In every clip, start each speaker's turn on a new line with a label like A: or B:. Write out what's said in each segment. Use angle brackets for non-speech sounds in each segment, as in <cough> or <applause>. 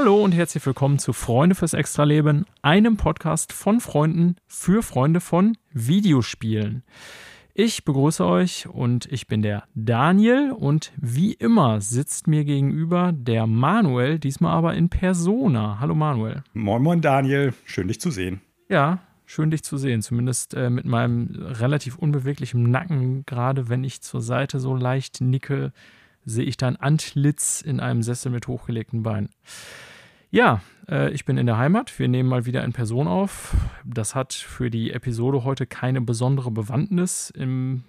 A: Hallo und herzlich willkommen zu Freunde fürs Extraleben, einem Podcast von Freunden für Freunde von Videospielen. Ich begrüße euch und ich bin der Daniel und wie immer sitzt mir gegenüber der Manuel, diesmal aber in Persona. Hallo Manuel.
B: Moin, moin Daniel, schön dich zu sehen.
A: Ja, schön dich zu sehen, zumindest äh, mit meinem relativ unbeweglichen Nacken, gerade wenn ich zur Seite so leicht nicke, sehe ich dein Antlitz in einem Sessel mit hochgelegten Beinen. Ja, äh, ich bin in der Heimat. Wir nehmen mal wieder in Person auf. Das hat für die Episode heute keine besondere Bewandtnis im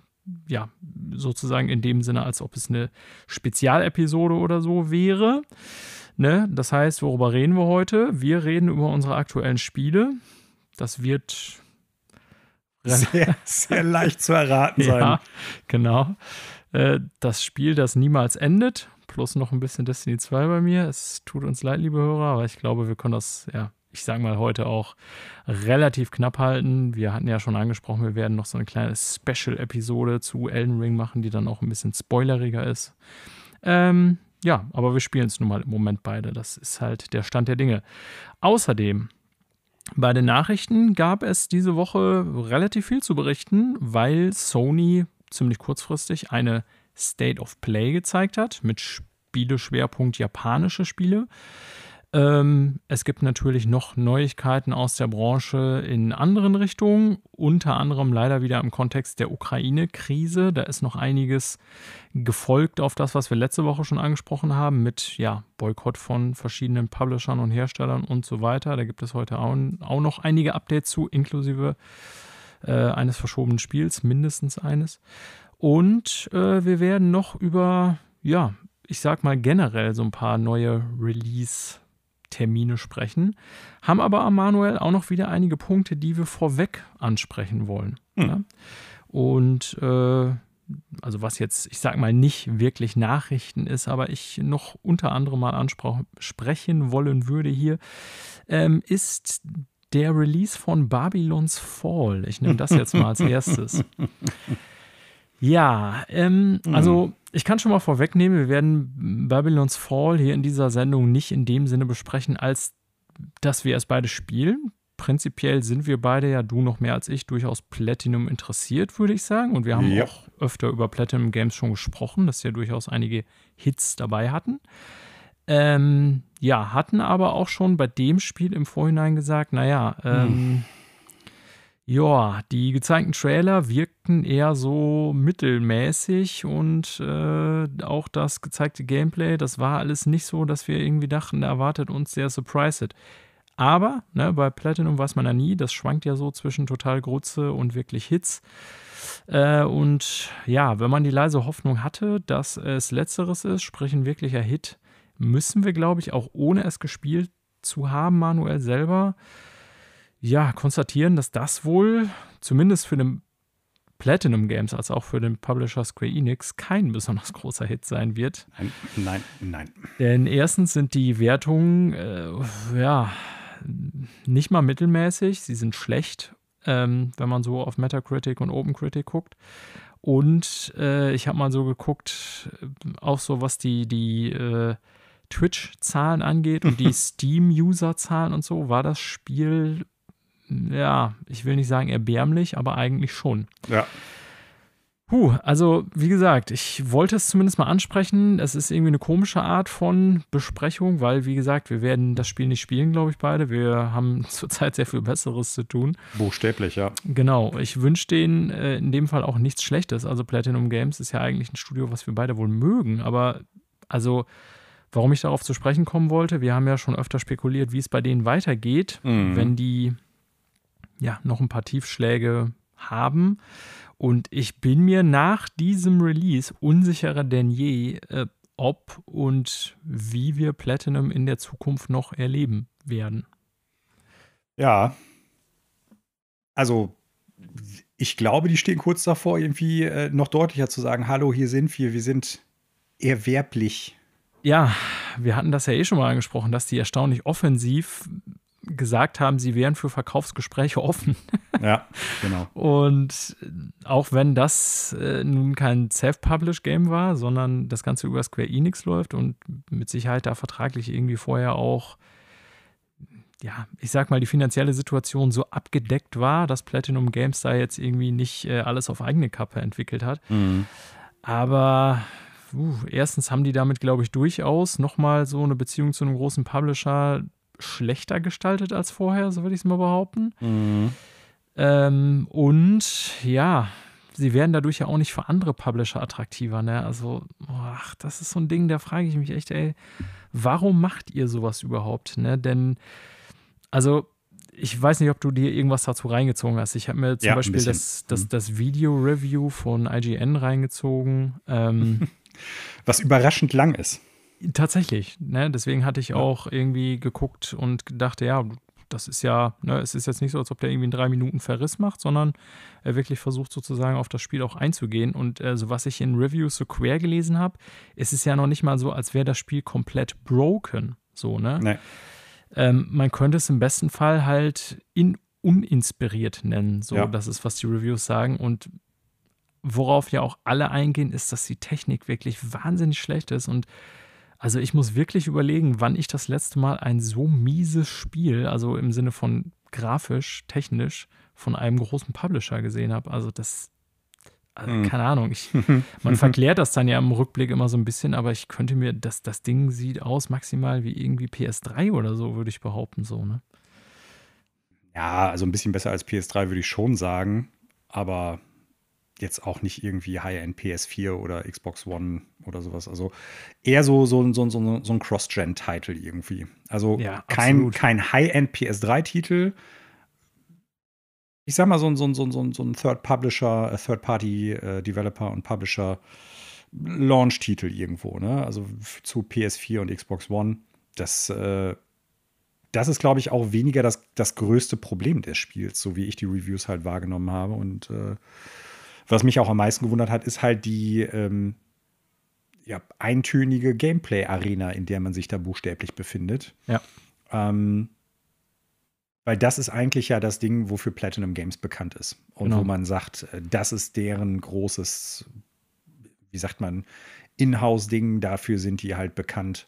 A: ja, sozusagen in dem Sinne, als ob es eine Spezialepisode oder so wäre. Ne? Das heißt, worüber reden wir heute? Wir reden über unsere aktuellen Spiele. Das wird
B: sehr, <laughs> sehr leicht zu erraten sein.
A: Ja, genau. Äh, das Spiel, das niemals endet, plus noch ein bisschen Destiny 2 bei mir. Es tut uns leid, liebe Hörer, aber ich glaube, wir können das, ja, ich sage mal, heute auch relativ knapp halten. Wir hatten ja schon angesprochen, wir werden noch so eine kleine Special-Episode zu Elden Ring machen, die dann auch ein bisschen spoileriger ist. Ähm, ja, aber wir spielen es nun mal im Moment beide. Das ist halt der Stand der Dinge. Außerdem, bei den Nachrichten gab es diese Woche relativ viel zu berichten, weil Sony ziemlich kurzfristig eine State of Play gezeigt hat mit Spieleschwerpunkt japanische Spiele. Ähm, es gibt natürlich noch Neuigkeiten aus der Branche in anderen Richtungen, unter anderem leider wieder im Kontext der Ukraine-Krise. Da ist noch einiges gefolgt auf das, was wir letzte Woche schon angesprochen haben, mit ja, Boykott von verschiedenen Publishern und Herstellern und so weiter. Da gibt es heute auch, auch noch einige Updates zu, inklusive äh, eines verschobenen Spiels, mindestens eines. Und äh, wir werden noch über, ja, ich sag mal generell so ein paar neue Release-Termine sprechen. Haben aber Manuel auch noch wieder einige Punkte, die wir vorweg ansprechen wollen. Hm. Ja? Und äh, also was jetzt, ich sag mal, nicht wirklich Nachrichten ist, aber ich noch unter anderem mal ansprechen wollen würde hier, ähm, ist der Release von Babylons Fall. Ich nehme das jetzt mal als <laughs> erstes. Ja, ähm, mhm. also ich kann schon mal vorwegnehmen, wir werden Babylon's Fall hier in dieser Sendung nicht in dem Sinne besprechen, als dass wir es beide spielen. Prinzipiell sind wir beide ja, du noch mehr als ich, durchaus Platinum interessiert, würde ich sagen. Und wir haben ja. auch öfter über Platinum Games schon gesprochen, dass sie ja durchaus einige Hits dabei hatten. Ähm, ja, hatten aber auch schon bei dem Spiel im Vorhinein gesagt, naja, ähm, hm ja, die gezeigten Trailer wirkten eher so mittelmäßig und äh, auch das gezeigte Gameplay, das war alles nicht so, dass wir irgendwie dachten, erwartet uns der Surprise Hit. Aber ne, bei Platinum weiß man ja nie, das schwankt ja so zwischen total Grütze und wirklich Hits. Äh, und ja, wenn man die leise Hoffnung hatte, dass es letzteres ist, sprich ein wirklicher Hit, müssen wir, glaube ich, auch ohne es gespielt zu haben, manuell selber, ja, konstatieren, dass das wohl zumindest für den Platinum Games als auch für den Publisher Square Enix kein besonders großer Hit sein wird.
B: Nein, nein, nein.
A: Denn erstens sind die Wertungen äh, ja nicht mal mittelmäßig, sie sind schlecht, ähm, wenn man so auf Metacritic und OpenCritic guckt. Und äh, ich habe mal so geguckt, äh, auch so was die, die äh, Twitch-Zahlen angeht und die <laughs> Steam-User-Zahlen und so, war das Spiel ja, ich will nicht sagen erbärmlich, aber eigentlich schon.
B: Ja.
A: Puh, also wie gesagt, ich wollte es zumindest mal ansprechen. Es ist irgendwie eine komische Art von Besprechung, weil, wie gesagt, wir werden das Spiel nicht spielen, glaube ich, beide. Wir haben <laughs> zurzeit sehr viel Besseres zu tun.
B: Buchstäblich, ja.
A: Genau. Ich wünsche denen äh, in dem Fall auch nichts Schlechtes. Also Platinum Games ist ja eigentlich ein Studio, was wir beide wohl mögen. Aber also, warum ich darauf zu sprechen kommen wollte, wir haben ja schon öfter spekuliert, wie es bei denen weitergeht, mhm. wenn die ja, noch ein paar Tiefschläge haben. Und ich bin mir nach diesem Release unsicherer denn je, äh, ob und wie wir Platinum in der Zukunft noch erleben werden.
B: Ja. Also, ich glaube, die stehen kurz davor, irgendwie äh, noch deutlicher zu sagen: Hallo, hier sind wir, wir sind erwerblich.
A: Ja, wir hatten das ja eh schon mal angesprochen, dass die erstaunlich offensiv gesagt haben, sie wären für Verkaufsgespräche offen. <laughs>
B: Ja, genau.
A: Und auch wenn das äh, nun kein Self-Published-Game war, sondern das Ganze über Square Enix läuft und mit Sicherheit da vertraglich irgendwie vorher auch, ja, ich sag mal, die finanzielle Situation so abgedeckt war, dass Platinum Games da jetzt irgendwie nicht äh, alles auf eigene Kappe entwickelt hat.
B: Mhm.
A: Aber uh, erstens haben die damit, glaube ich, durchaus nochmal so eine Beziehung zu einem großen Publisher schlechter gestaltet als vorher, so würde ich es mal behaupten.
B: Mhm.
A: Ähm, und ja, sie werden dadurch ja auch nicht für andere Publisher attraktiver. Ne? Also, ach, das ist so ein Ding, da frage ich mich echt, ey, warum macht ihr sowas überhaupt? Ne? Denn, also, ich weiß nicht, ob du dir irgendwas dazu reingezogen hast. Ich habe mir zum
B: Ja,
A: Beispiel das, das,
B: Mhm.
A: das Video-Review von IGN reingezogen. Ähm, <laughs>
B: Was überraschend lang ist.
A: Tatsächlich, ne? Deswegen hatte ich auch irgendwie geguckt und dachte, ja, das ist ja, ne, es ist jetzt nicht so, als ob der irgendwie in drei Minuten Verriss macht, sondern er wirklich versucht sozusagen auf das Spiel auch einzugehen. Und äh, so was ich in Reviews so quer gelesen habe, ist es ja noch nicht mal so, als wäre das Spiel komplett broken. So, ne?
B: Nee.
A: Ähm, man könnte es im besten Fall halt in uninspiriert nennen. So,
B: Ja.
A: das ist, was die Reviews sagen. Und worauf ja auch alle eingehen, ist, dass die Technik wirklich wahnsinnig schlecht ist. Und also ich muss wirklich überlegen, wann ich das letzte Mal ein so mieses Spiel, also im Sinne von grafisch, technisch, von einem großen Publisher gesehen habe. Also das, also
B: Hm.
A: keine Ahnung, ich, <laughs> man verklärt das dann ja im Rückblick immer so ein bisschen, aber ich könnte mir, das, das Ding sieht aus maximal wie irgendwie PS3 oder so, würde ich behaupten, so, ne?
B: Ja, also ein bisschen besser als PS3 würde ich schon sagen, aber jetzt auch nicht irgendwie High-End PS4 oder Xbox One oder sowas. Also eher so, so, ein- so, so, so ein Cross-Gen-Title irgendwie. Also
A: Ja,
B: kein,
A: absolut.
B: kein High-End PS3-Titel. Ich sag mal, so ein, so ein, so ein, so ein, Third-Publisher, äh, Third-Party-Developer und Publisher Launch-Titel irgendwo, ne? Also zu PS4 und Xbox One. Das, äh, das ist, glaube ich, auch weniger das, das größte Problem des Spiels, so wie ich die Reviews halt wahrgenommen habe. Und äh, was mich auch am meisten gewundert hat, ist halt die ähm, ja, eintönige Gameplay-Arena, in der man sich da buchstäblich befindet.
A: Ja.
B: Ähm, weil das ist eigentlich ja das Ding, wofür Platinum Games bekannt ist. Und
A: Genau.
B: wo man sagt, äh, das ist deren großes, wie sagt man, Inhouse-Ding. Dafür sind die halt bekannt.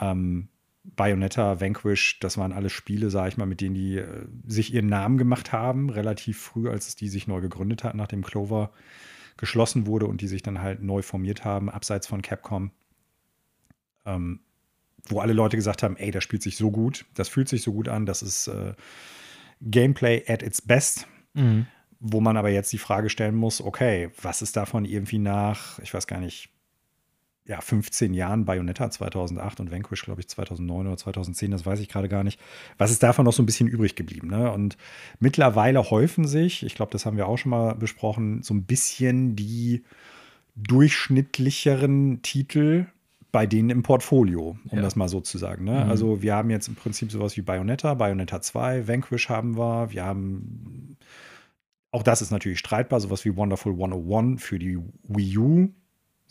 B: Ähm, Bayonetta, Vanquish, das waren alles Spiele, sage ich mal, mit denen die äh, sich ihren Namen gemacht haben, relativ früh, als die sich neu gegründet hat, nachdem Clover geschlossen wurde und die sich dann halt neu formiert haben, abseits von Capcom. Ähm, wo alle Leute gesagt haben, ey, das spielt sich so gut, das fühlt sich so gut an, das ist äh, Gameplay at its best.
A: Mhm.
B: Wo man aber jetzt die Frage stellen muss, okay, was ist davon irgendwie nach, ich weiß gar nicht, ja, 15 Jahren Bayonetta 2008 und Vanquish, glaube ich, 2009 oder 2010, das weiß ich gerade gar nicht. Was ist davon noch so ein bisschen übrig geblieben? Ne? Und mittlerweile häufen sich, ich glaube, das haben wir auch schon mal besprochen, so ein bisschen die durchschnittlicheren Titel bei denen im Portfolio, um
A: Ja.
B: das mal so zu sagen. Ne?
A: Mhm.
B: Also wir haben jetzt im Prinzip sowas wie Bayonetta, Bayonetta 2, Vanquish haben wir, wir haben auch das ist natürlich streitbar, sowas wie Wonderful 101 für die Wii U.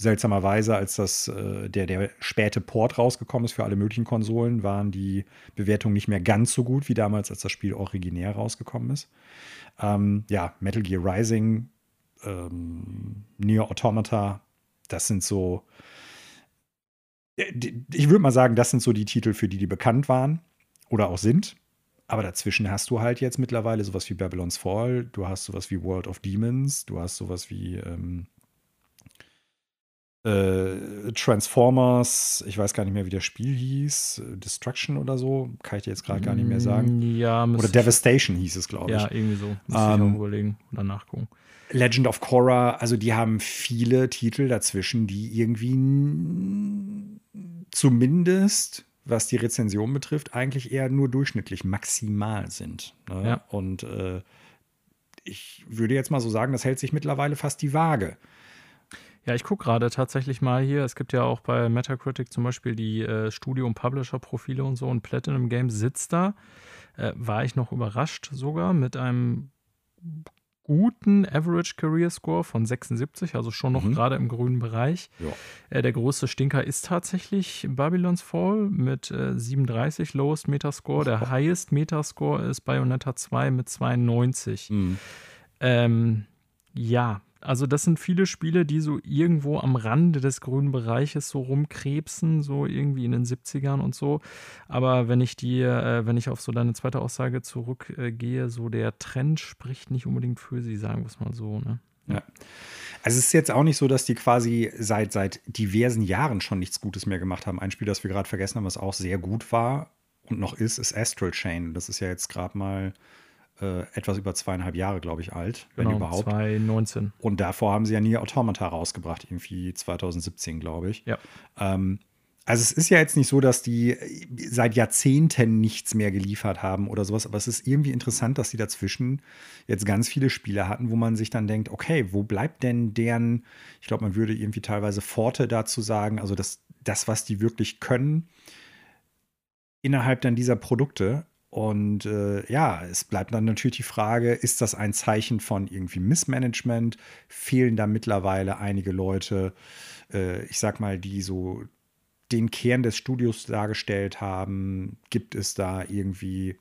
B: Seltsamerweise, als das äh, der, der späte Port rausgekommen ist für alle möglichen Konsolen, waren die Bewertungen nicht mehr ganz so gut wie damals, als das Spiel originär rausgekommen ist. Ähm, ja, Metal Gear Rising, ähm, Nier Automata, das sind so. äh, Ich würde mal sagen, das sind so die Titel, für die die bekannt waren oder auch sind. Aber dazwischen hast du halt jetzt mittlerweile sowas wie Babylon's Fall, du hast sowas wie World of Demons, du hast sowas wie ähm, äh, Transformers, ich weiß gar nicht mehr, wie das Spiel hieß, Destruction oder so, kann ich dir jetzt gerade gar nicht mehr sagen.
A: Ja,
B: Oder
A: ich-
B: Devastation hieß es, glaube ich.
A: Ja, irgendwie so. Ich
B: Ähm,
A: auch überlegen oder nachgucken.
B: Legend of Korra, also die haben viele Titel dazwischen, die irgendwie zumindest, was die Rezension betrifft, eigentlich eher nur durchschnittlich maximal sind. Ne?
A: Ja.
B: Und äh, ich würde jetzt mal so sagen, das hält sich mittlerweile fast die Waage.
A: Ja, ich gucke gerade tatsächlich mal hier. Es gibt ja auch bei Metacritic zum Beispiel die äh, Studio- und Publisher-Profile und so. Und Platinum Games sitzt da. Äh, war ich noch überrascht sogar mit einem guten Average Career Score von 76, also schon noch mhm. gerade im grünen Bereich. Ja. Äh, der größte Stinker ist tatsächlich Babylon's Fall mit äh, 37 Lowest Metascore. Der. Highest Metascore ist Bayonetta 2 mit 92. Mhm. Ähm, ja, also das sind viele Spiele, die so irgendwo am Rande des grünen Bereiches so rumkrebsen, so irgendwie in den 70ern und so. Aber wenn ich die, äh, wenn ich auf so deine zweite Aussage zurückgehe, äh, so der Trend spricht nicht unbedingt für sie, sagen wir es mal so, ne?
B: Ja. Also es ist jetzt auch nicht so, dass die quasi seit, seit diversen Jahren schon nichts Gutes mehr gemacht haben. Ein Spiel, das wir gerade vergessen haben, was auch sehr gut war und noch ist, ist Astral Chain. Das ist ja jetzt gerade mal äh, etwas über zweieinhalb Jahre, glaube ich, alt,
A: genau,
B: wenn überhaupt.
A: 2019.
B: Und davor haben sie ja nie Automata rausgebracht, irgendwie 2017, glaube ich.
A: Ja.
B: Ähm, also es ist ja jetzt nicht so, dass die seit Jahrzehnten nichts mehr geliefert haben oder sowas, aber es ist irgendwie interessant, dass sie dazwischen jetzt ganz viele Spiele hatten, wo man sich dann denkt, okay, wo bleibt denn deren, ich glaube, man würde irgendwie teilweise Forte dazu sagen, also das, das, was die wirklich können, innerhalb dann dieser Produkte. Und äh, ja, es bleibt dann natürlich die Frage, ist das ein Zeichen von irgendwie Missmanagement? Fehlen da mittlerweile einige Leute, äh, ich sag mal, die so den Kern des Studios dargestellt haben? Gibt es da irgendwie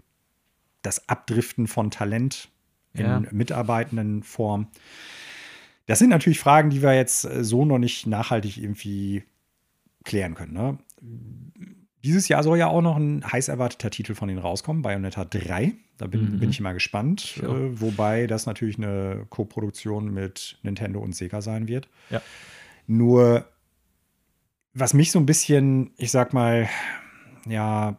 B: das Abdriften von Talent in ja. mitarbeitenden Form? Das sind natürlich Fragen, die wir jetzt äh, so noch nicht nachhaltig irgendwie klären können. Ne? Dieses Jahr soll ja auch noch ein heiß erwarteter Titel von ihnen rauskommen, Bayonetta 3. Da bin, mhm. bin ich mal gespannt. Ja. Äh, wobei das natürlich eine Co-Produktion mit Nintendo und Sega sein wird.
A: Ja.
B: Nur, was mich so ein bisschen, ich sag mal, ja,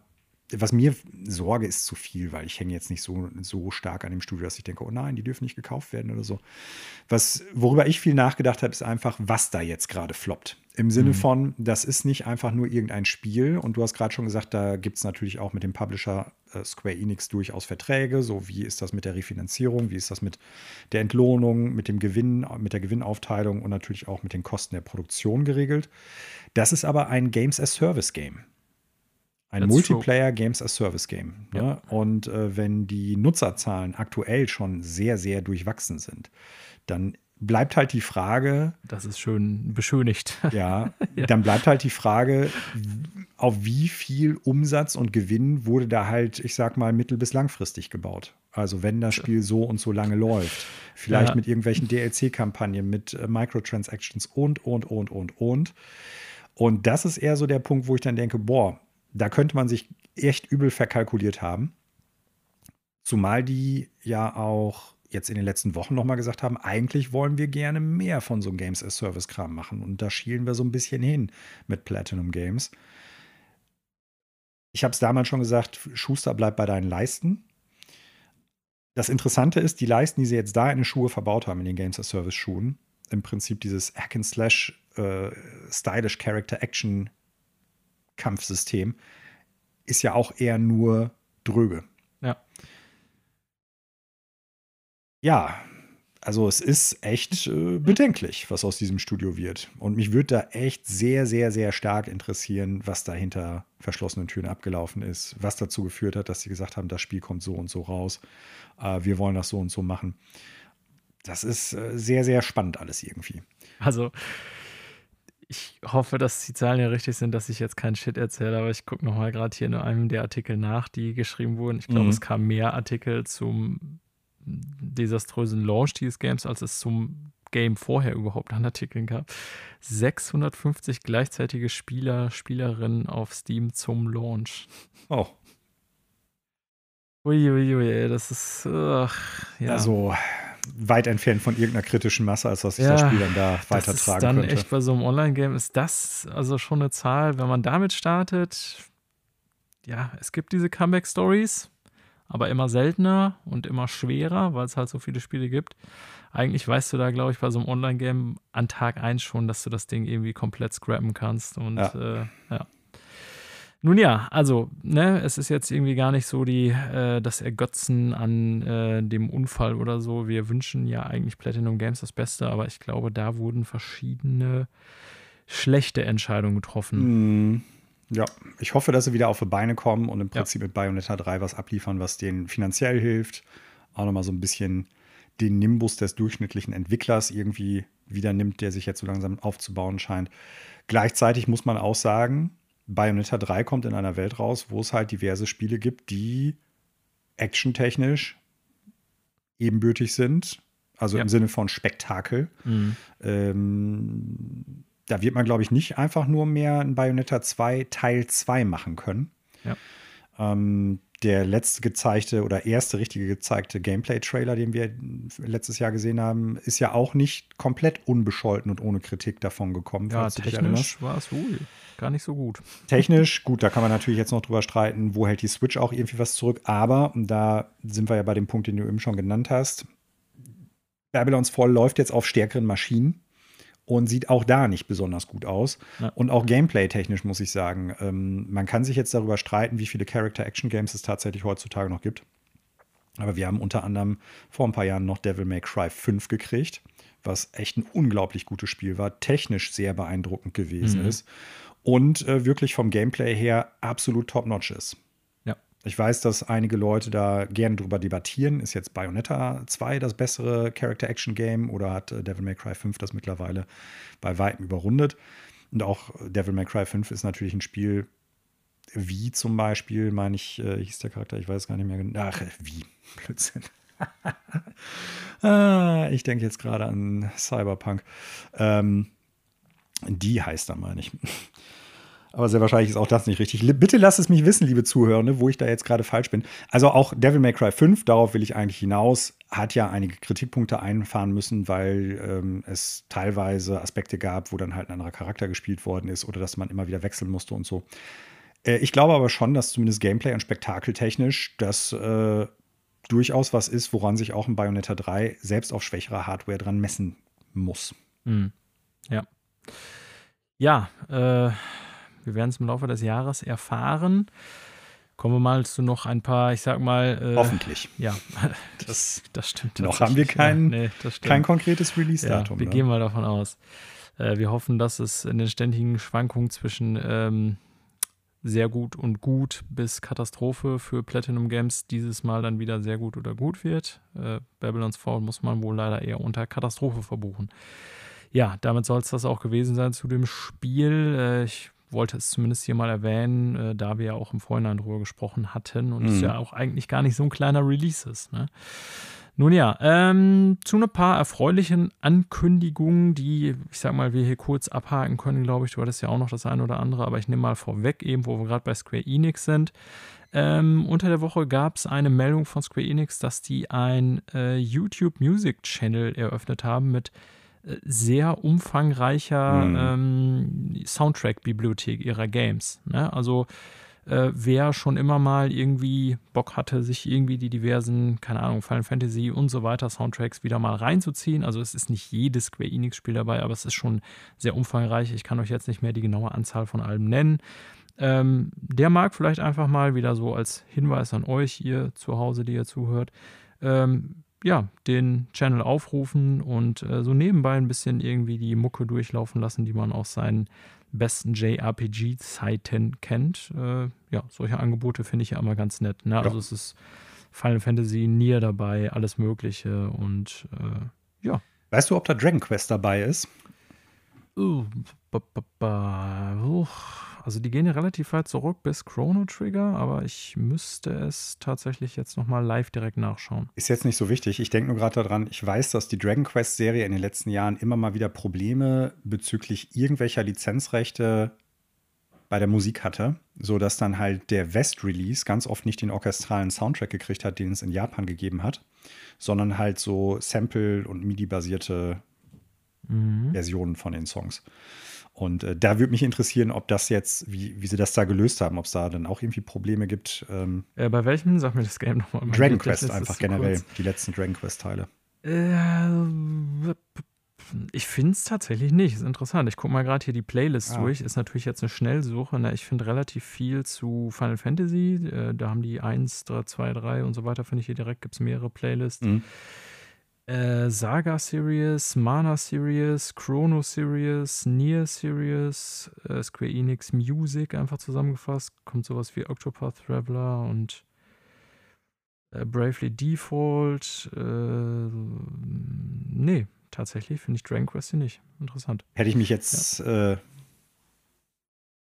B: was mir Sorge ist zu viel, weil ich hänge jetzt nicht so, so stark an dem Studio, dass ich denke, oh nein, die dürfen nicht gekauft werden oder so. Was, worüber ich viel nachgedacht habe, ist einfach, was da jetzt gerade floppt. Im Sinne mhm. von, das ist nicht einfach nur irgendein Spiel. Und du hast gerade schon gesagt, da gibt es natürlich auch mit dem Publisher äh, Square Enix durchaus Verträge. So, wie ist das mit der Refinanzierung? Wie ist das mit der Entlohnung, mit dem Gewinn, mit der Gewinnaufteilung und natürlich auch mit den Kosten der Produktion geregelt? Das ist aber ein Games as Service Game. Ein Multiplayer true. Games as Service Game. Ne? Ja. Und äh, wenn die Nutzerzahlen aktuell schon sehr, sehr durchwachsen sind, dann bleibt halt die Frage.
A: Das ist schön beschönigt. <laughs>
B: Ja, ja, dann bleibt halt die Frage, auf wie viel Umsatz und Gewinn wurde da halt, ich sag mal, mittel- bis langfristig gebaut. Also wenn das Spiel so und so lange läuft. Vielleicht ja. mit irgendwelchen DLC-Kampagnen, mit äh, Microtransactions und, und, und, und, und. Und das ist eher so der Punkt, wo ich dann denke, boah, da könnte man sich echt übel verkalkuliert haben. Zumal die ja auch jetzt in den letzten Wochen nochmal gesagt haben, eigentlich wollen wir gerne mehr von so einem Games as Service Kram machen. Und da schielen wir so ein bisschen hin mit Platinum Games. Ich habe es damals schon gesagt, Schuster bleibt bei deinen Leisten. Das Interessante ist, die Leisten, die sie jetzt da in den Schuhe verbaut haben, in den Games as Service Schuhen, im Prinzip dieses Hack and Slash äh, Stylish Character Action Kampfsystem ist ja auch eher nur dröge.
A: Ja.
B: Also es ist echt äh, bedenklich, was aus diesem Studio wird. Und mich würde da echt sehr, sehr, sehr stark interessieren, was da hinter verschlossenen Türen abgelaufen ist, was dazu geführt hat, dass sie gesagt haben, das Spiel kommt so und so raus, äh, wir wollen das so und so machen. Das ist äh, sehr, sehr spannend alles irgendwie.
A: Also ich hoffe, dass die Zahlen ja richtig sind, dass ich jetzt keinen Shit erzähle, aber ich gucke nochmal gerade hier in einem der Artikel nach, die geschrieben wurden. Ich glaube, mhm. es kamen mehr Artikel zum desaströsen Launch dieses Games, als es zum Game vorher überhaupt an Artikeln gab. 650 gleichzeitige Spieler, Spielerinnen auf Steam zum Launch.
B: Oh.
A: Uiuiui, ui, das ist. Ach,
B: ja. Also, weit entfernt von irgendeiner kritischen Masse, als was sich ja, das Spiel dann da weitertragen das ist dann
A: könnte. echt bei so einem Online-Game ist das also schon eine Zahl, wenn man damit startet. Ja, es gibt diese Comeback-Stories, aber immer seltener und immer schwerer, weil es halt so viele Spiele gibt. Eigentlich weißt du da, glaube ich, bei so einem Online-Game an Tag 1 schon, dass du das Ding irgendwie komplett scrappen kannst. Und ja. Äh, ja. Nun ja, also, ne, es ist jetzt irgendwie gar nicht so die, äh, das Ergötzen an äh, dem Unfall oder so. Wir wünschen ja eigentlich Platinum Games das Beste, aber ich glaube, da wurden verschiedene schlechte Entscheidungen getroffen.
B: Mm, ja, ich hoffe, dass sie wieder auf die Beine kommen und im Prinzip ja. mit Bayonetta 3 was abliefern, was denen finanziell hilft. Auch nochmal so ein bisschen den Nimbus des durchschnittlichen Entwicklers irgendwie wieder nimmt, der sich jetzt so langsam aufzubauen scheint. Gleichzeitig muss man auch sagen, Bayonetta 3 kommt in einer Welt raus, wo es halt diverse Spiele gibt, die actiontechnisch ebenbürtig sind. Also ja. im Sinne von Spektakel. Mhm. Ähm, da wird man, glaube ich, nicht einfach nur mehr ein Bayonetta 2 Teil 2 machen können. Ja. Ähm, der letzte gezeigte oder erste richtige gezeigte Gameplay-Trailer, den wir letztes Jahr gesehen haben, ist ja auch nicht komplett unbescholten und ohne Kritik davon gekommen.
A: Ja, technisch war es wohl gar nicht so gut.
B: Technisch, gut, da kann man natürlich jetzt noch drüber streiten, wo hält die Switch auch irgendwie was zurück. Aber, und da sind wir ja bei dem Punkt, den du eben schon genannt hast, Babylon's Fall läuft jetzt auf stärkeren Maschinen und sieht auch da nicht besonders gut aus. Ja. Und auch gameplay-technisch muss ich sagen, ähm, man kann sich jetzt darüber streiten, wie viele Character-Action-Games es tatsächlich heutzutage noch gibt. Aber wir haben unter anderem vor ein paar Jahren noch Devil May Cry 5 gekriegt, was echt ein unglaublich gutes Spiel war, technisch sehr beeindruckend gewesen mhm. ist und äh, wirklich vom Gameplay her absolut top-notch ist. Ich weiß, dass einige Leute da gerne drüber debattieren. Ist jetzt Bayonetta 2 das bessere Character-Action-Game oder hat äh, Devil May Cry 5 das mittlerweile bei weitem überrundet? Und auch Devil May Cry 5 ist natürlich ein Spiel, wie zum Beispiel, meine ich, äh, hieß der Charakter, ich weiß gar nicht mehr genau. Ach, wie? <laughs> Blödsinn. <laughs> ah, ich denke jetzt gerade an Cyberpunk. Ähm, die heißt da, meine ich. Aber sehr wahrscheinlich ist auch das nicht richtig. Bitte lasst es mich wissen, liebe Zuhörende, wo ich da jetzt gerade falsch bin. Also auch Devil May Cry 5, darauf will ich eigentlich hinaus, hat ja einige Kritikpunkte einfahren müssen, weil ähm, es teilweise Aspekte gab, wo dann halt ein anderer Charakter gespielt worden ist oder dass man immer wieder wechseln musste und so. Äh, ich glaube aber schon, dass zumindest Gameplay und spektakeltechnisch das äh, durchaus was ist, woran sich auch ein Bayonetta 3 selbst auf schwächerer Hardware dran messen muss.
A: Mhm. Ja. Ja, äh wir werden es im Laufe des Jahres erfahren. Kommen wir mal zu noch ein paar, ich sag mal.
B: Äh, Hoffentlich.
A: Ja, <laughs> das, das stimmt.
B: Noch haben wir kein, ja, nee, kein konkretes Release-Datum.
A: Ja, wir ne? gehen mal davon aus. Äh, wir hoffen, dass es in den ständigen Schwankungen zwischen ähm, sehr gut und gut bis Katastrophe für Platinum Games dieses Mal dann wieder sehr gut oder gut wird. Äh, Babylon's Fall muss man wohl leider eher unter Katastrophe verbuchen. Ja, damit soll es das auch gewesen sein zu dem Spiel. Äh, ich wollte es zumindest hier mal erwähnen, äh, da wir ja auch im Vorhinein drüber gesprochen hatten und mhm. es ja auch eigentlich gar nicht so ein kleiner Release ist. Ne? Nun ja, ähm, zu ein paar erfreulichen Ankündigungen, die, ich sag mal, wir hier kurz abhaken können, glaube ich. Du hattest ja auch noch das eine oder andere, aber ich nehme mal vorweg, eben, wo wir gerade bei Square Enix sind. Ähm, unter der Woche gab es eine Meldung von Square Enix, dass die ein äh, YouTube Music Channel eröffnet haben mit sehr umfangreicher mhm. ähm, Soundtrack-Bibliothek ihrer Games. Ne? Also äh, wer schon immer mal irgendwie Bock hatte, sich irgendwie die diversen, keine Ahnung, Final Fantasy und so weiter Soundtracks wieder mal reinzuziehen. Also es ist nicht jedes Square Enix-Spiel dabei, aber es ist schon sehr umfangreich. Ich kann euch jetzt nicht mehr die genaue Anzahl von allem nennen. Ähm, der mag vielleicht einfach mal wieder so als Hinweis an euch, ihr zu Hause, die ihr zuhört, ähm, ja, den Channel aufrufen und äh, so nebenbei ein bisschen irgendwie die Mucke durchlaufen lassen, die man aus seinen besten JRPG-Zeiten kennt. Äh, ja, solche Angebote finde ich ja immer ganz nett. Ne? Also es ist Final Fantasy, Nier dabei, alles Mögliche und äh, ja.
B: Weißt du, ob da Dragon Quest dabei ist?
A: Uh, ba, ba, ba. Uh. Also die gehen ja relativ weit zurück bis Chrono Trigger, aber ich müsste es tatsächlich jetzt nochmal live direkt nachschauen.
B: Ist jetzt nicht so wichtig. Ich denke nur gerade daran, ich weiß, dass die Dragon Quest-Serie in den letzten Jahren immer mal wieder Probleme bezüglich irgendwelcher Lizenzrechte bei der Musik hatte, sodass dann halt der West-Release ganz oft nicht den orchestralen Soundtrack gekriegt hat, den es in Japan gegeben hat, sondern halt so Sample- und MIDI-basierte mhm. Versionen von den Songs. Und äh, da würde mich interessieren, ob das jetzt, wie, wie sie das da gelöst haben, ob es da dann auch irgendwie Probleme gibt. Ähm,
A: äh, bei welchem? Sag mir das Game nochmal.
B: Dragon Quest einfach generell, kurz. die letzten Dragon Quest-Teile.
A: Äh, ich finde es tatsächlich nicht. Ist interessant. Ich gucke mal gerade hier die Playlist ah. durch. Ist natürlich jetzt eine Schnellsuche. Ne? Ich finde relativ viel zu Final Fantasy. Äh, da haben die 1, 3, 2, 3 und so weiter, finde ich hier direkt. Gibt es mehrere Playlists. Mhm. Äh, Saga Series, Mana Series, Chrono Series, Nier Series, äh, Square Enix Music einfach zusammengefasst. Kommt sowas wie Octopath Traveler und Äh, Bravely Default. Äh, nee, tatsächlich finde ich Dragon Quest hier nicht. Interessant.
B: Hätte ich mich jetzt ja.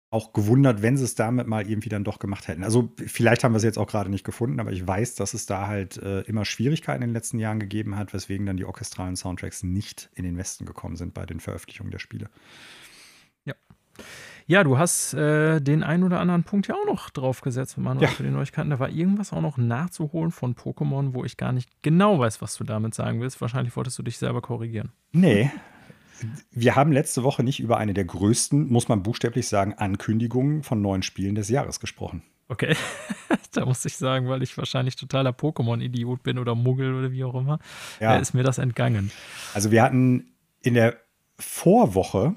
B: Auch gewundert, wenn sie es damit mal irgendwie dann doch gemacht hätten. Also vielleicht haben wir es jetzt auch gerade nicht gefunden, aber ich weiß, dass es da halt äh, immer Schwierigkeiten in den letzten Jahren gegeben hat, weswegen dann die orchestralen Soundtracks nicht in den Westen gekommen sind bei den Veröffentlichungen der Spiele.
A: Ja. Ja, du hast äh, den einen oder anderen Punkt ja auch noch draufgesetzt, Manuel, ja. für die Neuigkeiten. Da war irgendwas auch noch nachzuholen von Pokémon, wo ich gar nicht genau weiß, was du damit sagen willst. Wahrscheinlich wolltest du dich selber korrigieren.
B: Nee, wir haben letzte Woche nicht über eine der größten, muss man buchstäblich sagen, Ankündigungen von neuen Spielen des Jahres gesprochen.
A: Okay, <laughs> da muss ich sagen, weil ich wahrscheinlich totaler Pokémon-Idiot bin oder Muggel oder wie auch immer, ja. ist mir das entgangen.
B: Also wir hatten in der Vorwoche,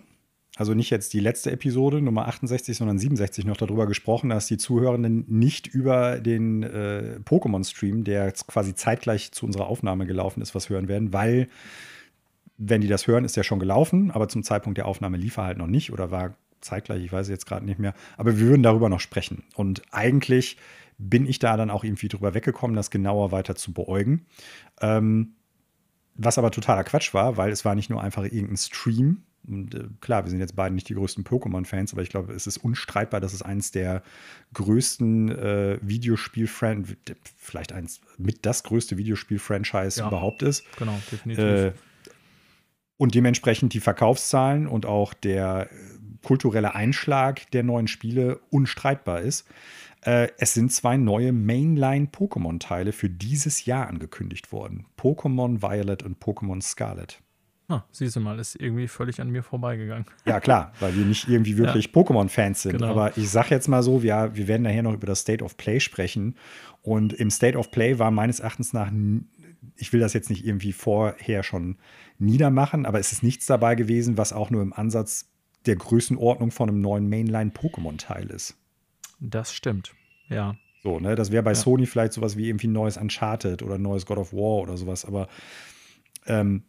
B: also nicht jetzt die letzte Episode, Nummer 68, sondern 67 noch darüber gesprochen, dass die Zuhörenden nicht über den äh, Pokémon-Stream, der quasi zeitgleich zu unserer Aufnahme gelaufen ist, was hören werden, weil wenn die das hören, ist der schon gelaufen, aber zum Zeitpunkt der Aufnahme lief er halt noch nicht oder war zeitgleich, ich weiß jetzt gerade nicht mehr. Aber wir würden darüber noch sprechen. Und eigentlich bin ich da dann auch irgendwie drüber weggekommen, das genauer weiter zu beäugen. Ähm, was aber totaler Quatsch war, weil es war nicht nur einfach irgendein Stream. Und äh, klar, wir sind jetzt beide nicht die größten Pokémon-Fans, aber ich glaube, es ist unstreitbar, dass es eines der größten äh, Videospiel-Franchise, vielleicht eins mit das größte Videospiel-Franchise ja, überhaupt ist.
A: Genau, definitiv. Äh,
B: und dementsprechend die Verkaufszahlen und auch der kulturelle Einschlag der neuen Spiele unstreitbar ist. Äh, es sind zwei neue Mainline-Pokémon-Teile für dieses Jahr angekündigt worden: Pokémon Violet und Pokémon Scarlet.
A: Ah, siehst du mal, ist irgendwie völlig an mir vorbeigegangen.
B: Ja, klar, weil wir nicht irgendwie <laughs> wirklich ja. Pokémon-Fans sind. Genau. Aber ich sag jetzt mal so, wir, wir werden nachher noch über das State of Play sprechen. Und im State of Play war meines Erachtens nach, ich will das jetzt nicht irgendwie vorher schon niedermachen, aber es ist nichts dabei gewesen, was auch nur im Ansatz der Größenordnung von einem neuen Mainline-Pokémon-Teil ist.
A: Das stimmt, ja.
B: So, ne, das wäre bei ja. Sony vielleicht sowas wie irgendwie ein neues Uncharted oder ein neues God of War oder sowas, aber ähm,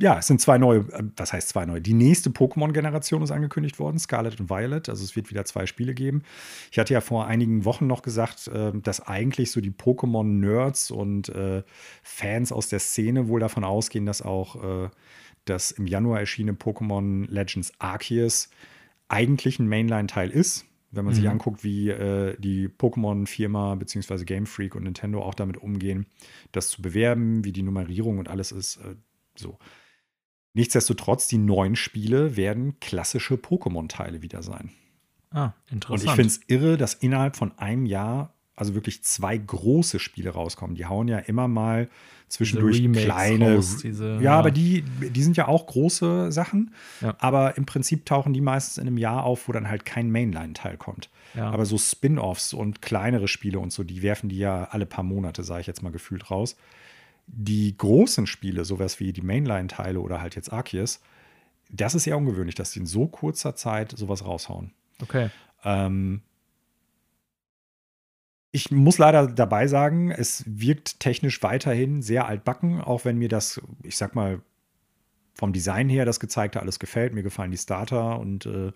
B: ja, es sind zwei neue, äh, was heißt zwei neue? Die nächste Pokémon-Generation ist angekündigt worden, Scarlet und Violet. Also es wird wieder zwei Spiele geben. Ich hatte ja vor einigen Wochen noch gesagt, ähm, dass eigentlich so die Pokémon-Nerds und äh, Fans aus der Szene wohl davon ausgehen, dass auch äh, das im Januar erschienene Pokémon Legends Arceus eigentlich ein Mainline-Teil ist. Wenn man mhm. sich anguckt, wie die Pokémon-Firma bzw. Game Freak und Nintendo auch damit umgehen, das zu bewerben, wie die Nummerierung und alles ist, so. Nichtsdestotrotz, die neuen Spiele werden klassische Pokémon-Teile wieder sein.
A: Ah, interessant.
B: Und ich finde es irre, dass innerhalb von einem Jahr also wirklich zwei große Spiele rauskommen. Die hauen ja immer mal zwischendurch kleine. Raus, diese, ja, ja, aber die, die sind ja auch große Sachen. Ja. Aber im Prinzip tauchen die meistens in einem Jahr auf, wo dann halt kein Mainline-Teil kommt. Ja. Aber so Spin-offs und kleinere Spiele und so, die werfen die ja alle paar Monate, sage ich jetzt mal gefühlt raus die großen Spiele, sowas wie die Mainline-Teile oder halt jetzt Arceus, das ist ja ungewöhnlich, dass die in so kurzer Zeit sowas raushauen.
A: Okay.
B: Ähm, ich muss leider dabei sagen, es wirkt technisch weiterhin sehr altbacken, auch wenn mir das, ich sag mal, vom Design her das gezeigte alles gefällt. Mir gefallen die Starter und äh,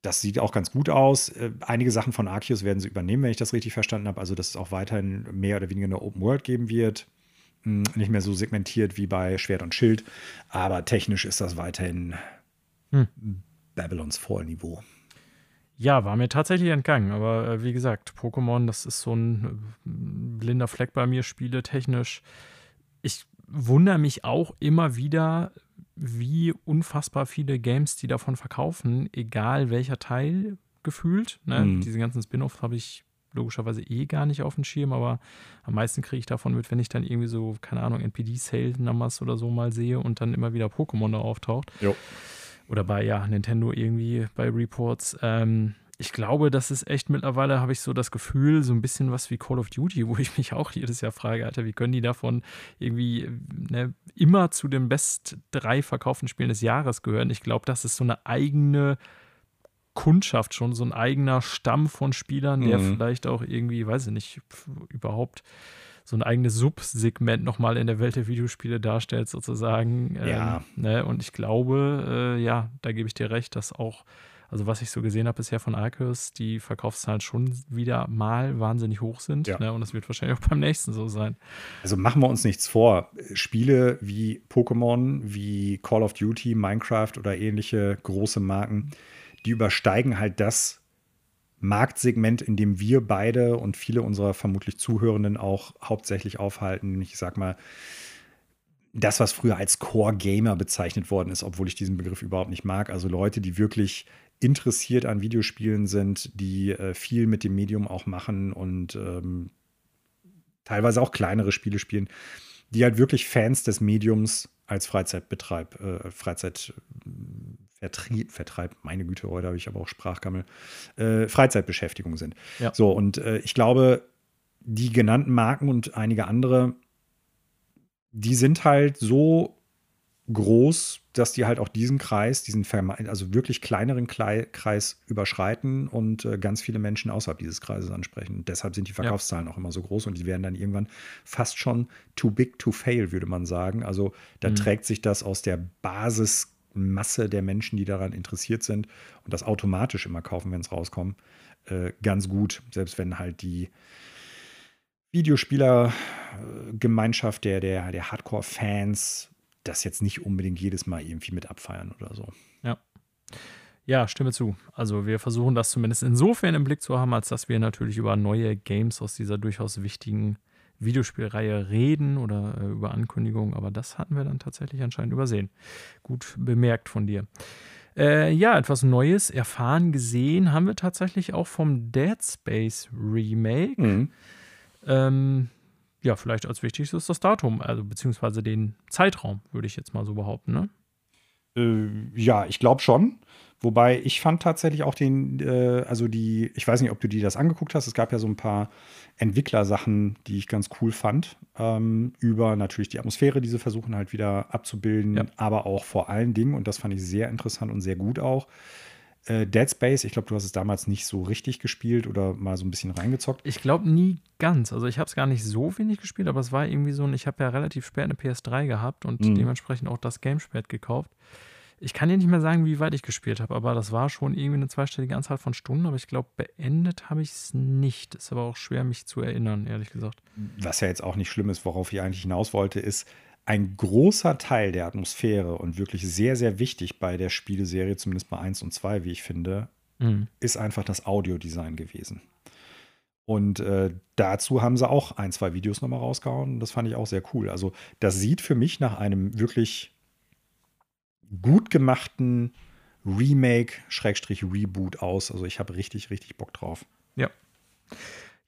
B: das sieht auch ganz gut aus. Äh, einige Sachen von Arceus werden sie übernehmen, wenn ich das richtig verstanden habe. Also, dass es auch weiterhin mehr oder weniger eine Open World geben wird. Hm, nicht mehr so segmentiert wie bei Schwert und Schild, aber technisch ist das weiterhin hm. Babylons Vorniveau.
A: Ja, war mir tatsächlich entgangen, aber äh, wie gesagt, Pokémon, das ist so ein äh, blinder Fleck bei mir, spiele technisch. Ich wundere mich auch immer wieder, wie unfassbar viele Games die davon verkaufen, egal welcher Teil gefühlt. Ne? Mhm. Diese ganzen Spin-offs habe ich logischerweise eh gar nicht auf dem Schirm, aber am meisten kriege ich davon mit, wenn ich dann irgendwie so, keine Ahnung, NPD-Sale-Numbers oder so mal sehe und dann immer wieder Pokémon da auftaucht.
B: Jo.
A: Oder bei, ja, Nintendo irgendwie bei Reports. Ähm, ich glaube, das ist echt mittlerweile, habe ich so das Gefühl, so ein bisschen was wie Call of Duty, wo ich mich auch jedes Jahr frage, Alter, wie können die davon irgendwie ne, immer zu den best drei verkauften Spielen des Jahres gehören? Ich glaube, das ist so eine eigene Kundschaft schon, so ein eigener Stamm von Spielern, der mhm. vielleicht auch irgendwie, weiß ich nicht, überhaupt so ein eigenes Subsegment nochmal in der Welt der Videospiele darstellt, sozusagen.
B: Ja.
A: Ähm, ne? Und ich glaube, äh, ja, da gebe ich dir recht, dass auch, Also was ich so gesehen habe bisher von Arceus, die Verkaufszahlen schon wieder mal wahnsinnig hoch sind. Ja. Ne? Und das wird wahrscheinlich auch beim nächsten so sein.
B: Also machen wir uns nichts vor. Spiele wie Pokémon, wie Call of Duty, Minecraft oder ähnliche große Marken, die übersteigen halt das Marktsegment, in dem wir beide und viele unserer vermutlich Zuhörenden auch hauptsächlich aufhalten. Ich sag mal, das, was früher als Core Gamer bezeichnet worden ist, obwohl ich diesen Begriff überhaupt nicht mag. Also Leute, die wirklich interessiert an Videospielen sind, die äh, viel mit dem Medium auch machen und ähm, teilweise auch kleinere Spiele spielen, die halt wirklich Fans des Mediums als Freizeitbetreib, äh, Freizeitvertrieb, Vertreib, meine Güte, heute habe ich aber auch Sprachgammel, äh, Freizeitbeschäftigung sind. Ja. So, und äh, ich glaube, die genannten Marken und einige andere die sind halt so groß, dass die halt auch diesen Kreis, diesen also wirklich kleineren Kreis überschreiten und äh, ganz viele Menschen außerhalb dieses Kreises ansprechen. Und deshalb sind die Verkaufszahlen ja. auch immer so groß und die werden dann irgendwann fast schon too big to fail, würde man sagen. Also da mhm. trägt sich das aus der Basismasse der Menschen, die daran interessiert sind und das automatisch immer kaufen, wenn es rauskommt, äh, ganz gut. Selbst wenn halt die Videospielergemeinschaft der, der, der Hardcore-Fans das jetzt nicht unbedingt jedes Mal irgendwie mit abfeiern oder so.
A: Ja. Ja, stimme zu. Also wir versuchen das zumindest insofern im Blick zu haben, als dass wir natürlich über neue Games aus dieser durchaus wichtigen Videospielreihe reden oder äh, über Ankündigungen, aber das hatten wir dann tatsächlich anscheinend übersehen. Gut bemerkt von dir. Äh, ja, etwas Neues erfahren, gesehen haben wir tatsächlich auch vom Dead Space Remake. Mhm. Ähm, ja, vielleicht als wichtigstes das Datum, also beziehungsweise den Zeitraum, würde ich jetzt mal so behaupten, ne?
B: Äh, ja, ich glaube schon. Wobei ich fand tatsächlich auch den, äh, also die, ich weiß nicht, ob du dir das angeguckt hast. Es gab ja so ein paar Entwicklersachen, die ich ganz cool fand. Ähm, über natürlich die Atmosphäre, die sie versuchen halt wieder abzubilden, ja. aber auch vor allen Dingen, und das fand ich sehr interessant und sehr gut auch, äh, Dead Space, ich glaube, du hast es damals nicht so richtig gespielt oder mal so ein bisschen reingezockt.
A: Ich glaube nie ganz. Also ich habe es gar nicht so wenig gespielt, aber es war irgendwie so ein, ich habe ja relativ spät eine PS3 gehabt und mhm. dementsprechend auch das Game spät gekauft. Ich kann dir nicht mehr sagen, wie weit ich gespielt habe, aber das war schon irgendwie eine zweistellige Anzahl von Stunden, aber ich glaube, beendet habe ich es nicht. Ist aber auch schwer, mich zu erinnern, ehrlich gesagt.
B: Was ja jetzt auch nicht schlimm ist, worauf ich eigentlich hinaus wollte, ist, ein großer Teil der Atmosphäre und wirklich sehr, sehr wichtig bei der Spieleserie, zumindest bei 1 und 2, wie ich finde, mhm. ist einfach das Audiodesign gewesen. Und äh, dazu haben sie auch ein, zwei Videos nochmal rausgehauen. Das fand ich auch sehr cool. Also, das sieht für mich nach einem wirklich gut gemachten Remake, Schrägstrich Reboot aus. Also, ich habe richtig, richtig Bock drauf.
A: Ja.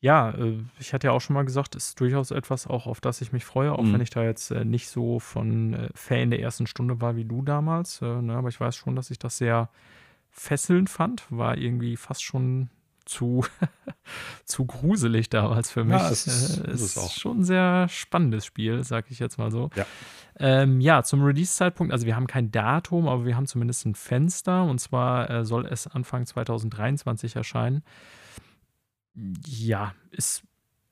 A: Ja, äh, ich hatte ja auch schon mal gesagt, ist durchaus etwas auch, auf das ich mich freue, auch mhm. wenn ich da jetzt äh, nicht so von äh, Fan der ersten Stunde war wie du damals. Ne, aber ich weiß schon, dass ich das sehr fesselnd fand. War irgendwie fast schon zu, <laughs> zu gruselig damals für mich. Ja, es ist, äh, ist auch. schon ein sehr spannendes Spiel, sag ich jetzt mal so. Ja, ähm, ja zum Release-Zeitpunkt, also wir haben kein Datum, aber wir haben zumindest ein Fenster und zwar äh, soll es Anfang 2023 erscheinen ja, ist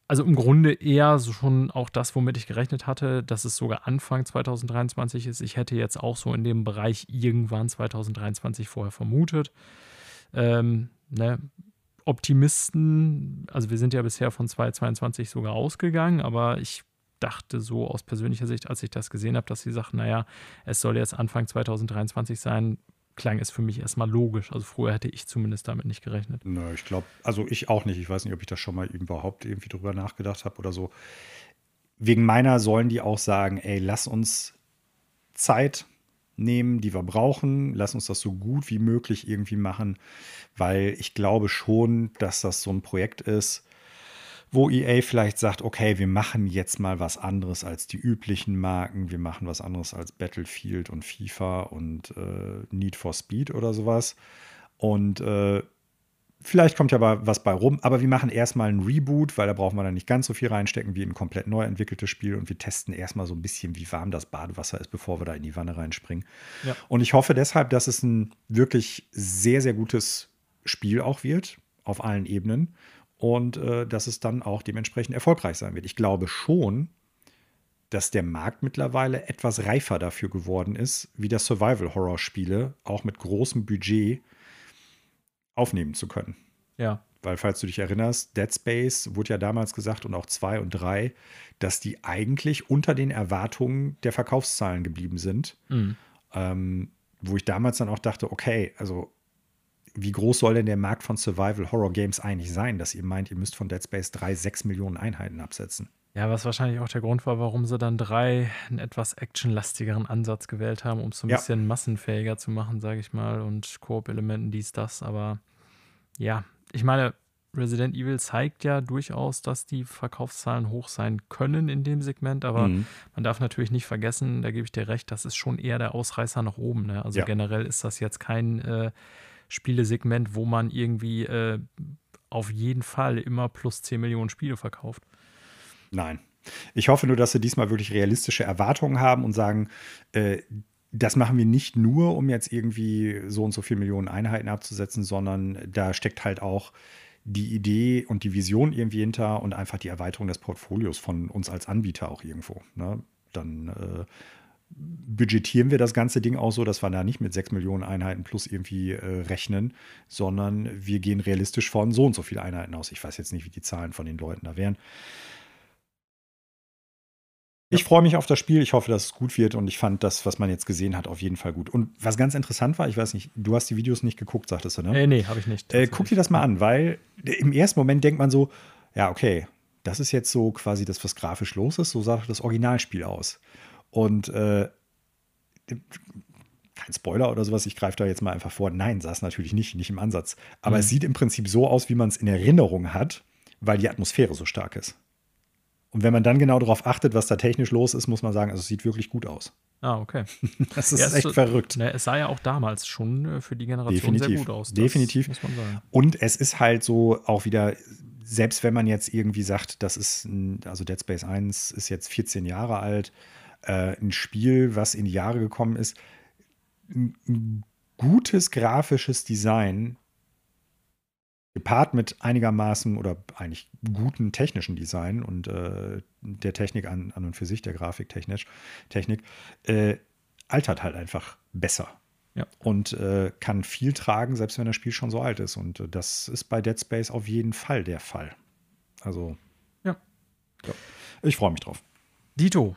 A: also im Grunde eher so schon auch das, womit ich gerechnet hatte, dass es sogar Anfang 2023 ist. Ich hätte jetzt auch so in dem Bereich irgendwann 2023 vorher vermutet. Ähm, ne? Optimisten, also wir sind ja bisher von 2022 sogar ausgegangen, aber ich dachte so aus persönlicher Sicht, als ich das gesehen habe, dass sie sagten, naja, es soll jetzt Anfang 2023 sein, klang es für mich erstmal logisch. Also früher hätte ich zumindest damit nicht gerechnet.
B: Nö, ich glaube, also ich auch nicht. Ich weiß nicht, ob ich das schon mal überhaupt irgendwie drüber nachgedacht habe oder so. Wegen meiner sollen die auch sagen, ey, lass uns Zeit nehmen, die wir brauchen. Lass uns das so gut wie möglich irgendwie machen, weil ich glaube schon, dass das so ein Projekt ist, wo EA vielleicht sagt, okay, wir machen jetzt mal was anderes als die üblichen Marken, wir machen was anderes als Battlefield und FIFA und äh, Need for Speed oder sowas. Und äh, vielleicht kommt ja was bei rum, aber wir machen erstmal ein Reboot, weil da brauchen wir dann nicht ganz so viel reinstecken wie ein komplett neu entwickeltes Spiel und wir testen erstmal so ein bisschen, wie warm das Badewasser ist, bevor wir da in die Wanne reinspringen. Ja. Und ich hoffe deshalb, dass es ein wirklich sehr, sehr gutes Spiel auch wird, auf allen Ebenen und äh, dass es dann auch dementsprechend erfolgreich sein wird. Ich glaube schon, dass der Markt mittlerweile etwas reifer dafür geworden ist, wie das Survival-Horror-Spiele, auch mit großem Budget, aufnehmen zu können.
A: Ja.
B: Weil, falls du dich erinnerst, Dead Space wurde ja damals gesagt und auch 2 und 3, dass die eigentlich unter den Erwartungen der Verkaufszahlen geblieben sind.
A: Mhm.
B: Ähm, wo ich damals dann auch dachte, okay, also wie groß soll denn der Markt von Survival Horror Games eigentlich sein, dass ihr meint, ihr müsst von Dead Space 3 6 Millionen Einheiten absetzen?
A: Ja, was wahrscheinlich auch der Grund war, warum sie dann drei einen etwas actionlastigeren Ansatz gewählt haben, um es so ein
B: Ja.
A: bisschen massenfähiger zu machen, sage ich mal, und Koop-Elementen, dies, das. Aber ja, ich meine, Resident Evil zeigt ja durchaus, dass die Verkaufszahlen hoch sein können in dem Segment, aber
B: Mhm.
A: man darf natürlich nicht vergessen, da gebe ich dir recht, das ist schon eher der Ausreißer nach oben. Ne? Also
B: Ja.
A: generell ist das jetzt kein äh, Spielesegment, wo man irgendwie äh, auf jeden Fall immer plus 10 Millionen Spiele verkauft.
B: Nein. Ich hoffe nur, dass sie diesmal wirklich realistische Erwartungen haben und sagen, äh, das machen wir nicht nur, um jetzt irgendwie so und so viele Millionen Einheiten abzusetzen, sondern da steckt halt auch die Idee und die Vision irgendwie hinter und einfach die Erweiterung des Portfolios von uns als Anbieter auch irgendwo. Ne? Dann äh, budgetieren wir das ganze Ding auch so, dass wir da nicht mit 6 Millionen Einheiten plus irgendwie äh, rechnen, sondern wir gehen realistisch von so und so viele Einheiten aus. Ich weiß jetzt nicht, wie die Zahlen von den Leuten da wären. Ich freue mich auf das Spiel. Ich hoffe, dass es gut wird und ich fand das, was man jetzt gesehen hat, auf jeden Fall gut. Und was ganz interessant war, ich weiß nicht, du hast die Videos nicht geguckt, sagtest du, ne?
A: Äh, nee, habe ich nicht.
B: Äh, guck dir das mal an, weil im ersten Moment denkt man so, ja, okay, das ist jetzt so quasi das, was grafisch los ist, so sah das Originalspiel aus. Und äh, kein Spoiler oder sowas, ich greife da jetzt mal einfach vor. Nein, sah es natürlich nicht, nicht im Ansatz. Aber
A: Mhm.
B: es sieht im Prinzip so aus, wie man es in Erinnerung hat, weil die Atmosphäre so stark ist. Und wenn man dann genau darauf achtet, was da technisch los ist, muss man sagen, also es sieht wirklich gut aus.
A: Ah, okay. <laughs>
B: Das ist
A: Ja, es
B: echt
A: ist-
B: verrückt.
A: Ne, es sah ja auch damals schon äh, für die Generation sehr
B: Definitiv.
A: gut aus.
B: Definitiv.
A: Muss man sagen.
B: Und es ist halt so auch wieder, selbst wenn man jetzt irgendwie sagt, das ist, ein, also Dead Space 1 ist jetzt 14 Jahre alt, äh, ein Spiel, was in die Jahre gekommen ist, ein gutes grafisches Design gepaart mit einigermaßen oder eigentlich guten technischen Design und äh, der Technik an, an und für sich, der Grafiktechnik, Technik, äh, altert halt einfach besser.
A: Ja.
B: Und äh, kann viel tragen, selbst wenn das Spiel schon so alt ist. Und äh, das ist bei Dead Space auf jeden Fall der Fall. Also,
A: Ja.
B: ja. Ich freue mich drauf.
A: Dito.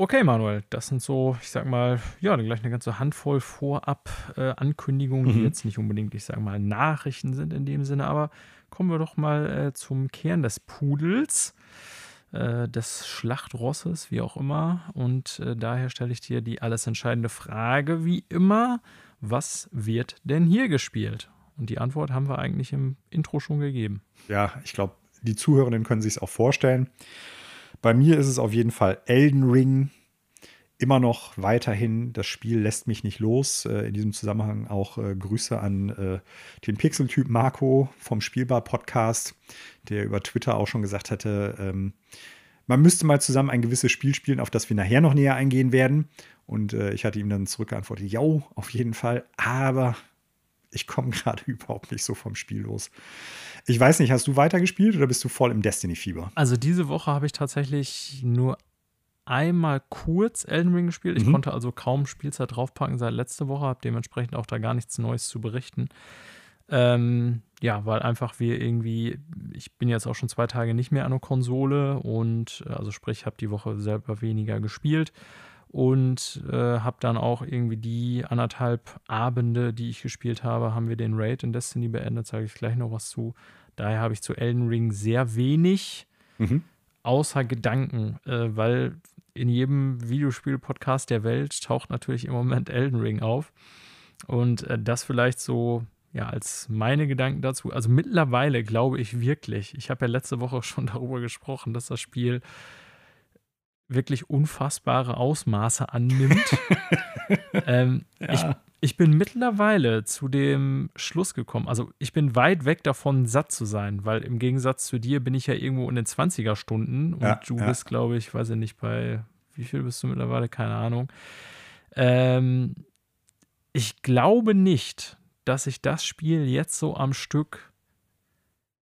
A: Okay, Manuel, das sind so, ich sag mal, ja, gleich eine ganze Handvoll Vorab-Ankündigungen, die
B: Mhm.
A: jetzt nicht unbedingt, ich sag mal, Nachrichten sind in dem Sinne, aber kommen wir doch mal äh, zum Kern des Pudels, äh, des Schlachtrosses, wie auch immer. Und äh, daher stelle ich dir die alles entscheidende Frage, wie immer: Was wird denn hier gespielt? Und die Antwort haben wir eigentlich im Intro schon gegeben.
B: Ja, ich glaube, die Zuhörenden können sich es auch vorstellen. Bei mir ist es auf jeden Fall Elden Ring. Immer noch weiterhin, das Spiel lässt mich nicht los. Äh, in diesem Zusammenhang auch äh, Grüße an äh, den Pixeltyp Marco vom Spielbar-Podcast, der über Twitter auch schon gesagt hatte, ähm, man müsste mal zusammen ein gewisses Spiel spielen, auf das wir nachher noch näher eingehen werden. Und ich hatte ihm dann zurückgeantwortet, ja, auf jeden Fall, aber ich komme <laughs> gerade überhaupt nicht so vom Spiel los. Ich weiß nicht, hast du weitergespielt oder bist du voll im Destiny-Fieber?
A: Also diese Woche habe ich tatsächlich nur einmal kurz Elden Ring gespielt. Ich
B: Mhm.
A: konnte also kaum Spielzeit draufpacken seit letzter Woche, habe dementsprechend auch da gar nichts Neues zu berichten. Ähm, ja, weil einfach wir irgendwie, ich bin jetzt auch schon zwei Tage nicht mehr an der Konsole und äh, also sprich, habe die Woche selber weniger gespielt und äh, habe dann auch irgendwie die anderthalb Abende, die ich gespielt habe, haben wir den Raid in Destiny beendet, sage ich gleich noch was zu. Daher habe ich zu Elden Ring sehr wenig
B: Mhm.
A: außer Gedanken, äh, weil in jedem Videospiel-Podcast der Welt taucht natürlich im Moment Elden Ring auf. Und äh, das vielleicht so, ja, als meine Gedanken dazu. Also mittlerweile glaube ich wirklich, ich habe ja letzte Woche <laughs> schon darüber gesprochen, dass das Spiel wirklich unfassbare Ausmaße annimmt. <laughs> ähm, ich
B: Ja.
A: ich bin mittlerweile zu dem Schluss gekommen, also ich bin weit weg davon, satt zu sein, weil im Gegensatz zu dir bin ich ja irgendwo in den 20er Stunden und
B: Ja,
A: du
B: ja.
A: bist, glaube ich, weiß ich nicht, bei wie viel bist du mittlerweile? Keine Ahnung. Ähm, ich glaube nicht, dass ich das Spiel jetzt so am Stück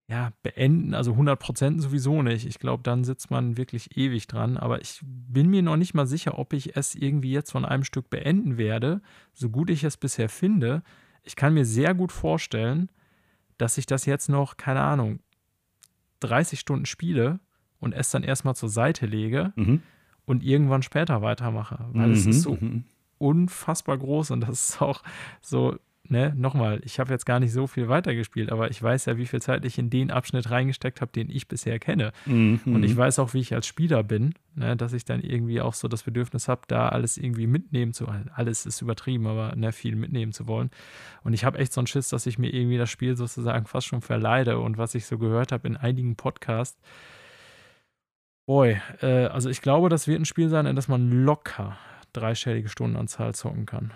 A: ja, beenden, also 100% sowieso nicht. Ich glaube, dann sitzt man wirklich ewig dran. Aber ich bin mir noch nicht mal sicher, ob ich es irgendwie jetzt von einem Stück beenden werde, so gut ich es bisher finde. Ich kann mir sehr gut vorstellen, dass ich das jetzt noch, keine Ahnung, 30 Stunden spiele und es dann erstmal zur Seite lege
B: Mhm.
A: und irgendwann später weitermache. Weil es
B: Mhm,
A: ist so
B: mhm.
A: unfassbar groß und das ist auch so, ne, nochmal, ich habe jetzt gar nicht so viel weitergespielt, aber ich weiß ja, wie viel Zeit ich in den Abschnitt reingesteckt habe, den ich bisher kenne.
B: Mhm.
A: Und ich weiß auch, wie ich als Spieler bin, ne, dass ich dann irgendwie auch so das Bedürfnis habe, da alles irgendwie mitnehmen zu wollen. Alles ist übertrieben, aber ne, viel mitnehmen zu wollen. Und ich habe echt so einen Schiss, dass ich mir irgendwie das Spiel sozusagen fast schon verleide. Und was ich so gehört habe in einigen Podcasts, boy, äh, also ich glaube, das wird ein Spiel sein, in das man locker dreistellige Stundenanzahl zocken kann.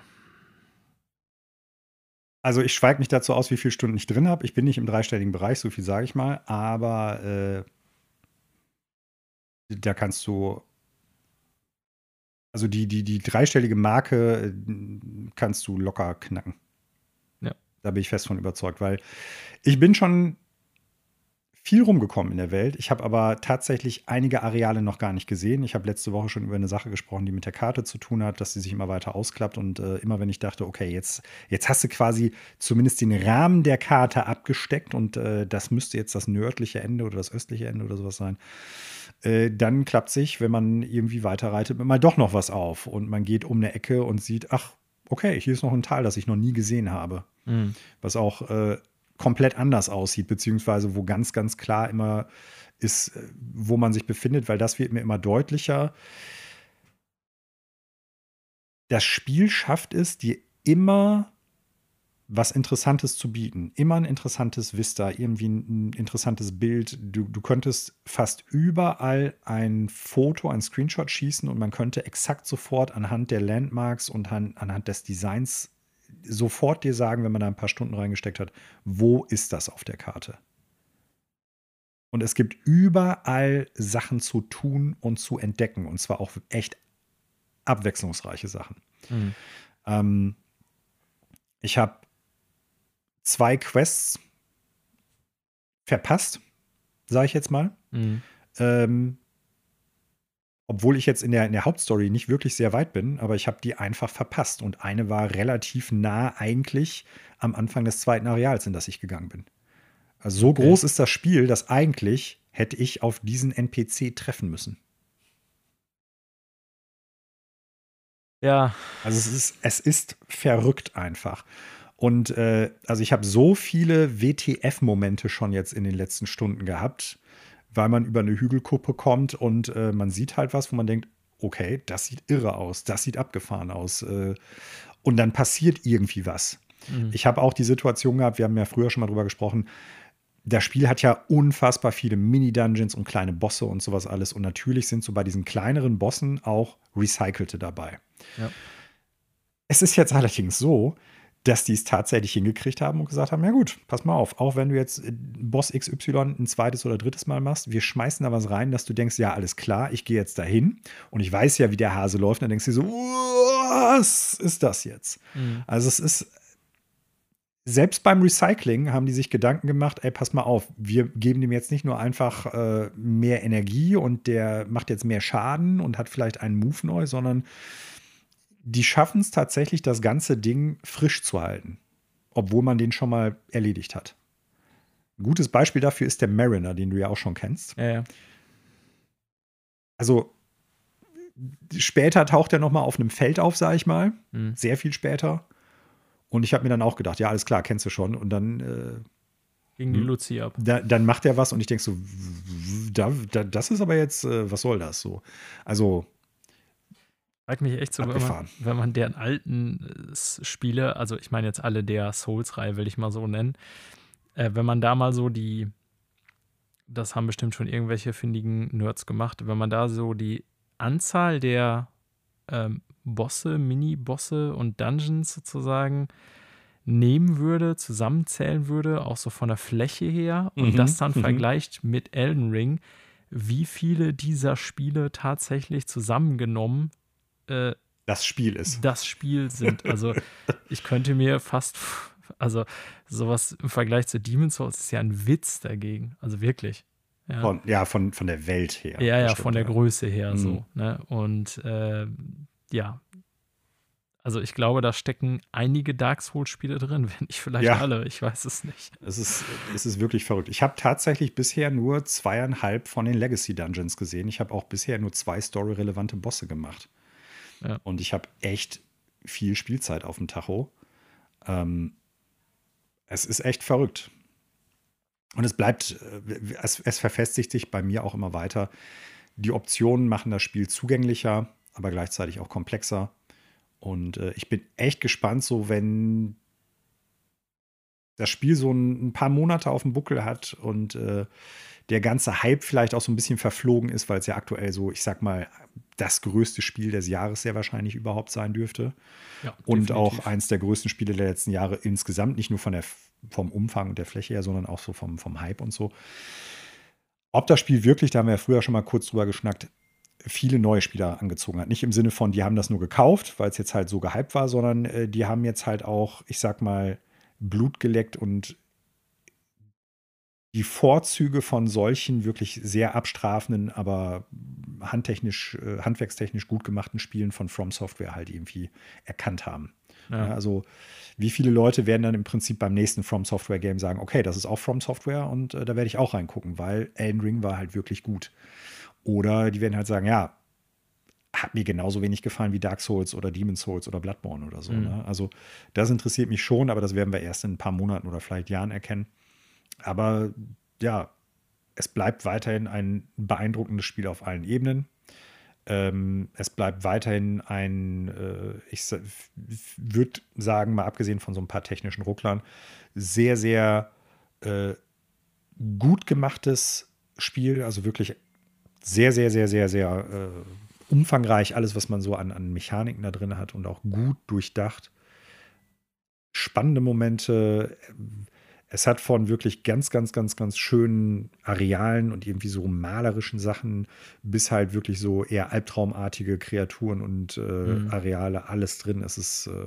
B: Also ich schweige nicht dazu aus, wie viele Stunden ich drin habe. Ich bin nicht im dreistelligen Bereich, so viel sage ich mal. Aber äh, da kannst du, also die, die, die dreistellige Marke äh, kannst du locker knacken.
A: Ja.
B: Da bin ich fest von überzeugt, weil ich bin schon viel rumgekommen in der Welt. Ich habe aber tatsächlich einige Areale noch gar nicht gesehen. Ich habe letzte Woche schon über eine Sache gesprochen, die mit der Karte zu tun hat, dass sie sich immer weiter ausklappt. Und äh, immer wenn ich dachte, okay, jetzt, jetzt hast du quasi zumindest den Rahmen der Karte abgesteckt und äh, das müsste jetzt das nördliche Ende oder das östliche Ende oder sowas sein. Äh, dann klappt sich, wenn man irgendwie weiterreitet, mal doch noch was auf. Und man geht um eine Ecke und sieht, ach, okay, hier ist noch ein Tal, das ich noch nie gesehen habe
A: Mhm.
B: was auch äh, komplett anders aussieht, beziehungsweise wo ganz, ganz klar immer ist, äh, wo man sich befindet, weil das wird mir immer deutlicher. Das Spiel schafft es, dir immer was Interessantes zu bieten. Immer ein interessantes Vista, irgendwie ein, interessantes Bild. Du, du könntest fast überall ein Foto, ein Screenshot schießen und man könnte exakt sofort anhand der Landmarks und an, anhand des Designs sofort dir sagen, wenn man da ein paar Stunden reingesteckt hat, wo ist das auf der Karte? Und es gibt überall Sachen zu tun und zu entdecken. Und zwar auch echt abwechslungsreiche Sachen.
A: Mhm.
B: Ähm, ich habe zwei Quests verpasst, sage ich jetzt mal.
A: Mhm.
B: Ähm, obwohl ich jetzt in der, in der Hauptstory nicht wirklich sehr weit bin, aber ich habe die einfach verpasst. Und eine war relativ nah eigentlich am Anfang des zweiten Areals, in das ich gegangen bin. Also so
A: Okay.
B: groß ist das Spiel, dass eigentlich hätte ich auf diesen NPC treffen müssen.
A: Ja,
B: Also es ist, es ist verrückt einfach. Und äh, also ich habe so viele WTF-Momente schon jetzt in den letzten Stunden gehabt, weil man über eine Hügelkuppe kommt und äh, man sieht halt was, wo man denkt, okay, das sieht irre aus, das sieht abgefahren aus. Äh, und dann passiert irgendwie was.
A: Mhm.
B: Ich habe auch die Situation gehabt, wir haben ja früher schon mal drüber gesprochen, das Spiel hat ja unfassbar viele Mini-Dungeons und kleine Bosse und sowas alles. Und natürlich sind so bei diesen kleineren Bossen auch Recycelte dabei.
A: Ja.
B: Es ist jetzt allerdings so, dass die es tatsächlich hingekriegt haben und gesagt haben: Ja, gut, pass mal auf, auch wenn du jetzt äh, Boss XY ein zweites oder drittes Mal machst, wir schmeißen da was rein, dass du denkst: Ja, alles klar, ich gehe jetzt dahin und ich weiß ja, wie der Hase läuft. Und dann denkst du so: Was ist das jetzt?
A: Mhm.
B: Also, es ist selbst beim Recycling haben die sich Gedanken gemacht, ey, pass mal auf, wir geben dem jetzt nicht nur einfach äh, mehr Energie und der macht jetzt mehr Schaden und hat vielleicht einen Move neu, sondern die schaffen es tatsächlich, das ganze Ding frisch zu halten, obwohl man den schon mal erledigt hat. Ein gutes Beispiel dafür ist der Mariner, den du ja auch schon kennst.
A: Ja, ja.
B: Also später taucht er noch mal auf einem Feld auf, sag ich mal.
A: Mhm.
B: Sehr viel später. Und ich habe mir dann auch gedacht, ja, alles klar, kennst du schon. Und dann, äh,
A: Gegen die
B: Mhm.
A: Luzi ab.
B: da, dann macht er was und ich denke so, da, da, das ist aber jetzt, äh, was soll das so? Also,
A: Fragt mich echt so, wenn man, wenn man deren alten äh, Spiele, also ich meine jetzt alle der Souls-Reihe, will ich mal so nennen, äh, wenn man da mal so die, das haben bestimmt schon irgendwelche findigen Nerds gemacht, wenn man da so die Anzahl der ähm, Bosse, Mini-Bosse und Dungeons sozusagen nehmen würde, zusammenzählen würde, auch so von der Fläche her und
B: Mhm,
A: das dann
B: mhm.
A: vergleicht mit Elden Ring, wie viele dieser Spiele tatsächlich zusammengenommen äh,
B: das Spiel ist.
A: das Spiel sind. Also <laughs> ich könnte mir fast, also sowas im Vergleich zu Demon's Souls ist ja ein Witz dagegen. Also wirklich. Ja,
B: Von, ja, von, von der Welt her.
A: ja, ja von der
B: ja.
A: Größe her
B: Mhm.
A: so. Ne? Und äh, ja, Also ich glaube, da stecken einige Dark Souls-Spiele drin, <laughs> wenn nicht vielleicht ja. alle. Ich weiß es nicht.
B: Es ist, es ist wirklich verrückt. Ich habe tatsächlich bisher nur zweieinhalb von den Legacy Dungeons gesehen. Ich habe auch bisher nur zwei story-relevante Bosse gemacht. Und ich habe echt viel Spielzeit auf dem Tacho. Ähm, es ist echt verrückt. Und es bleibt, äh, es, es verfestigt sich bei mir auch immer weiter. Die Optionen machen das Spiel zugänglicher, aber gleichzeitig auch komplexer. Und äh, ich bin echt gespannt, so wenn das Spiel so ein, ein paar Monate auf dem Buckel hat und äh, der ganze Hype vielleicht auch so ein bisschen verflogen ist, weil es ja aktuell so, ich sag mal, das größte Spiel des Jahres sehr wahrscheinlich überhaupt sein dürfte. Ja, und auch eins der größten Spiele der letzten Jahre insgesamt, nicht nur von der, vom Umfang und der Fläche her, sondern auch so vom, vom Hype und so. Ob das Spiel wirklich, da haben wir ja früher schon mal kurz drüber geschnackt, viele neue Spieler angezogen hat. Nicht im Sinne von, die haben das nur gekauft, weil es jetzt halt so gehypt war, sondern äh, die haben jetzt halt auch, ich sag mal, Blut geleckt und die Vorzüge von solchen wirklich sehr abstrafenden, aber handtechnisch, äh, handwerkstechnisch gut gemachten Spielen von From Software halt irgendwie erkannt haben. Ja. Also wie viele Leute werden dann im Prinzip beim nächsten From Software Game sagen, okay, das ist auch From Software und äh, da werde ich auch reingucken, weil Elden Ring war halt wirklich gut. Oder die werden halt sagen, ja, hat mir genauso wenig gefallen wie Dark Souls oder Demon's Souls oder Bloodborne oder so. Mhm. Ne? Also das interessiert mich schon, aber das werden wir erst in ein paar Monaten oder vielleicht Jahren erkennen. Aber ja, es bleibt weiterhin ein beeindruckendes Spiel auf allen Ebenen. Ähm, es bleibt weiterhin ein, äh, ich würde sagen, mal abgesehen von so ein paar technischen Rucklern, sehr, sehr äh, gut gemachtes Spiel. Also wirklich sehr, sehr, sehr, sehr, sehr äh, umfangreich, alles, was man so an, an Mechaniken da drin hat und auch gut durchdacht. Spannende Momente. Es hat von wirklich ganz, ganz, ganz, ganz schönen Arealen und irgendwie so malerischen Sachen bis halt wirklich so eher albtraumartige Kreaturen und äh, mhm. Areale, alles drin. Es ist äh,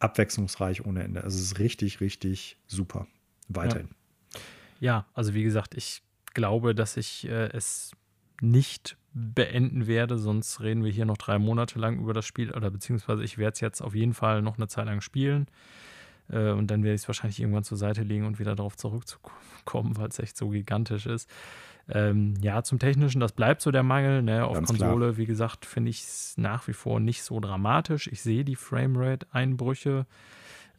B: abwechslungsreich ohne Ende. Es ist richtig, richtig super. Weiterhin.
A: Ja, ja also wie gesagt, ich glaube, dass ich äh, es nicht beenden werde, sonst reden wir hier noch drei Monate lang über das Spiel oder beziehungsweise ich werde es jetzt auf jeden Fall noch eine Zeit lang spielen äh, und dann werde ich es wahrscheinlich irgendwann zur Seite legen und wieder darauf zurückzukommen, weil es echt so gigantisch ist. Ähm, ja, zum Technischen, das bleibt so der Mangel. Ne? Auf Ganz Konsole, klar. wie gesagt, finde ich es nach wie vor nicht so dramatisch. Ich sehe die Framerate-Einbrüche.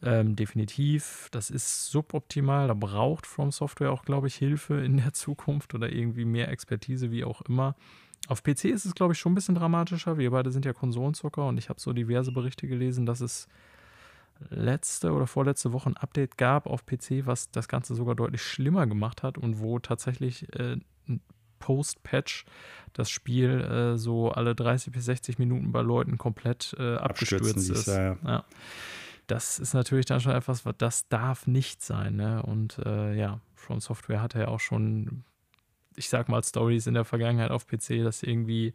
A: Ähm, definitiv, das ist suboptimal. Da braucht From Software auch, glaube ich, Hilfe in der <laughs> Zukunft oder irgendwie mehr Expertise, wie auch immer. Auf PC ist es, glaube ich, schon ein bisschen dramatischer. Wir beide sind ja Konsolenzocker und ich habe so diverse Berichte gelesen, dass es letzte oder vorletzte Woche ein Update gab auf PC, was das Ganze sogar deutlich schlimmer gemacht hat und wo tatsächlich äh, Post-Patch das Spiel äh, so alle 30 bis 60 Minuten bei Leuten komplett äh, abgestürzt ist. Ja. ja das ist natürlich dann schon etwas, was das darf nicht sein. Ne? Und äh, ja, From Software hatte ja auch schon, ich sag mal, Stories in der Vergangenheit auf PC, dass irgendwie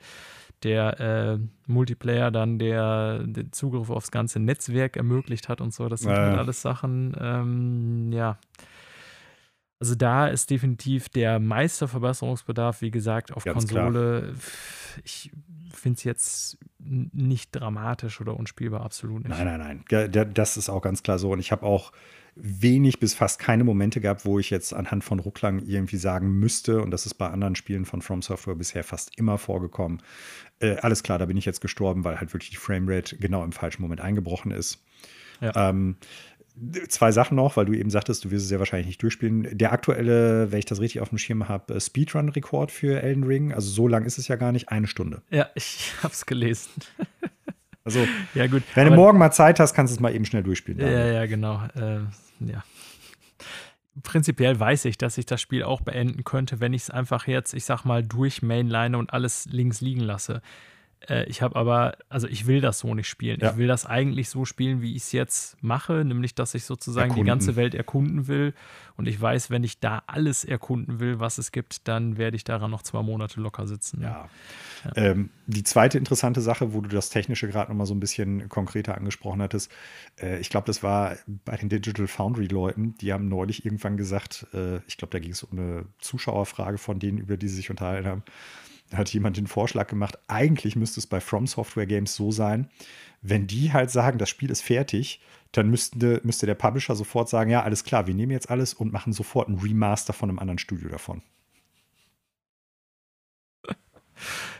A: der äh, Multiplayer dann der, den Zugriff aufs ganze Netzwerk ermöglicht hat und so. Das sind ja. halt alles Sachen, ähm, ja. Also da ist definitiv der meiste Verbesserungsbedarf, wie gesagt, auf Ganz Konsole. Klar. Ich finde es jetzt nicht dramatisch oder unspielbar, absolut nicht.
B: Nein, nein, nein. Das ist auch ganz klar so. Und ich habe auch wenig bis fast keine Momente gehabt, wo ich jetzt anhand von Rucklang irgendwie sagen müsste, und das ist bei anderen Spielen von From Software bisher fast immer vorgekommen. Äh, alles klar, da bin ich jetzt gestorben, weil halt wirklich die Framerate genau im falschen Moment eingebrochen ist. Ja. Ähm, Zwei Sachen noch, weil du eben sagtest, du wirst es sehr wahrscheinlich nicht durchspielen. Der aktuelle, wenn ich das richtig auf dem Schirm habe, Speedrun-Rekord für Elden Ring, also so lang ist es ja gar nicht, eine Stunde.
A: Ja, ich <laughs> habe es gelesen.
B: Also, ja, gut. Wenn du morgen mal Zeit hast, kannst du es mal eben schnell durchspielen.
A: Ja, ja, ja, genau. Äh, ja. Prinzipiell weiß ich, dass ich das Spiel auch beenden könnte, wenn ich es einfach jetzt, ich sag mal, durch Mainline und alles links liegen lasse. Äh, ich habe aber, also ich will das so nicht spielen. Ja. Ich will das eigentlich so spielen, wie ich es jetzt mache, nämlich dass ich sozusagen erkunden. die ganze Welt erkunden will. Und ich weiß, wenn ich da alles erkunden will, was es gibt, dann werde ich daran noch zwei Monate locker sitzen.
B: Ja. ja. Ähm, die zweite interessante Sache, wo du das Technische gerade noch mal so ein bisschen konkreter angesprochen hattest, äh, ich glaube, das war bei den Digital Foundry-Leuten, die haben neulich irgendwann gesagt, äh, ich glaube, da ging es um eine Zuschauerfrage von denen, über die sie sich unterhalten haben Da hat jemand den Vorschlag gemacht, eigentlich müsste es bei From Software Games so sein, wenn die halt sagen, das Spiel ist fertig, dann müsste, müsste der Publisher sofort sagen, ja, alles klar, wir nehmen jetzt alles und machen sofort ein Remaster von einem anderen Studio davon.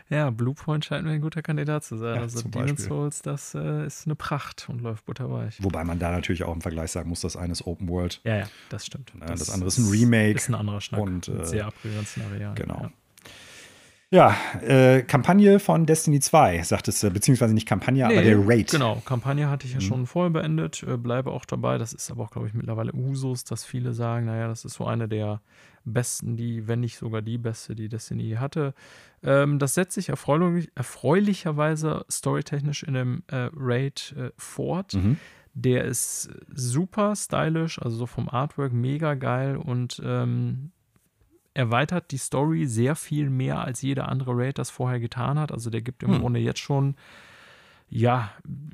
A: Ja, Bluepoint scheint mir ein guter Kandidat zu sein. Ja, also Demon's Souls, das äh, ist eine Pracht und läuft butterweich.
B: Wobei man da natürlich auch im Vergleich sagen muss, das eine ist Open World.
A: Ja, ja, das stimmt.
B: Ja, das, das, andere ist ein Remake.
A: Ist ein anderer Schnack.
B: Und, äh,
A: sehr abgegrenzten Areal.
B: Genau. Ja. Ja, äh, Kampagne von Destiny 2, sagtest du, beziehungsweise nicht Kampagne, nee, aber der Raid.
A: Genau, Kampagne hatte ich ja mhm. schon vorher beendet, äh, bleibe auch dabei. Das ist aber auch, glaube ich, mittlerweile Usus, dass viele sagen, naja, das ist so eine der besten, die, wenn nicht sogar die beste, die Destiny hatte. Ähm, das setzt sich erfreulich, erfreulicherweise storytechnisch in dem äh, Raid äh, fort. Mhm. Der ist super stylisch, also so vom Artwork mega geil und ähm, erweitert die Story sehr viel mehr, als jeder andere Raid das vorher getan hat. Also der gibt im hm. Grunde jetzt schon, ja,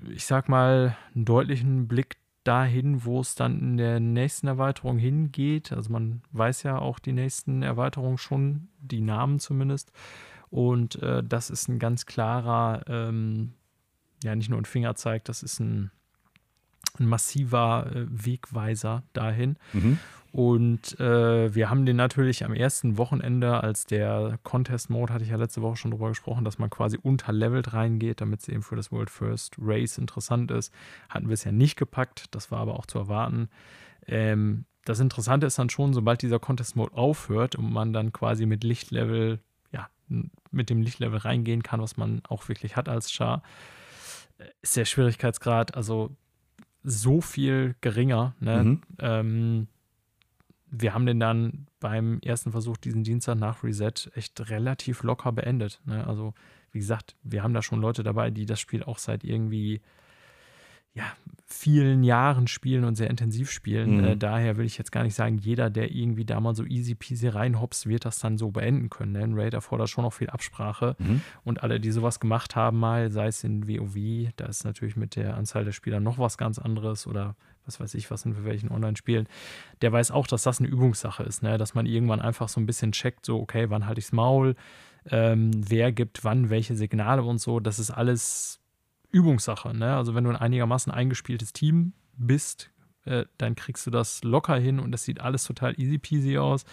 A: ich sag mal, einen deutlichen Blick dahin, wo es dann in der nächsten Erweiterung hingeht. Also man weiß ja auch die nächsten Erweiterungen schon, die Namen zumindest. Und äh, das ist ein ganz klarer, ähm, ja, nicht nur ein Fingerzeig, das ist ein, ein massiver äh, Wegweiser dahin. Mhm. Und äh, wir haben den natürlich am ersten Wochenende, als der Contest-Mode, hatte ich ja letzte Woche schon drüber gesprochen, dass man quasi unterlevelt reingeht, damit es eben für das World First Race interessant ist. Hatten wir es ja nicht gepackt, das war aber auch zu erwarten. Ähm, das Interessante ist dann schon, sobald dieser Contest-Mode aufhört und man dann quasi mit Lichtlevel, ja, mit dem Lichtlevel reingehen kann, was man auch wirklich hat als Char, äh, ist der Schwierigkeitsgrad also so viel geringer. Ne? Mhm. Ähm, wir haben den dann beim ersten Versuch diesen Dienstag nach Reset echt relativ locker beendet. Ne? Also, wie gesagt, wir haben da schon Leute dabei, die das Spiel auch seit irgendwie ja, vielen Jahren spielen und sehr intensiv spielen. Mhm. Äh, daher will ich jetzt gar nicht sagen, jeder, der irgendwie da mal so easy peasy reinhops, wird das dann so beenden können. Ne? Ein Raid erfordert schon noch viel Absprache. Mhm. Und alle, die sowas gemacht haben, mal, sei es in WoW, da ist natürlich mit der Anzahl der Spieler noch was ganz anderes oder was weiß ich, was sind für welchen Online-Spielen, der weiß auch, dass das eine Übungssache ist, ne? dass man irgendwann einfach so ein bisschen checkt, so, okay, wann halte ich das Maul, ähm, wer gibt wann welche Signale und so, das ist alles Übungssache. Ne? Also wenn du ein einigermaßen eingespieltes Team bist, äh, dann kriegst du das locker hin und das sieht alles total easy peasy aus.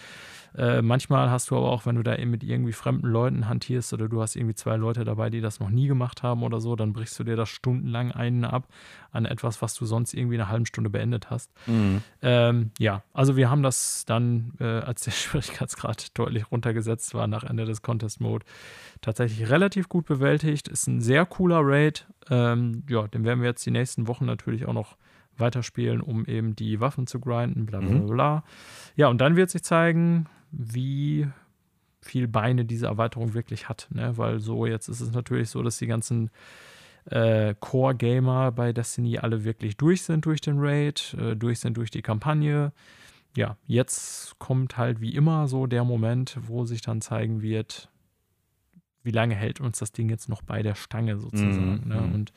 A: Äh, manchmal hast du aber auch, wenn du da eben mit irgendwie fremden Leuten hantierst oder du hast irgendwie zwei Leute dabei, die das noch nie gemacht haben oder so, dann brichst du dir das stundenlang einen ab an etwas, was du sonst irgendwie eine halbe Stunde beendet hast. Mhm. Ähm, ja, also wir haben das dann, äh, als der <laughs> Schwierigkeitsgrad deutlich runtergesetzt war nach Ende des Contest Mode, tatsächlich relativ gut bewältigt. Ist ein sehr cooler Raid. Ähm, ja, den werden wir jetzt die nächsten Wochen natürlich auch noch weiterspielen, um eben die Waffen zu grinden, bla bla mhm. bla. Ja, und dann wird sich zeigen, wie viel Beine diese Erweiterung wirklich hat. Ne? Weil so jetzt ist es natürlich so, dass die ganzen äh, Core-Gamer bei Destiny alle wirklich durch sind durch den Raid, äh, durch sind durch die Kampagne. Ja, jetzt kommt halt wie immer so der Moment, wo sich dann zeigen wird, wie lange hält uns das Ding jetzt noch bei der Stange sozusagen. Mhm. Ne? Mhm. Und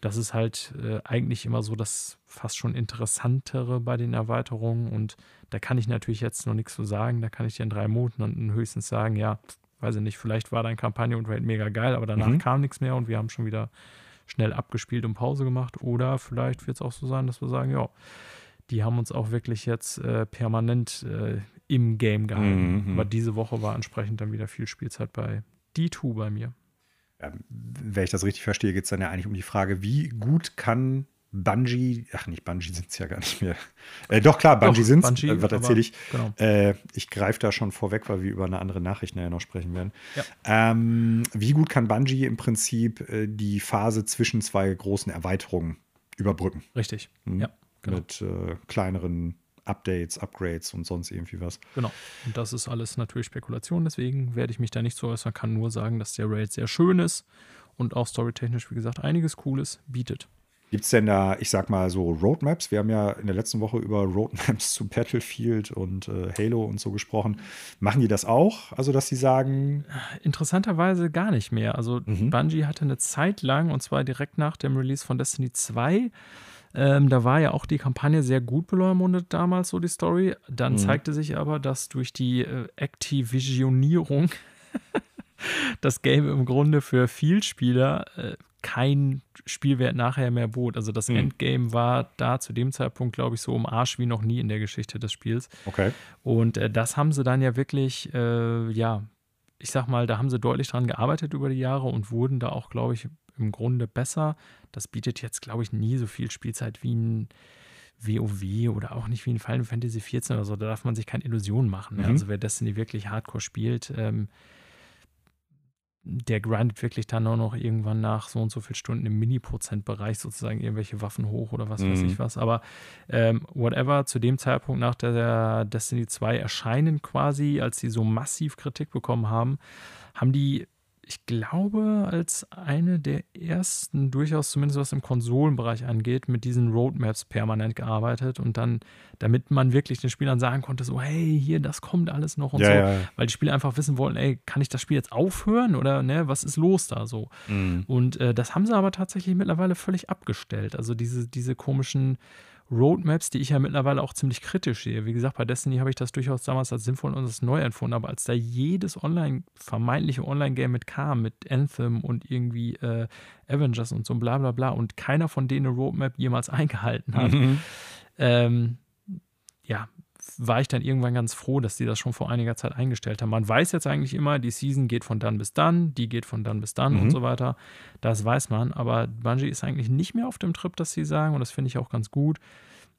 A: das ist halt äh, eigentlich immer so das fast schon Interessantere bei den Erweiterungen. Und da kann ich natürlich jetzt noch nichts zu sagen. Da kann ich dir in drei Monaten höchstens sagen, ja, weiß ich nicht, vielleicht war dein Kampagne und Raid mega geil, aber danach mhm. kam nichts mehr und wir haben schon wieder schnell abgespielt und Pause gemacht. Oder vielleicht wird es auch so sein, dass wir sagen, ja, die haben uns auch wirklich jetzt äh, permanent äh, im Game gehalten. Mhm. Aber diese Woche war entsprechend dann wieder viel Spielzeit bei D2 bei mir
B: ja, wenn ich das richtig verstehe, geht es dann ja eigentlich um die Frage, wie gut kann Bungie, ach nicht, Bungie sind es ja gar nicht mehr. Äh, doch, klar, Bungie sind es. Äh, was erzähle ich? Genau. Äh, ich greife da schon vorweg, weil wir über eine andere Nachricht nachher noch sprechen werden. Ja. Ähm, wie gut kann Bungie im Prinzip äh, die Phase zwischen zwei großen Erweiterungen überbrücken?
A: Richtig,
B: mhm. ja. Genau. Mit äh, kleineren Updates, Upgrades und sonst irgendwie was.
A: Genau. Und das ist alles natürlich Spekulation, deswegen werde ich mich da nicht so äußern, kann nur sagen, dass der Raid sehr schön ist und auch storytechnisch, wie gesagt, einiges Cooles bietet.
B: Gibt es denn da, ich sag mal, so Roadmaps? Wir haben ja in der letzten Woche über Roadmaps <laughs> zu Battlefield und äh, Halo und so gesprochen. Machen die das auch? Also, dass sie sagen.
A: Interessanterweise gar nicht mehr. Also, mhm. Bungie hatte eine Zeit lang, und zwar direkt nach dem Release von Destiny 2, ähm, da war ja auch die Kampagne sehr gut beleumundet damals, so die Story. Dann mhm. zeigte sich aber, dass durch die äh, Activisionierung <laughs> das Game im Grunde für Vielspieler äh, kein Spielwert nachher mehr bot. Also das mhm. Endgame war da zu dem Zeitpunkt, glaube ich, so um Arsch wie noch nie in der Geschichte des Spiels.
B: Okay.
A: Und äh, das haben sie dann ja wirklich, äh, ja, ich sag mal, da haben sie deutlich dran gearbeitet über die Jahre und wurden da auch, glaube ich, im Grunde besser. Das bietet jetzt, glaube ich, nie so viel Spielzeit wie ein WoW oder auch nicht wie ein Final Fantasy XIV oder so. Da darf man sich keine Illusionen machen. Mhm. Also wer Destiny wirklich hardcore spielt, ähm, der grindet wirklich dann auch noch irgendwann nach so und so viel Stunden im Mini-Prozent-Bereich sozusagen irgendwelche Waffen hoch oder was mhm. weiß ich was. Aber ähm, whatever, zu dem Zeitpunkt nach der Destiny 2 erscheinen quasi, als sie so massiv Kritik bekommen haben, haben die ich glaube, als eine der ersten, durchaus zumindest was im Konsolenbereich angeht, mit diesen Roadmaps permanent gearbeitet und dann, damit man wirklich den Spielern sagen konnte, so, hey, hier, das kommt alles noch und
B: ja,
A: so,
B: ja,
A: weil die Spieler einfach wissen wollen, ey, kann ich das Spiel jetzt aufhören oder ne, was ist los da so?
B: Mhm.
A: Und äh, das haben sie aber tatsächlich mittlerweile völlig abgestellt. Also diese, diese komischen Roadmaps, die ich ja mittlerweile auch ziemlich kritisch sehe. Wie gesagt, bei Destiny habe ich das durchaus damals als sinnvoll und als neu empfunden, aber als da jedes Online, vermeintliche Online-Game mit kam, mit Anthem und irgendwie äh, Avengers und so bla bla bla und keiner von denen eine Roadmap jemals <laughs> eingehalten hat,
B: Mhm.
A: ähm, ja, war ich dann irgendwann ganz froh, dass die das schon vor einiger Zeit eingestellt haben. Man weiß jetzt eigentlich immer, die Season geht von dann bis dann, die geht von dann bis dann
B: Mhm.
A: und so weiter. Das weiß man, aber Bungie ist eigentlich nicht mehr auf dem Trip, dass sie sagen, und das finde ich auch ganz gut.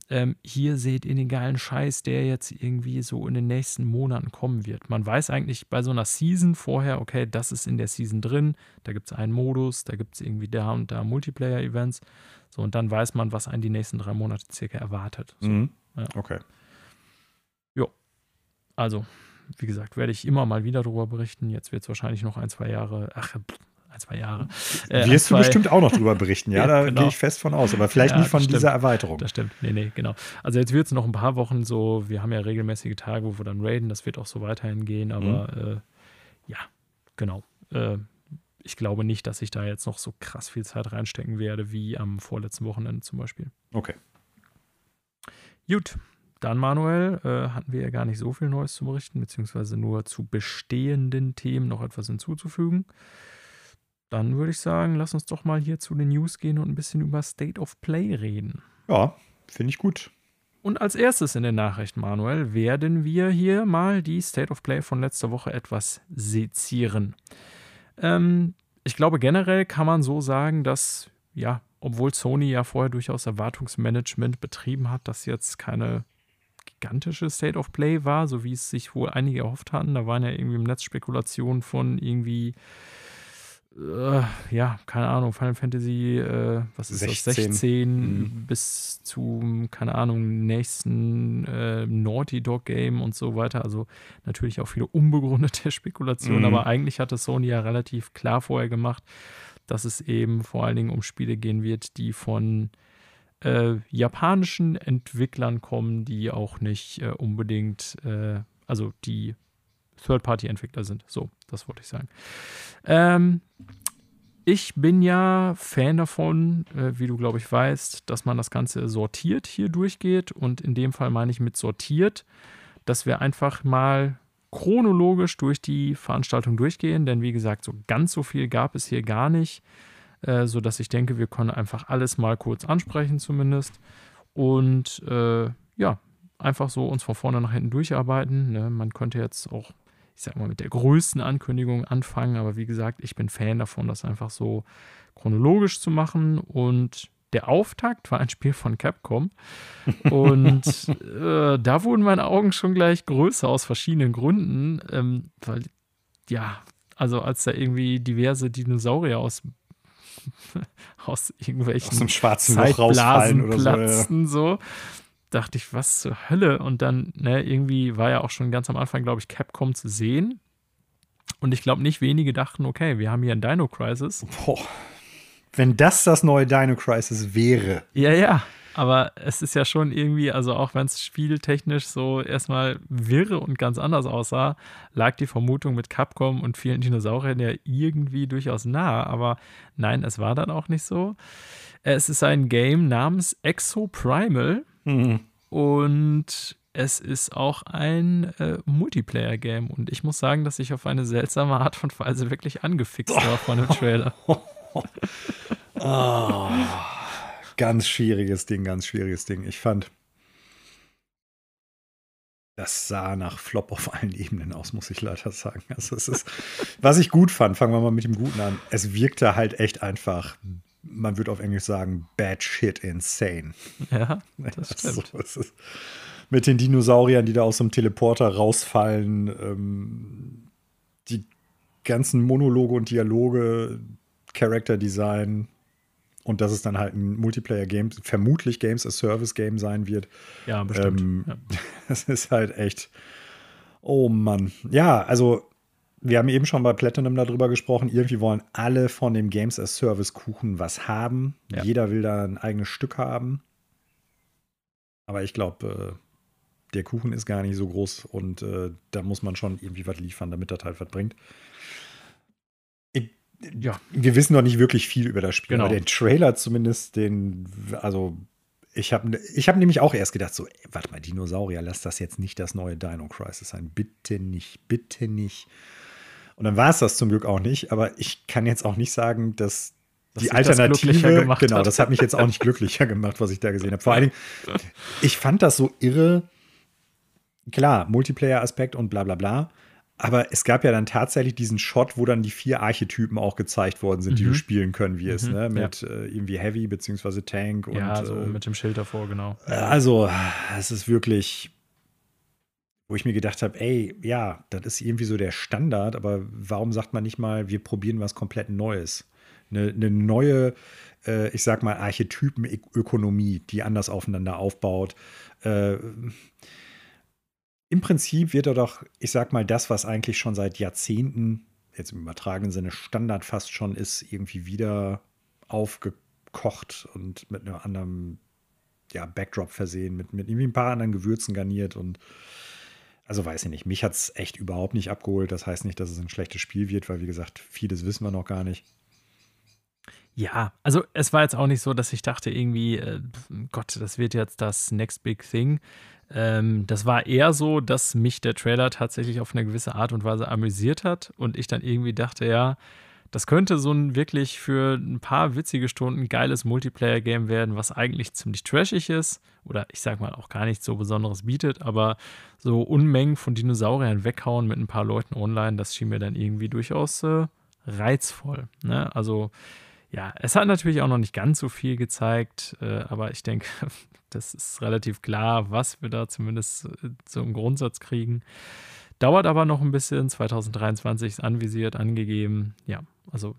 A: Ähm, hier seht ihr den geilen Scheiß, der jetzt irgendwie so in den nächsten Monaten kommen wird. Man weiß eigentlich bei so einer Season vorher, okay, das ist in der Season drin, da gibt es einen Modus, da gibt es irgendwie da und da Multiplayer-Events. So, und dann weiß man, was einen die nächsten drei Monate circa erwartet. So.
B: Mhm.
A: Ja.
B: Okay.
A: Also, wie gesagt, werde ich immer mal wieder darüber berichten. Jetzt wird es wahrscheinlich noch ein, zwei Jahre, ach, ein, zwei Jahre. Äh,
B: Wirst du
A: zwei-
B: bestimmt auch noch drüber berichten, ja, <laughs>
A: Ja,
B: da
A: genau.
B: gehe ich fest von aus, aber vielleicht
A: Ja,
B: nicht von dieser Erweiterung.
A: Das stimmt. Nee, nee, genau. Also jetzt wird es noch ein paar Wochen so, wir haben ja regelmäßige Tage, wo wir dann raiden, das wird auch so weiterhin gehen, aber
B: Mhm.
A: äh, ja, genau. Äh, ich glaube nicht, dass ich da jetzt noch so krass viel Zeit reinstecken werde, wie am vorletzten Wochenende zum Beispiel.
B: Okay.
A: Gut, dann Manuel, äh, hatten wir ja gar nicht so viel Neues zu berichten, beziehungsweise nur zu bestehenden Themen noch etwas hinzuzufügen. Dann würde ich sagen, lass uns doch mal hier zu den News gehen und ein bisschen über State of Play reden.
B: Ja, finde ich gut.
A: Und als erstes in den Nachrichten, Manuel, werden wir hier mal die State of Play von letzter Woche etwas sezieren. Ähm, ich glaube, generell kann man so sagen, dass, ja, obwohl Sony ja vorher durchaus Erwartungsmanagement betrieben hat, das jetzt keine gigantische State of Play war, so wie es sich wohl einige erhofft hatten. Da waren ja irgendwie im Netz Spekulationen von irgendwie, äh, ja, keine Ahnung, Final Fantasy, äh, was ist
B: 16.
A: das, 16
B: Mhm.
A: bis zum, keine Ahnung, nächsten äh, Naughty Dog Game und so weiter. Also natürlich auch viele unbegründete <laughs> Spekulationen,
B: Mhm.
A: aber eigentlich hatte Sony ja relativ klar vorher gemacht, dass es eben vor allen Dingen um Spiele gehen wird, die von äh, japanischen Entwicklern kommen, die auch nicht äh, unbedingt, äh, also die Third-Party-Entwickler sind. So, das wollte ich sagen. Ähm, ich bin ja Fan davon, äh, wie du, glaube ich, weißt, dass man das Ganze sortiert hier durchgeht. Und in dem Fall meine ich mit sortiert, dass wir einfach mal chronologisch durch die Veranstaltung durchgehen. Denn wie gesagt, so ganz so viel gab es hier gar nicht, äh, sodass ich denke, wir können einfach alles mal kurz ansprechen zumindest. Und äh, ja, einfach so uns von vorne nach hinten durcharbeiten. Ne? Man könnte jetzt auch, ich sag mal, mit der größten Ankündigung anfangen, aber wie gesagt, ich bin Fan davon, das einfach so chronologisch zu machen. Und der Auftakt war ein Spiel von Capcom. <laughs> Und äh, da wurden meine Augen schon gleich größer aus verschiedenen Gründen. Ähm, weil, ja, also als da irgendwie diverse Dinosaurier aus, <laughs> aus irgendwelchen
B: Aus dem schwarzen Loch rausfallen oder so. Ja.
A: platzten, so. Dachte ich, was zur Hölle? Und dann, ne, irgendwie war ja auch schon ganz am Anfang, glaube ich, Capcom zu sehen. Und ich glaube, nicht wenige dachten, okay, wir haben hier ein Dino Crisis.
B: Boah. Wenn das das neue Dino Crisis wäre.
A: Ja, ja. Aber es ist ja schon irgendwie, also auch wenn es spieltechnisch so erstmal wirre und ganz anders aussah, lag die Vermutung mit Capcom und vielen Dinosauriern ja irgendwie durchaus nah. Aber nein, es war dann auch nicht so. Es ist ein Game namens Exo Primal.
B: Mhm.
A: Und es ist auch ein äh, Multiplayer-Game. Und ich muss sagen, dass ich auf eine seltsame Art und Weise wirklich angefixt war von dem <laughs> Trailer.
B: oh, ganz schwieriges Ding, ganz schwieriges Ding. Ich fand, das sah nach Flop auf allen Ebenen aus, muss ich leider sagen. Also es ist, was ich gut fand, fangen wir mal mit dem Guten an. Es wirkte halt echt einfach, man würde auf Englisch sagen, bad shit insane.
A: Ja, <laughs> das stimmt.
B: Also, ist, mit den Dinosauriern, die da aus dem Teleporter rausfallen, ähm, die ganzen Monologe und Dialoge, Character Design, und dass es dann halt ein Multiplayer-Game, vermutlich Games as Service-Game sein wird.
A: Ja, bestimmt. Ähm, ja. <laughs>
B: Das ist halt echt. Oh Mann. Ja, also wir haben eben schon bei Platinum darüber gesprochen. Irgendwie wollen alle von dem Games as Service-Kuchen was haben. Ja. Jeder will da ein eigenes Stück haben. Aber ich glaube, äh, der Kuchen ist gar nicht so groß und äh, da muss man schon irgendwie was liefern, damit das halt was bringt ja, wir wissen noch nicht wirklich viel über das Spiel, genau. aber den Trailer zumindest, den, also ich habe ich hab nämlich auch erst gedacht, so, ey, warte mal, Dinosaurier, lass das jetzt nicht das neue Dino Crisis sein. Bitte nicht, bitte nicht. Und dann war es das zum Glück auch nicht, aber ich kann jetzt auch nicht sagen, dass das die Alternative, das genau, hat. das hat mich jetzt auch nicht glücklicher gemacht, was ich da gesehen habe. Vor allen Dingen, ich fand das so irre. Klar, Multiplayer-Aspekt und bla bla bla. Aber es gab ja dann tatsächlich diesen Shot, wo dann die vier Archetypen auch gezeigt worden sind, mhm. die du mhm. spielen können wirst, mhm. ne? Mit ja. äh, irgendwie Heavy beziehungsweise Tank und.
A: Ja,
B: so
A: äh, mit dem Schild davor, genau.
B: Äh, also, es ist wirklich, wo ich mir gedacht habe, ey, ja, das ist irgendwie so der Standard, aber warum sagt man nicht mal, wir probieren was komplett Neues? Eine, eine neue, äh, ich sag mal, Archetypenökonomie, die anders aufeinander aufbaut. Äh, im Prinzip wird er doch, ich sag mal, das, was eigentlich schon seit Jahrzehnten, jetzt im übertragenen Sinne Standard fast schon ist, irgendwie wieder aufgekocht und mit einem anderen ja, Backdrop versehen, mit, mit irgendwie ein paar anderen Gewürzen garniert und also weiß ich nicht, mich hat es echt überhaupt nicht abgeholt. Das heißt nicht, dass es ein schlechtes Spiel wird, weil wie gesagt, vieles wissen wir noch gar nicht.
A: Ja, also es war jetzt auch nicht so, dass ich dachte irgendwie, äh, Gott, das wird jetzt das Next Big Thing. Ähm, das war eher so, dass mich der Trailer tatsächlich auf eine gewisse Art und Weise amüsiert hat und ich dann irgendwie dachte, ja, das könnte so ein wirklich für ein paar witzige Stunden geiles Multiplayer-Game werden, was eigentlich ziemlich trashig ist oder ich sag mal auch gar nichts so Besonderes bietet, aber so Unmengen von Dinosauriern weghauen mit ein paar Leuten online, das schien mir dann irgendwie durchaus äh, reizvoll. Ne? Also ja, es hat natürlich auch noch nicht ganz so viel gezeigt, äh, aber ich denke, <laughs> das ist relativ klar, was wir da zumindest äh, so im Grundsatz kriegen. Dauert aber noch ein bisschen. 2023 ist anvisiert, angegeben. Ja, also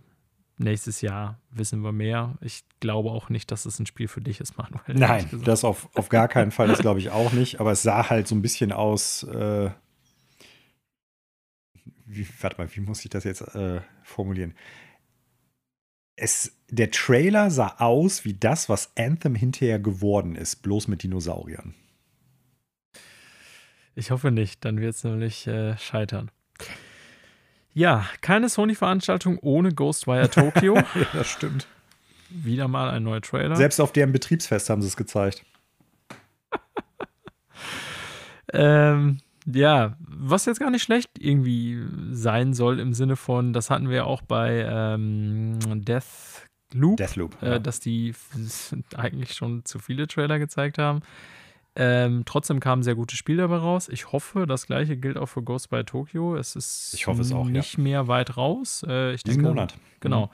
A: nächstes Jahr wissen wir mehr. Ich glaube auch nicht, dass es ein Spiel für dich ist, Manuel.
B: Nein, das auf, auf gar keinen Fall, das glaube ich auch nicht. Aber es sah halt so ein bisschen aus. Äh, wie, warte mal, wie muss ich das jetzt äh, formulieren? Es, der Trailer sah aus wie das, was Anthem hinterher geworden ist, bloß mit Dinosauriern.
A: Ich hoffe nicht, dann wird es nämlich äh, scheitern. Ja, keine Sony-Veranstaltung ohne Ghostwire Tokyo. <laughs>
B: ja, das stimmt.
A: Wieder mal ein neuer Trailer.
B: Selbst auf deren Betriebsfest haben sie es gezeigt. <laughs>
A: ähm, ja, was jetzt gar nicht schlecht irgendwie sein soll im Sinne von, das hatten wir auch bei ähm, Deathloop,
B: Deathloop
A: äh, ja. dass die <laughs> eigentlich schon zu viele Trailer gezeigt haben. Ähm, trotzdem kam ein sehr gutes Spiel dabei raus. Ich hoffe, das gleiche gilt auch für Ghost by Tokyo. Es ist
B: ich hoffe es auch,
A: nicht
B: ja.
A: mehr weit raus. Äh, ich
B: Diesen
A: denke,
B: Monat.
A: Genau.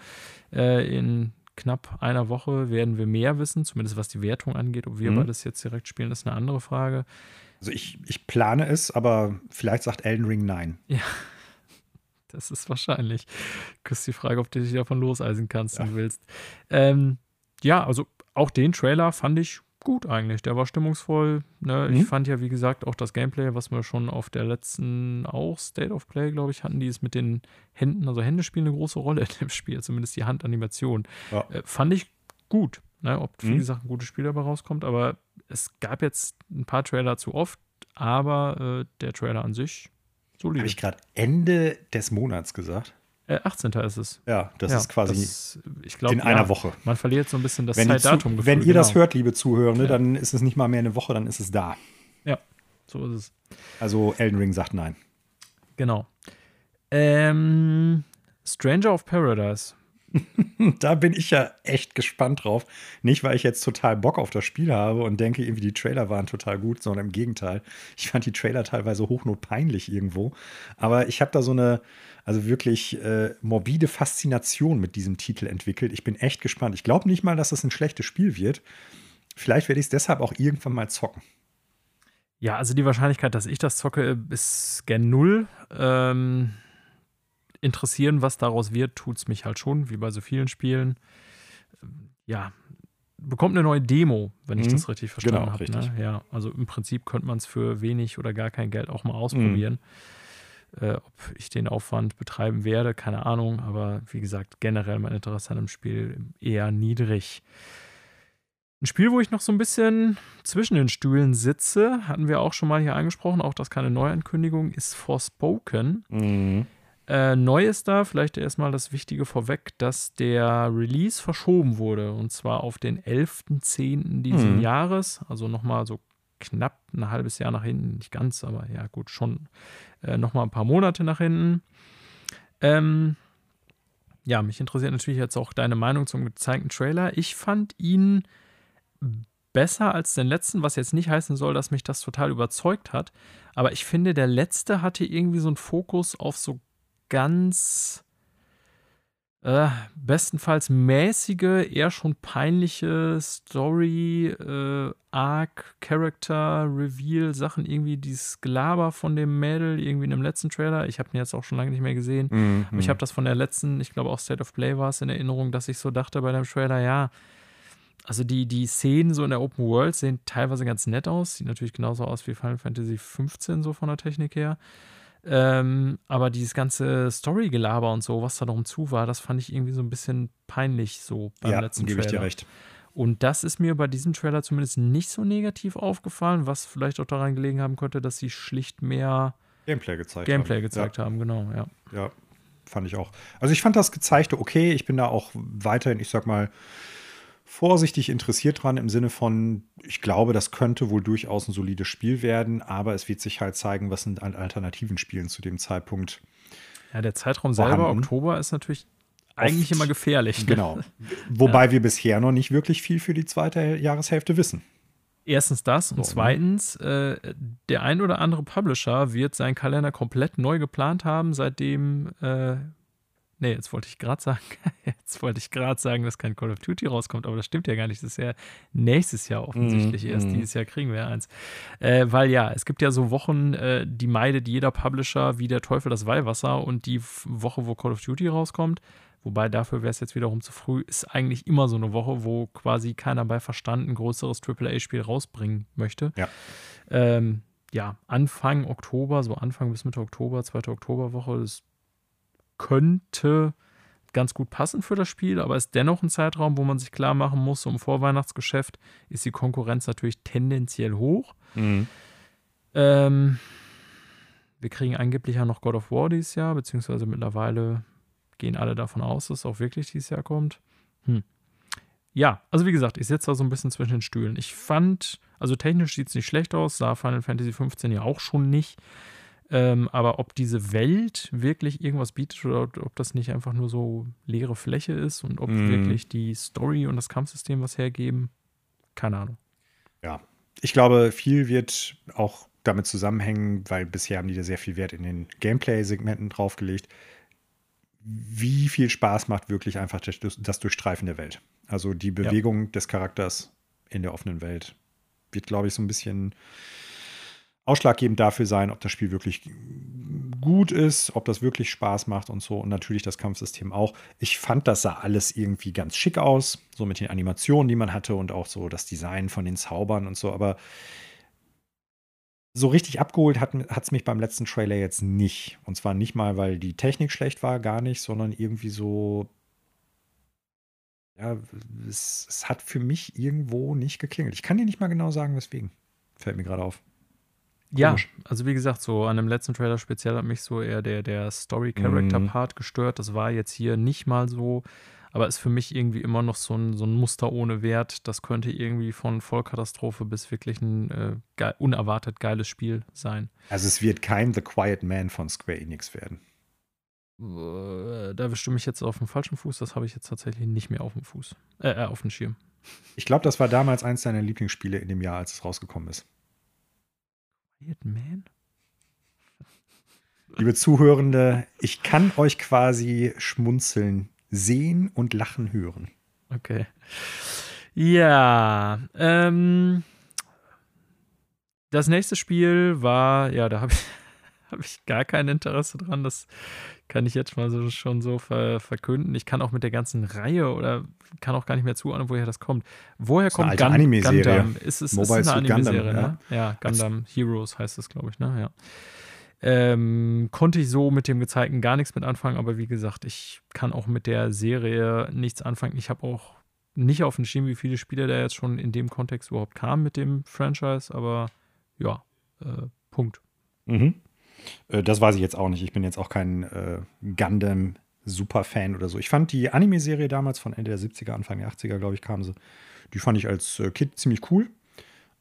A: Mhm. Äh, in knapp einer Woche werden wir mehr wissen, zumindest was die Wertung angeht. Ob wir mhm. das jetzt direkt spielen, ist eine andere Frage.
B: Also ich, ich plane es, aber vielleicht sagt Elden Ring nein.
A: Ja. <laughs> Das ist wahrscheinlich. Küsst die Frage, ob du dich davon loseisen kannst, ja. wenn du willst. Ähm, ja, also auch den Trailer fand ich gut eigentlich. Der war stimmungsvoll. Ne? Mhm. Ich fand ja, wie gesagt, auch das Gameplay, was wir schon auf der letzten auch State of Play, glaube ich, hatten, die ist mit den Händen, also Hände spielen eine große Rolle in dem Spiel, zumindest die Handanimation. Ja. Äh, fand ich gut. Ne? Ob, wie mhm. gesagt, ein gutes Spiel dabei rauskommt, aber es gab jetzt ein paar Trailer zu oft, aber äh, der Trailer an sich
B: solide. Habe ich gerade Ende des Monats gesagt?
A: Äh, 18. ist es.
B: Ja, das ja, ist quasi das,
A: ich glaub,
B: in einer Woche.
A: Man verliert so ein bisschen das
B: wenn Zeitdatum. Wenn ihr genau. das hört, liebe Zuhörende, ja. dann ist es nicht mal mehr eine Woche, dann ist es da.
A: Ja, so ist es.
B: Also Elden Ring sagt nein.
A: Genau. Ähm, Stranger of Paradise. <laughs>
B: da bin ich ja echt gespannt drauf. Nicht, weil ich jetzt total Bock auf das Spiel habe und denke, irgendwie die Trailer waren total gut, sondern im Gegenteil. Ich fand die Trailer teilweise hochnotpeinlich irgendwo. Aber ich habe da so eine, also wirklich äh, morbide Faszination mit diesem Titel entwickelt. Ich bin echt gespannt. Ich glaube nicht mal, dass es das ein schlechtes Spiel wird. Vielleicht werde ich es deshalb auch irgendwann mal zocken.
A: Ja, also die Wahrscheinlichkeit, dass ich das zocke, ist gen null. Ähm, interessieren, was daraus wird, tut es mich halt schon, wie bei so vielen Spielen. Ja, bekommt eine neue Demo, wenn ich mhm. das richtig verstanden genau, habe. Ne? Ja, also im Prinzip könnte man es für wenig oder gar kein Geld auch mal ausprobieren. Mhm. Äh, ob ich den Aufwand betreiben werde, keine Ahnung, aber wie gesagt, generell mein Interesse an dem Spiel eher niedrig. Ein Spiel, wo ich noch so ein bisschen zwischen den Stühlen sitze, hatten wir auch schon mal hier angesprochen, auch das keine Neuankündigung, ist Forspoken. Mhm. Äh, neu ist da, vielleicht erstmal das Wichtige vorweg, dass der Release verschoben wurde und zwar auf den 11.10. diesen mhm. Jahres, also nochmal so knapp ein halbes Jahr nach hinten, nicht ganz, aber ja gut, schon äh, nochmal ein paar Monate nach hinten. Ähm, ja, mich interessiert natürlich jetzt auch deine Meinung zum gezeigten Trailer. Ich fand ihn besser als den letzten, was jetzt nicht heißen soll, dass mich das total überzeugt hat. Aber ich finde, der letzte hatte irgendwie so einen Fokus auf so ganz äh, bestenfalls mäßige, eher schon peinliche Story, äh, Arc, Character, Reveal, Sachen, irgendwie dieses Gelaber von dem Mädel, irgendwie in dem letzten Trailer. Ich habe ihn jetzt auch schon lange nicht mehr gesehen. Mhm. Aber ich habe das von der letzten, ich glaube auch State of Play war es in Erinnerung, dass ich so dachte bei dem Trailer, ja, also die, die Szenen so in der Open World sehen teilweise ganz nett aus. Sieht natürlich genauso aus wie Final Fantasy 15 so von der Technik her. Ähm, aber dieses ganze Story-Gelaber und so, was da drum zu war, das fand ich irgendwie so ein bisschen peinlich so
B: beim ja, letzten gebe ich dir recht.
A: Und das ist mir bei diesem Trailer zumindest nicht so negativ aufgefallen, was vielleicht auch daran gelegen haben könnte, dass sie schlicht mehr
B: Gameplay gezeigt
A: Gameplay
B: haben.
A: gezeigt ja. haben, genau, ja.
B: Ja, fand ich auch. Also ich fand das Gezeigte okay. Ich bin da auch weiterhin, ich sag mal, vorsichtig interessiert dran im Sinne von, ich glaube, das könnte wohl durchaus ein solides Spiel werden, aber es wird sich halt zeigen, was sind an alternativen Spielen zu dem Zeitpunkt.
A: Ja, der Zeitraum vorhanden. selber, Oktober, ist natürlich eigentlich immer gefährlich.
B: Ne? Genau. <laughs> Wobei ja. wir bisher noch nicht wirklich viel für die zweite Jahreshälfte wissen.
A: Erstens das und ne? zweitens, äh, der ein oder andere Publisher wird seinen Kalender komplett neu geplant haben, seitdem äh, Nee, jetzt wollte ich gerade sagen, <laughs> jetzt wollte ich gerade sagen, dass kein Call of Duty rauskommt, aber das stimmt ja gar nicht. Das ist ja nächstes Jahr offensichtlich mm, erst. Mm. Dieses Jahr kriegen wir eins. Äh, weil ja, es gibt ja so Wochen, äh, die meidet jeder Publisher wie der Teufel das Weihwasser und die Woche, wo Call of Duty rauskommt, wobei dafür wäre es jetzt wiederum zu früh, ist eigentlich immer so eine Woche, wo quasi keiner bei Verstand ein größeres AAA-Spiel rausbringen möchte.
B: Ja.
A: Ähm, ja, Anfang Oktober, so Anfang bis Mitte Oktober, zweite Oktoberwoche, das könnte ganz gut passen für das Spiel, aber ist dennoch ein Zeitraum, wo man sich klar machen muss, im Vorweihnachtsgeschäft ist die Konkurrenz natürlich tendenziell hoch. Mhm. Ähm, wir kriegen angeblich ja noch God of War dieses Jahr, beziehungsweise mittlerweile gehen alle davon aus, dass es auch wirklich dieses Jahr kommt. Hm. Ja, also wie gesagt, ich sitze da so ein bisschen zwischen den Stühlen. Ich fand, also technisch sieht es nicht schlecht aus, sah Final Fantasy 15 ja auch schon nicht. Ähm, aber ob diese Welt wirklich irgendwas bietet oder ob das nicht einfach nur so leere Fläche ist und ob mm. wirklich die Story und das Kampfsystem was hergeben, keine Ahnung.
B: Ja, ich glaube, viel wird auch damit zusammenhängen, weil bisher haben die da sehr viel Wert in den Gameplay-Segmenten draufgelegt. Wie viel Spaß macht wirklich einfach das, Durchstreifen der Welt? Also die Bewegung ja. des Charakters in der offenen Welt wird, glaube ich, so ein bisschen ausschlaggebend dafür sein, ob das Spiel wirklich gut ist, ob das wirklich Spaß macht und so. Und natürlich das Kampfsystem auch. Ich fand, das sah alles irgendwie ganz schick aus, so mit den Animationen, die man hatte und auch so das Design von den Zaubern und so. Aber so richtig abgeholt hat es mich beim letzten Trailer jetzt nicht. Und zwar nicht mal, weil die Technik schlecht war, gar nicht, sondern irgendwie so. Ja, es, es hat für mich irgendwo nicht geklingelt. Ich kann dir nicht mal genau sagen, weswegen. Fällt mir gerade auf.
A: Ja, also wie gesagt, so an dem letzten Trailer speziell hat mich so eher der, der Story-Character-Part mhm. gestört. Das war jetzt hier nicht mal so. aber ist für mich irgendwie immer noch so ein, so ein Muster ohne Wert. Das könnte irgendwie von Vollkatastrophe bis wirklich ein äh, ge unerwartet geiles Spiel sein.
B: Also es wird kein The Quiet Man von Square Enix werden.
A: Äh, da bestimme ich jetzt auf dem falschen Fuß. Das habe ich jetzt tatsächlich nicht mehr auf dem Fuß. Äh, äh auf dem Schirm.
B: Ich glaube, das war damals eins deiner Lieblingsspiele in dem Jahr, als es rausgekommen ist.
A: Quiet Man?
B: Liebe Zuhörende, ich kann euch quasi schmunzeln, sehen und lachen hören.
A: Okay. Ja, ähm, das nächste Spiel war, ja, da habe ich, hab ich gar kein Interesse dran. Das kann ich jetzt mal so, schon so ver, verkünden. Ich kann auch mit der ganzen Reihe oder kann auch gar nicht mehr zuordnen, woher das kommt. Woher kommt
B: Gun Gundam?
A: Ist es Mobile ist eine Anime-Serie, ne? Ja, Gundam Heroes heißt es, glaube ich, ne? Ja. Ähm, konnte ich so mit dem gezeigten gar nichts mit anfangen, aber wie gesagt, ich kann auch mit der Serie nichts anfangen. Ich habe auch nicht auf dem Schirm, wie viele Spiele da jetzt schon in dem Kontext überhaupt kamen mit dem Franchise, aber ja, äh, Punkt.
B: Mhm. Äh, das weiß ich jetzt auch nicht. Ich bin jetzt auch kein äh, Gundam Superfan oder so. Ich fand die Anime-Serie damals von Ende der 70er, Anfang der 80er, glaube ich, kam sie. Die fand ich als äh, Kind ziemlich cool.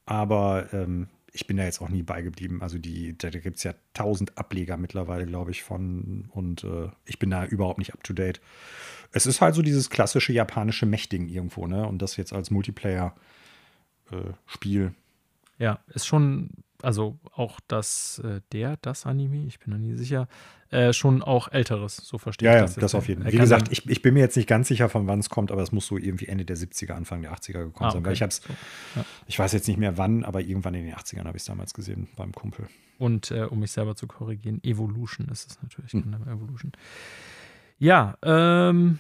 B: Aber ähm, ich bin da jetzt auch nie beigeblieben. Also die, da, da gibt es ja tausend Ableger mittlerweile, glaube ich, von. Und äh, ich bin da überhaupt nicht up to date. Es ist halt so dieses klassische japanische Mächtigen irgendwo, ne? Und das jetzt als Multiplayer-Spiel. Äh,
A: ja, ist schon also auch das, äh, der, das Anime, ich bin da nie sicher, äh, schon auch älteres, so verstehe
B: ja,
A: ich
B: das. Ja, das auf jeden Fall. Wie gesagt, ich, ich bin mir jetzt nicht ganz sicher, von wann es kommt, aber es muss so irgendwie Ende der 70er, Anfang der 80er gekommen ah, sein. Weil ich hab's, ja. ich weiß jetzt nicht mehr wann, aber irgendwann in den 80ern habe ich es damals gesehen beim Kumpel.
A: Und äh, um mich selber zu korrigieren, Evolution ist es natürlich, hm. Evolution. Ja, ähm,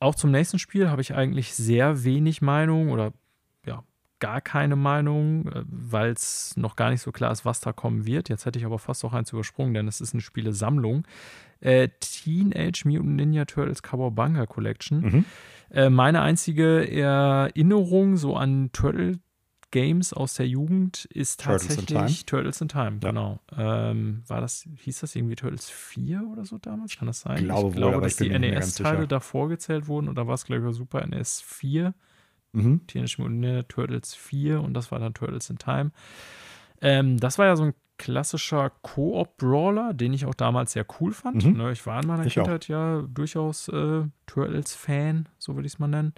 A: auch zum nächsten Spiel habe ich eigentlich sehr wenig Meinung oder gar keine Meinung, äh, weil es noch gar nicht so klar ist, was da kommen wird. Jetzt hätte ich aber fast auch eins übersprungen, denn es ist eine Spielesammlung. Äh, Teenage Mutant Ninja Turtles Cowabunga Collection. Mhm. Äh, meine einzige Erinnerung so an Turtle Games aus der Jugend ist tatsächlich Turtles in Time. Turtles in Time, ja. genau. Ähm, war das, hieß das irgendwie Turtles 4 oder so damals? Kann das sein?
B: Ich glaube,
A: ich glaube
B: wohl,
A: dass die NES-Teile davor gezählt wurden und da war es, glaube ich, Super NES 4. Mhm. Teenage Mutant Ninja Turtles 4 und das war dann Turtles in Time. Ähm, das war ja so ein klassischer Koop-Brawler, den ich auch damals sehr cool fand. Mhm. Ne, ich war in meiner ich Kindheit auch. ja durchaus äh, Turtles-Fan, so würde ich es mal nennen.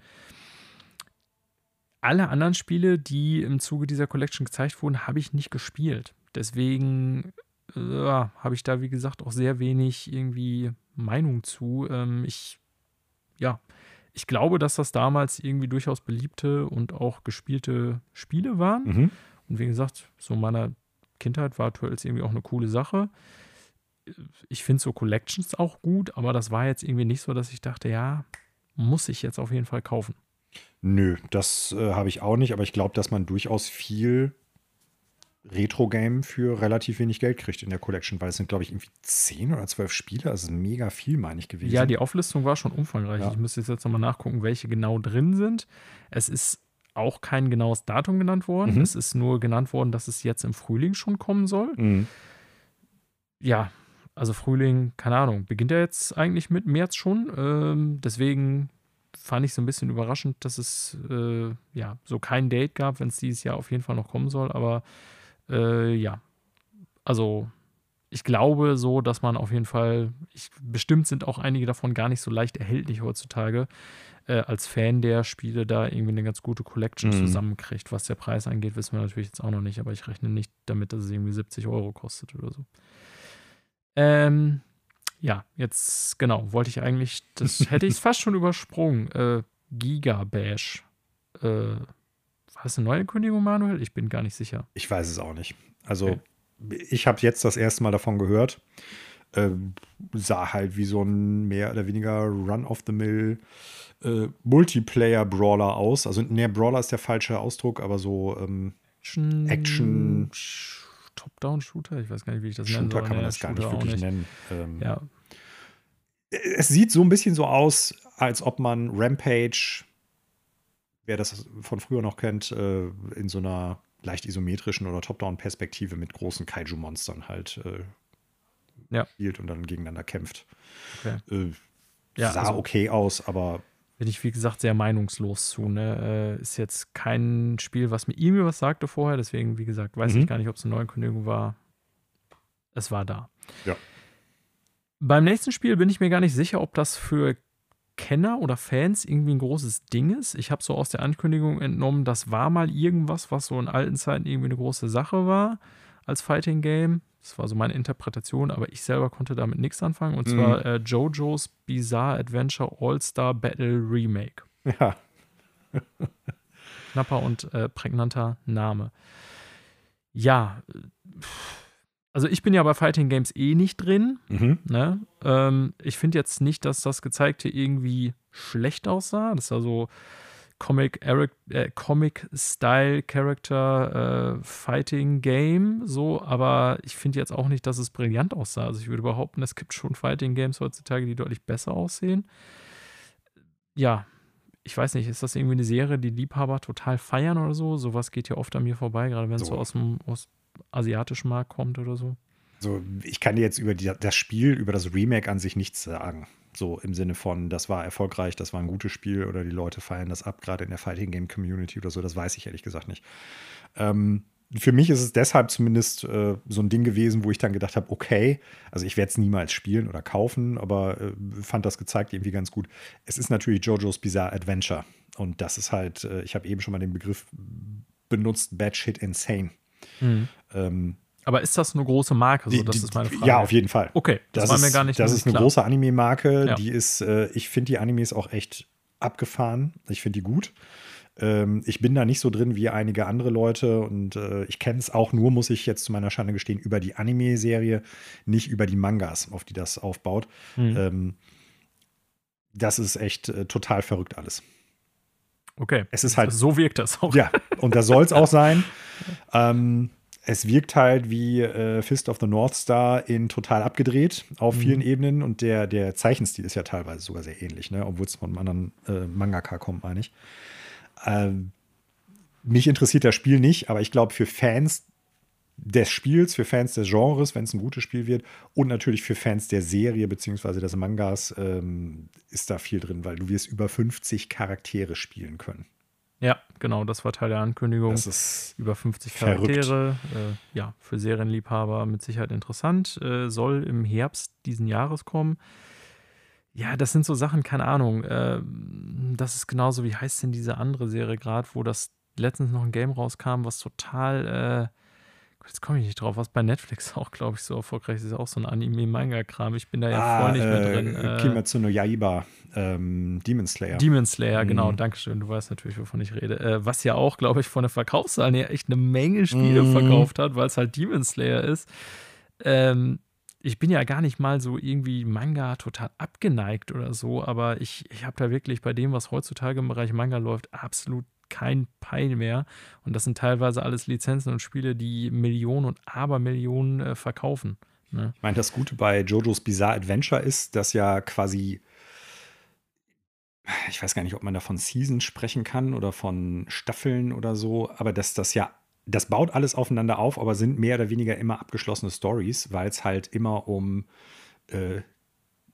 A: Alle anderen Spiele, die im Zuge dieser Collection gezeigt wurden, habe ich nicht gespielt. Deswegen äh, habe ich da, wie gesagt, auch sehr wenig irgendwie Meinung zu. Ähm, ich, ja, ich glaube, dass das damals irgendwie durchaus beliebte und auch gespielte Spiele waren. Mhm. Und wie gesagt, so in meiner Kindheit war Turtles irgendwie auch eine coole Sache. Ich finde so Collections auch gut, aber das war jetzt irgendwie nicht so, dass ich dachte, ja, muss ich jetzt auf jeden Fall kaufen.
B: Nö, das äh, habe ich auch nicht, aber ich glaube, dass man durchaus viel Retro-Game für relativ wenig Geld kriegt in der Collection, weil es sind, glaube ich, irgendwie zehn oder zwölf Spiele. Also mega viel, meine ich, gewesen.
A: Ja, die Auflistung war schon umfangreich. Ja. Ich müsste jetzt nochmal nachgucken, welche genau drin sind. Es ist auch kein genaues Datum genannt worden. Mhm. Es ist nur genannt worden, dass es jetzt im Frühling schon kommen soll. Mhm. Ja, also Frühling, keine Ahnung, beginnt er jetzt eigentlich mit März schon. Ähm, deswegen fand ich so ein bisschen überraschend, dass es äh, ja so kein Date gab, wenn es dieses Jahr auf jeden Fall noch kommen soll. Aber äh, ja, also ich glaube so, dass man auf jeden Fall, ich, bestimmt sind auch einige davon gar nicht so leicht erhältlich heutzutage, äh, als Fan der Spiele da irgendwie eine ganz gute Collection mhm. zusammenkriegt. Was der Preis angeht, wissen wir natürlich jetzt auch noch nicht, aber ich rechne nicht damit, dass es irgendwie 70 Euro kostet oder so. Ähm, ja, jetzt, genau, wollte ich eigentlich, das <laughs> hätte ich fast schon übersprungen. Äh, Giga Bash. Äh, war das eine neue Kündigung, Manuel? Ich bin gar nicht sicher.
B: Ich weiß es auch nicht. Also, okay. ich habe jetzt das erste Mal davon gehört. Äh, sah halt wie so ein mehr oder weniger Run-of-the-Mill äh, Multiplayer-Brawler aus. Also, ne, Brawler ist der falsche Ausdruck, aber so ähm, Action. Action
A: Top-Down-Shooter? Ich weiß gar nicht, wie ich das
B: Shooter
A: nenne.
B: Shooter kann man das gar nicht wirklich nicht. nennen.
A: Ähm, ja.
B: Es sieht so ein bisschen so aus, als ob man Rampage wer das von früher noch kennt, äh, in so einer leicht isometrischen oder Top-Down-Perspektive mit großen Kaiju-Monstern halt äh,
A: ja.
B: spielt und dann gegeneinander kämpft.
A: Okay.
B: Äh, ja, sah also, okay aus, aber
A: bin ich, wie gesagt, sehr meinungslos zu. Ne? Äh, ist jetzt kein Spiel, was mir irgendwie was sagte vorher. Deswegen, wie gesagt, weiß
B: Mhm.
A: ich gar nicht, ob es eine Neuankündigung war. Es war da.
B: Ja.
A: Beim nächsten Spiel bin ich mir gar nicht sicher, ob das für Kenner oder Fans irgendwie ein großes Ding ist. Ich habe so aus der Ankündigung entnommen, das war mal irgendwas, was so in alten Zeiten irgendwie eine große Sache war als Fighting Game. Das war so meine Interpretation, aber ich selber konnte damit nichts anfangen. Und
B: Mhm.
A: zwar äh, JoJo's Bizarre Adventure All-Star Battle Remake.
B: Ja. <laughs>
A: Knapper und äh, prägnanter Name. Ja, äh, also ich bin ja bei Fighting Games eh nicht drin.
B: Mhm.
A: Ne? Ähm, ich finde jetzt nicht, dass das gezeigte irgendwie schlecht aussah. Das war so Comic, äh, Comic Style Character äh, Fighting Game, so, aber ich finde jetzt auch nicht, dass es brillant aussah. Also ich würde behaupten, es gibt schon Fighting Games heutzutage, die deutlich besser aussehen. Ja, ich weiß nicht, ist das irgendwie eine Serie, die Liebhaber total feiern oder so? Sowas geht ja oft an mir vorbei, gerade wenn es so.
B: So.
A: aus dem aus asiatischen Markt kommt oder so.
B: So, ich kann dir jetzt über die, das Spiel, über das Remake an sich nichts sagen. So im Sinne von, das war erfolgreich, das war ein gutes Spiel oder die Leute feiern das ab, gerade in der Fighting Game Community oder so, das weiß ich ehrlich gesagt nicht. Ähm, für mich ist es deshalb zumindest äh, so ein Ding gewesen, wo ich dann gedacht habe, okay, also ich werde es niemals spielen oder kaufen, aber äh, fand das gezeigt irgendwie ganz gut. Es ist natürlich JoJo's Bizarre Adventure und das ist halt, äh, ich habe eben schon mal den Begriff benutzt, Bad Shit Insane. Ähm,
A: Aber ist das eine große Marke? So, das
B: die-
A: ist meine Frage.
B: Ja, auf jeden Fall.
A: Okay, das, war mir gar nicht
B: Das ist eine
A: klar.
B: große Anime-Marke.
A: Ja.
B: Die ist, äh, ich finde die Animes auch echt abgefahren. Ich finde die gut. Ähm, ich bin da nicht so drin wie einige andere Leute und äh, ich kenne es auch nur, muss ich jetzt zu meiner Schande gestehen, über die Anime-Serie, nicht über die Mangas, auf die das aufbaut.
A: Hm.
B: Ähm, das ist echt äh, total verrückt alles.
A: Okay.
B: Es ist halt
A: So wirkt das auch.
B: ja, und das soll es auch sein. <laughs> Ähm, es wirkt halt wie äh, Fist of the North Star in total abgedreht auf
A: Mhm.
B: vielen Ebenen und der, der Zeichenstil ist ja teilweise sogar sehr ähnlich, ne? obwohl es von einem anderen äh, Mangaka kommt, meine ich. Ähm, mich interessiert das Spiel nicht, aber ich glaube, für Fans des Spiels, für Fans des Genres, wenn es ein gutes Spiel wird, und natürlich für Fans der Serie bzw. des Mangas ähm, ist da viel drin, weil du wirst über 50 Charaktere spielen können.
A: Ja, genau, das war Teil der Ankündigung.
B: Das ist
A: Über 50
B: verrückt.
A: Charaktere. Äh, ja, für Serienliebhaber mit Sicherheit interessant. Äh, soll im Herbst diesen Jahres kommen. Ja, das sind so Sachen, keine Ahnung. Äh, das ist genauso, wie heißt denn diese andere Serie gerade, wo das letztens noch ein Game rauskam, was total, äh, jetzt komme ich nicht drauf, was bei Netflix <laughs> auch, glaube ich, so erfolgreich ist, ist auch so ein Anime-Manga-Kram. Ich bin da ja voll nicht mehr drin.
B: äh,
A: Äh,
B: Kimetsu no Yaiba, ähm, Demon Slayer.
A: Demon Slayer, genau,
B: Mhm.
A: Dankeschön. Du weißt natürlich, wovon ich rede. Äh, was ja auch, glaube ich, von der Verkaufszahl her echt eine Menge Spiele
B: Mhm.
A: verkauft hat, weil es halt Demon Slayer ist. Ähm, ich bin ja gar nicht mal so irgendwie Manga total abgeneigt oder so, aber ich, ich habe da wirklich bei dem, was heutzutage im Bereich Manga läuft, absolut kein Peil mehr. Und das sind teilweise alles Lizenzen und Spiele, die Millionen und Abermillionen äh, verkaufen. Ne?
B: Ich meine, das Gute bei JoJo's Bizarre Adventure ist, dass ja quasi, ich weiß gar nicht, ob man da von Seasons sprechen kann oder von Staffeln oder so, aber dass das ja, das baut alles aufeinander auf, aber sind mehr oder weniger immer abgeschlossene Stories, weil es halt immer um äh,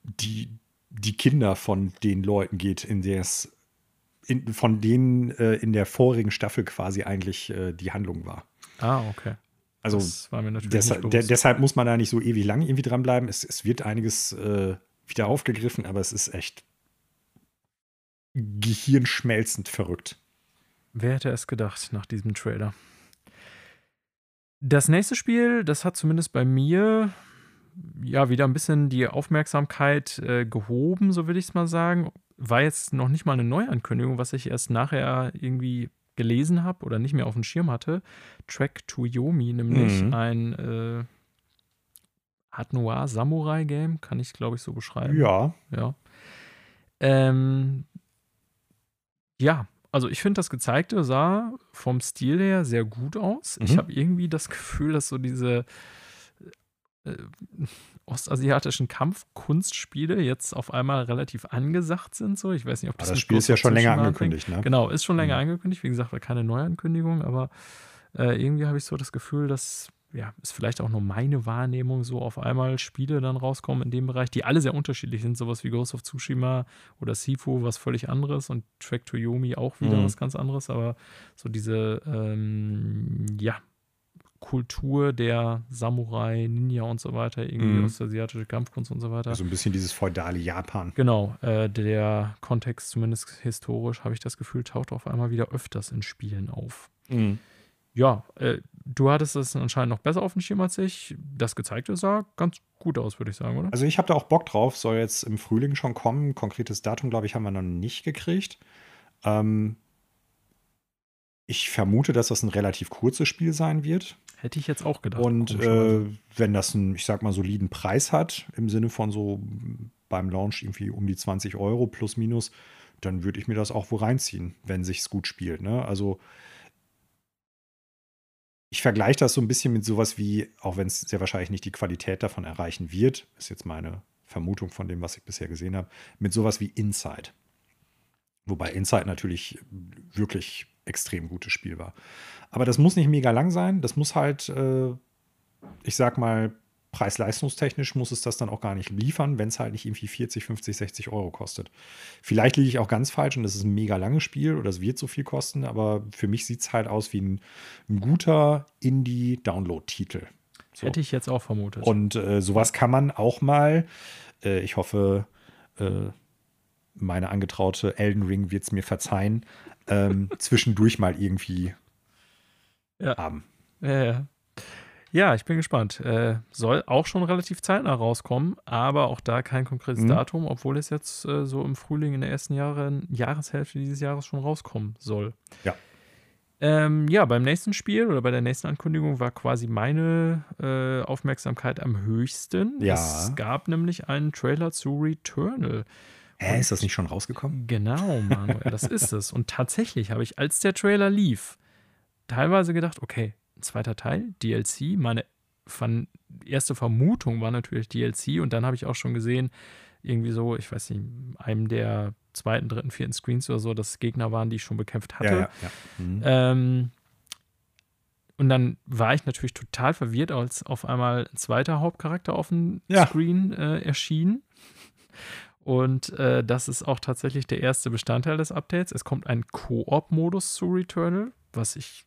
B: die, die Kinder von den Leuten geht, in der es in, von denen äh, in der vorigen Staffel quasi eigentlich äh, die Handlung war.
A: Ah, okay.
B: Also Deshalb, de deshalb muss man da nicht so ewig lang irgendwie dranbleiben. Es, es wird einiges äh, wieder aufgegriffen, aber es ist echt gehirnschmelzend verrückt.
A: Wer hätte es gedacht nach diesem Trailer? Das nächste Spiel, das hat zumindest bei mir ja wieder ein bisschen die Aufmerksamkeit äh, gehoben, so würde ich es mal sagen. War jetzt noch nicht mal eine Neuankündigung, was ich erst nachher irgendwie gelesen habe oder nicht mehr auf dem Schirm hatte. Track to Yomi, nämlich
B: Mhm.
A: ein äh, Art Noir Samurai Game, kann ich glaube ich so beschreiben.
B: Ja,
A: Ja. Ähm, ja, also ich finde, das Gezeigte sah vom Stil her sehr gut aus. Ich
B: Mhm.
A: habe irgendwie das Gefühl, dass so diese äh, ostasiatischen Kampfkunstspiele jetzt auf einmal relativ angesagt sind. So. Ich weiß nicht, ob
B: aber
A: das
B: das Spiel ist ja schon länger angekündigt. Ne?
A: Genau, ist schon länger
B: Mhm.
A: angekündigt. Wie gesagt, war keine Neuankündigung, aber äh, irgendwie habe ich so das Gefühl, dass ja, ist vielleicht auch nur meine Wahrnehmung, so auf einmal Spiele dann rauskommen in dem Bereich, die alle sehr unterschiedlich sind, sowas wie Ghost of Tsushima oder Sifu, was völlig anderes und Track to Yomi auch wieder mhm. was ganz anderes, aber so diese, ähm, ja, Kultur der Samurai, Ninja und so weiter, irgendwie mhm. asiatischen Kampfkunst und so weiter.
B: Also ein bisschen dieses feudale Japan.
A: Genau, äh, der Kontext, zumindest historisch, habe ich das Gefühl, taucht auf einmal wieder öfters in Spielen auf. Mhm. Ja, äh, du hattest es anscheinend noch besser auf dem Schirm als ich. Das gezeigte sah ganz gut aus, würde ich sagen, oder?
B: Also ich habe da auch Bock drauf, soll jetzt im Frühling schon kommen. Konkretes Datum, glaube ich, haben wir noch nicht gekriegt. Ähm, ich vermute, dass das ein relativ kurzes Spiel sein wird.
A: Hätte ich jetzt auch gedacht.
B: Und äh, wenn das einen, ich sag mal, soliden Preis hat, im Sinne von so beim Launch irgendwie um die 20 Euro plus minus, dann würde ich mir das auch wo reinziehen, wenn sich's gut spielt. Ne? Also ich vergleiche das so ein bisschen mit sowas wie, auch wenn es sehr wahrscheinlich nicht die Qualität davon erreichen wird, ist jetzt meine Vermutung von dem, was ich bisher gesehen habe, mit sowas wie Inside. Wobei Inside natürlich wirklich extrem gutes Spiel war. Aber das muss nicht mega lang sein. Das muss halt, äh, ich sag mal, preis-leistungstechnisch muss es das dann auch gar nicht liefern, wenn es halt nicht irgendwie 40, 50, 60 Euro kostet. Vielleicht liege ich auch ganz falsch und das ist ein mega langes Spiel oder es wird so viel kosten, aber für mich sieht es halt aus wie ein, ein guter Indie-Download-Titel.
A: So. Hätte ich jetzt auch vermutet.
B: Und äh, sowas kann man auch mal, äh, ich hoffe, äh, meine angetraute Elden Ring wird es mir verzeihen, ähm, <laughs> zwischendurch mal irgendwie
A: ja. haben. Ja, ja. Ja, ich bin gespannt. Äh, soll auch schon relativ zeitnah rauskommen, aber auch da kein konkretes mhm. Datum, obwohl es jetzt äh, so im Frühling in der ersten Jahre, Jahreshälfte dieses Jahres schon rauskommen soll.
B: Ja.
A: Ähm, ja, beim nächsten Spiel oder bei der nächsten Ankündigung war quasi meine äh, Aufmerksamkeit am höchsten.
B: Ja.
A: Es gab nämlich einen Trailer zu Returnal.
B: Hä, ist das nicht schon rausgekommen?
A: Genau, Manuel, das ist es. Und tatsächlich habe ich, als der Trailer lief, teilweise gedacht, okay, ein zweiter Teil, DLC. Meine erste Vermutung war natürlich DLC und dann habe ich auch schon gesehen, irgendwie so, ich weiß nicht, einem der zweiten, dritten, vierten Screens oder so, dass Gegner waren, die ich schon bekämpft hatte. Ja, ja, ja. Mhm. Ähm, und dann war ich natürlich total verwirrt, als auf einmal ein zweiter Hauptcharakter auf dem Screen äh, erschien. Und äh, das ist auch tatsächlich der erste Bestandteil des Updates. Es kommt ein Koop-Modus zu Returnal, was ich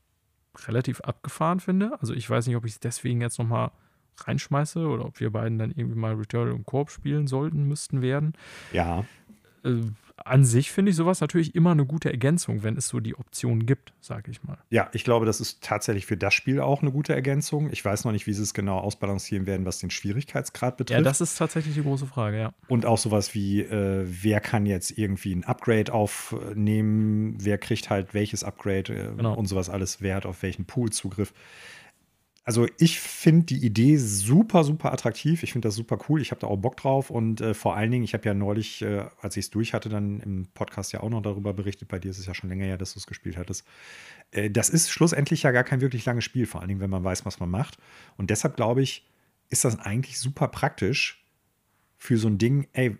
A: relativ abgefahren finde. Also ich weiß nicht, ob ich es deswegen jetzt nochmal reinschmeiße oder ob wir beiden dann irgendwie mal Returnal im Koop spielen sollten, müssten werden.
B: Ja.
A: Äh, an sich finde ich sowas natürlich immer eine gute Ergänzung, wenn es so die Option gibt, sage ich mal.
B: Ja, ich glaube, das ist tatsächlich für das Spiel auch eine gute Ergänzung. Ich weiß noch nicht, wie sie es genau ausbalancieren werden, was den Schwierigkeitsgrad betrifft. Ja,
A: das ist tatsächlich die große Frage, ja.
B: Und auch sowas wie, äh, wer kann jetzt irgendwie ein Upgrade aufnehmen, wer kriegt halt welches Upgrade äh, genau. und sowas alles, wer hat auf welchen Pool Zugriff also ich finde die Idee super, super attraktiv. Ich finde das super cool. Ich habe da auch Bock drauf. Und äh, vor allen Dingen, ich habe ja neulich, äh, als ich es durch hatte, dann im Podcast ja auch noch darüber berichtet. Bei dir ist es ja schon länger her, dass du es gespielt hattest. Äh, das ist schlussendlich ja gar kein wirklich langes Spiel, vor allen Dingen, wenn man weiß, was man macht. Und deshalb glaube ich, ist das eigentlich super praktisch für so ein Ding, ey,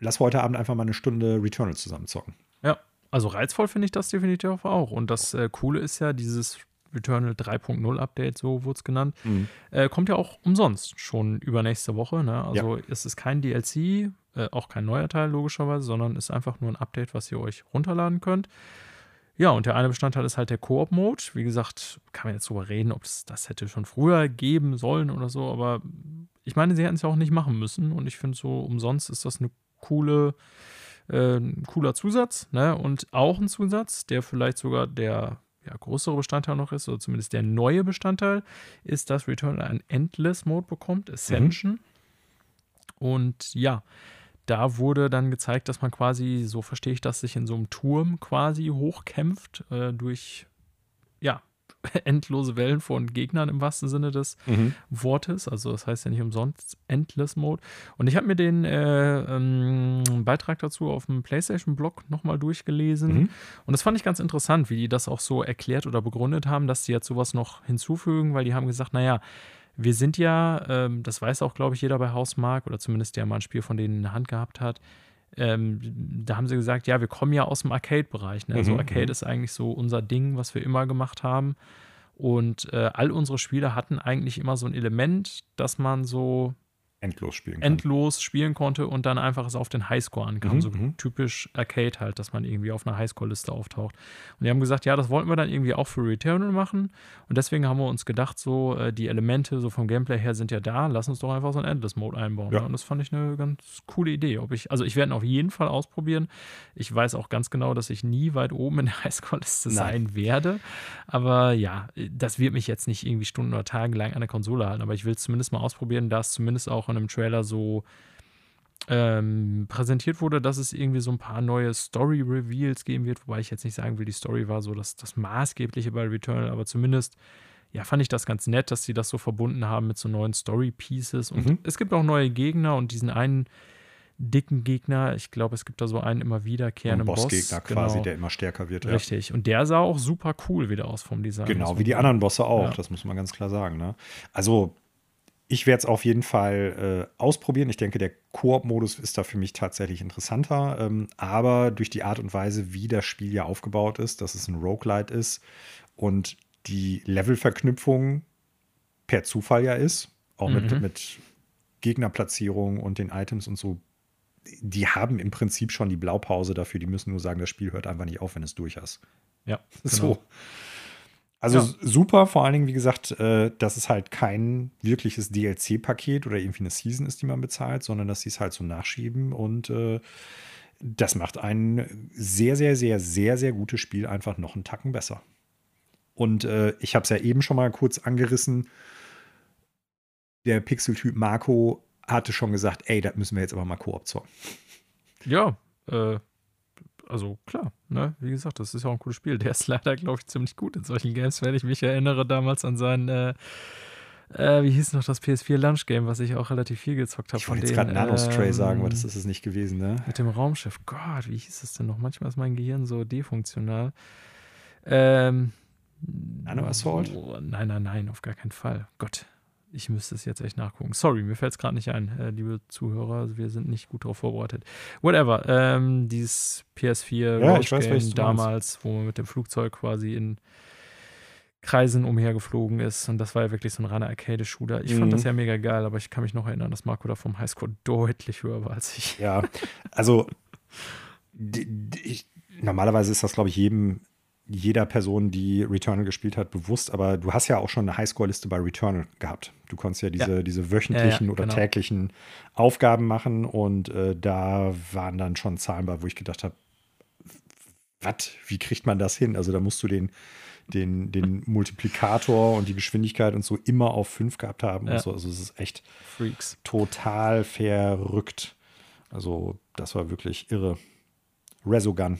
B: lass heute Abend einfach mal eine Stunde Returnal zusammen zocken.
A: Ja, also reizvoll finde ich das definitiv auch. Und das äh, Coole ist ja, dieses Returnal 3.0 Update, so wurde es genannt, mhm. äh, kommt ja auch umsonst schon übernächste Woche. Ne? Also ja. es ist kein DLC, äh, auch kein neuer Teil logischerweise, sondern ist einfach nur ein Update, was ihr euch runterladen könnt. Ja, und der eine Bestandteil ist halt der Koop-Mode. Wie gesagt, kann man jetzt drüber reden, ob es das hätte schon früher geben sollen oder so, aber ich meine, sie hätten es ja auch nicht machen müssen und ich finde so umsonst ist das eine coole, äh, ein cooler Zusatz, ne? Und auch ein Zusatz, der vielleicht sogar der ja, größere Bestandteil noch ist, oder zumindest der neue Bestandteil, ist, dass Return einen Endless-Mode bekommt, Ascension. Mhm. Und ja, da wurde dann gezeigt, dass man quasi, so verstehe ich das, sich in so einem Turm quasi hochkämpft äh, durch ja, <laughs> endlose Wellen von Gegnern im wahrsten Sinne des mhm. Wortes. Also das heißt ja nicht umsonst Endless Mode. Und ich habe mir den äh, ähm, Beitrag dazu auf dem PlayStation-Blog nochmal durchgelesen. Mhm. Und das fand ich ganz interessant, wie die das auch so erklärt oder begründet haben, dass die jetzt sowas noch hinzufügen, weil die haben gesagt, naja, wir sind ja, ähm, das weiß auch, glaube ich, jeder bei Hausmark oder zumindest der mal ein Spiel von denen in der Hand gehabt hat, ähm, da haben sie gesagt, ja, wir kommen ja aus dem Arcade-Bereich. Ne? Also mhm, Arcade mhm. ist eigentlich so unser Ding, was wir immer gemacht haben. Und äh, all unsere Spiele hatten eigentlich immer so ein Element, dass man so
B: endlos spielen.
A: Endlos spielen konnte und dann einfach es auf den Highscore ankam. Mhm, so mhm. typisch Arcade halt, dass man irgendwie auf einer Highscore-Liste auftaucht. Und die haben gesagt, ja, das wollten wir dann irgendwie auch für Returnal machen. Und deswegen haben wir uns gedacht, so äh, die Elemente so vom Gameplay her sind ja da, lass uns doch einfach so ein Endless-Mode einbauen. Ja. Und das fand ich eine ganz coole Idee. Ob ich, also ich werde ihn auf jeden Fall ausprobieren. Ich weiß auch ganz genau, dass ich nie weit oben in der <laughs> Highscore-Liste sein werde. Aber ja, das wird mich jetzt nicht irgendwie Stunden oder Tage lang an der Konsole halten. Aber ich will es zumindest mal ausprobieren, da es zumindest auch in einem Trailer so ähm, präsentiert wurde, dass es irgendwie so ein paar neue Story-Reveals geben wird, wobei ich jetzt nicht sagen will, die Story war so das, das Maßgebliche bei Returnal, aber zumindest ja, fand ich das ganz nett, dass sie das so verbunden haben mit so neuen Story-Pieces. Und mhm. es gibt auch neue Gegner und diesen einen dicken Gegner, ich glaube, es gibt da so einen immer wiederkehrenden
B: Boss. Bossgegner Boss, quasi, genau. der immer stärker wird.
A: Richtig. Ja. Und der sah auch super cool wieder aus vom Design.
B: Genau, wie die anderen Bosse auch, ja. das muss man ganz klar sagen. Ne? Also ich werde es auf jeden Fall äh, ausprobieren. Ich denke, der Koop-Modus ist da für mich tatsächlich interessanter. Ähm, aber durch die Art und Weise, wie das Spiel ja aufgebaut ist, dass es ein Roguelite ist und die Levelverknüpfung per Zufall ja ist, auch mhm. mit, mit Gegnerplatzierung und den Items und so, die haben im Prinzip schon die Blaupause dafür. Die müssen nur sagen, das Spiel hört einfach nicht auf, wenn es durch ist.
A: Ja, <laughs>
B: genau. so. Also ja. super, vor allen Dingen, wie gesagt, äh, dass es halt kein wirkliches DLC-Paket oder irgendwie eine Season ist, die man bezahlt, sondern dass sie es halt so nachschieben und äh, das macht ein sehr, sehr, sehr, sehr, sehr gutes Spiel einfach noch einen Tacken besser. Und äh, ich habe es ja eben schon mal kurz angerissen. Der Pixel-Typ Marco hatte schon gesagt, ey, das müssen wir jetzt aber mal Koop zocken.
A: Ja, äh, also klar, ne? Wie gesagt, das ist ja auch ein cooles Spiel. Der ist <laughs> leider, glaube ich, ziemlich gut in solchen Games, wenn ich mich erinnere, damals an seinen, äh, äh, wie hieß noch das PS4 Lunch Game, was ich auch relativ viel gezockt habe.
B: Ich wollte jetzt gerade Nanostray ähm, sagen, aber das ist es nicht gewesen, ne?
A: Mit dem Raumschiff. Gott, wie hieß das denn noch? Manchmal ist mein Gehirn so defunktional. Ähm,
B: Nano Assault?
A: Oh, nein, nein, nein, auf gar keinen Fall. Gott, ich müsste es jetzt echt nachgucken. Sorry, mir fällt es gerade nicht ein, äh, liebe Zuhörer. Wir sind nicht gut darauf vorbereitet. Whatever. Ähm, dieses PS4
B: ja, weiß, Game
A: damals, wo man mit dem Flugzeug quasi in Kreisen umhergeflogen ist. Und das war ja wirklich so ein reiner Arcade-Shooter. Ich mhm. fand das ja mega geil, aber ich kann mich noch erinnern, dass Marco da vom Highscore deutlich höher war als ich.
B: Ja, also ich, normalerweise ist das, glaube ich, jedem jeder Person, die Returnal gespielt hat, bewusst, aber du hast ja auch schon eine Highscore-Liste bei Returnal gehabt. Du konntest ja diese, ja. diese wöchentlichen ja, ja, oder genau. täglichen Aufgaben machen und äh, da waren dann schon Zahlen bei, wo ich gedacht habe, was, wie kriegt man das hin? Also da musst du den, den, den <laughs> Multiplikator und die Geschwindigkeit und so immer auf 5 gehabt haben und so. Also es ist echt
A: Freaks.
B: total verrückt. Also das war wirklich irre. Resogun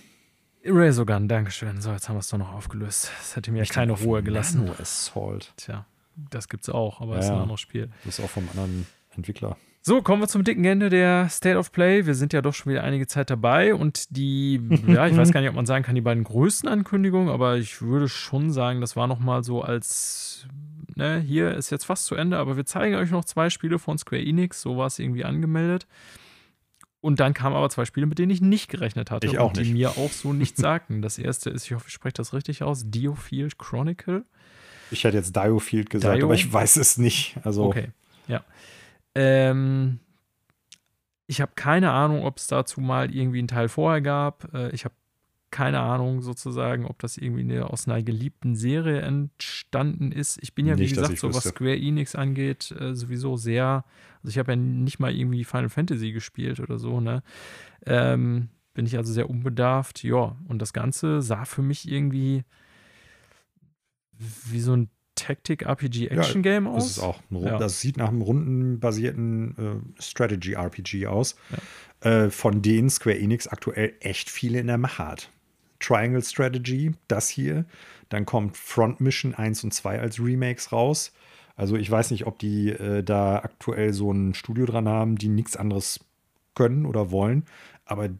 A: Razorgun, Dankeschön. So, jetzt haben wir es doch noch aufgelöst. Das hätte mir ich keine Ruhe gelassen.
B: Nano Assault.
A: Tja, das gibt's auch, aber ja, ist ein anderes Spiel.
B: Das ist auch vom anderen Entwickler.
A: So, kommen wir zum dicken Ende der State of Play. Wir sind ja doch schon wieder einige Zeit dabei und die, <laughs> ja, ich weiß gar nicht, ob man sagen kann, die beiden größten Ankündigungen, aber ich würde schon sagen, das war nochmal so als, ne, hier ist jetzt fast zu Ende, aber wir zeigen euch noch zwei Spiele von Square Enix, so war es irgendwie angemeldet. Und dann kamen aber zwei Spiele, mit denen ich nicht gerechnet hatte.
B: Ich auch
A: und
B: die
A: nicht. mir auch so nichts <laughs> sagten. Das erste ist, ich hoffe, ich spreche das richtig aus, Diofield Chronicle.
B: Ich hätte jetzt Diofield gesagt, Dio? aber ich weiß es nicht. Also.
A: Okay, ja. Ähm, ich habe keine Ahnung, ob es dazu mal irgendwie einen Teil vorher gab. Äh, ich habe keine Ahnung sozusagen, ob das irgendwie eine, aus einer geliebten Serie entstanden ist. Ich bin ja, nicht, wie gesagt, so was Square Enix angeht, äh, sowieso sehr also ich habe ja nicht mal irgendwie Final Fantasy gespielt oder so, ne? Ähm, bin ich also sehr unbedarft. Ja, und das Ganze sah für mich irgendwie wie so ein Tactic-RPG-Action-Game
B: ja,
A: aus.
B: Das ist auch. Ja. Das sieht nach einem rundenbasierten äh, Strategy-RPG aus, ja. äh, von denen Square Enix aktuell echt viele in der Mache hat. Triangle Strategy, das hier. Dann kommt Front Mission 1 und 2 als Remakes raus. Also ich weiß nicht, ob die äh, da aktuell so ein Studio dran haben, die nichts anderes können oder wollen, aber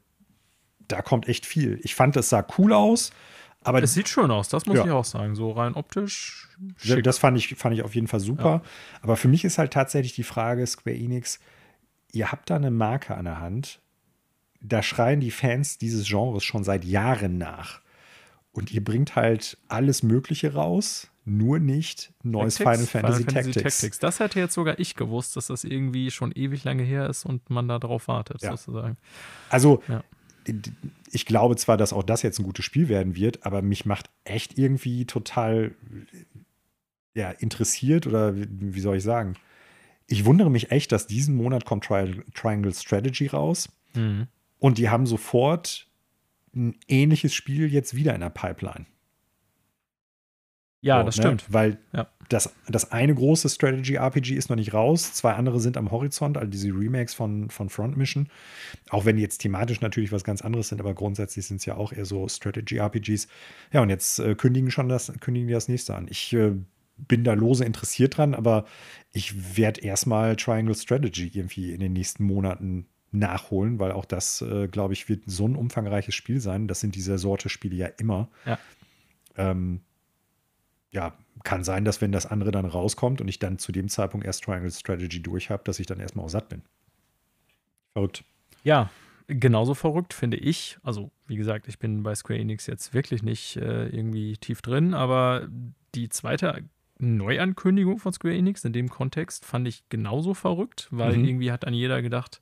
B: da kommt echt viel. Ich fand, es sah cool aus. Aber
A: es sieht schön aus, das muss ja. ich auch sagen. So rein optisch.
B: Schick. Das fand ich, fand ich auf jeden Fall super. Ja. Aber für mich ist halt tatsächlich die Frage, Square Enix, ihr habt da eine Marke an der Hand. Da schreien die Fans dieses Genres schon seit Jahren nach. Und ihr bringt halt alles Mögliche raus nur nicht neues Final Fantasy, Final Fantasy Tactics. Tactics.
A: Das hätte jetzt sogar ich gewusst, dass das irgendwie schon ewig lange her ist und man da drauf wartet,
B: Ja.
A: sozusagen.
B: Also,
A: Ja.
B: ich glaube zwar, dass auch das jetzt ein gutes Spiel werden wird, aber mich macht echt irgendwie total ja, interessiert oder wie, wie soll ich sagen? Ich wundere mich echt, dass diesen Monat kommt Tri Triangle Strategy raus
A: Mhm.
B: Und die haben sofort ein ähnliches Spiel jetzt wieder in der Pipeline.
A: Ja,
B: So,
A: das
B: ne?
A: stimmt.
B: Weil
A: Ja.
B: das, das eine große Strategy-RPG ist noch nicht raus, zwei andere sind am Horizont, all diese Remakes von, von Front Mission. Auch wenn die jetzt thematisch natürlich was ganz anderes sind, aber grundsätzlich sind es ja auch eher so Strategy-RPGs. Ja, und jetzt äh, kündigen schon das, kündigen die das nächste an. Ich äh, bin da lose interessiert dran, aber ich werde erstmal Triangle Strategy irgendwie in den nächsten Monaten nachholen, weil auch das, äh, glaube ich, wird so ein umfangreiches Spiel sein. Das sind diese Sorte Spiele ja immer.
A: Ja.
B: Ähm, ja, kann sein, dass wenn das andere dann rauskommt und ich dann zu dem Zeitpunkt erst Triangle Strategy durch habe, dass ich dann erstmal auch satt bin. Verrückt.
A: Ja, genauso verrückt finde ich. Also, wie gesagt, ich bin bei Square Enix jetzt wirklich nicht äh, irgendwie tief drin, aber die zweite Neuankündigung von Square Enix in dem Kontext fand ich genauso verrückt, weil
B: Mhm.
A: irgendwie hat an jeder gedacht,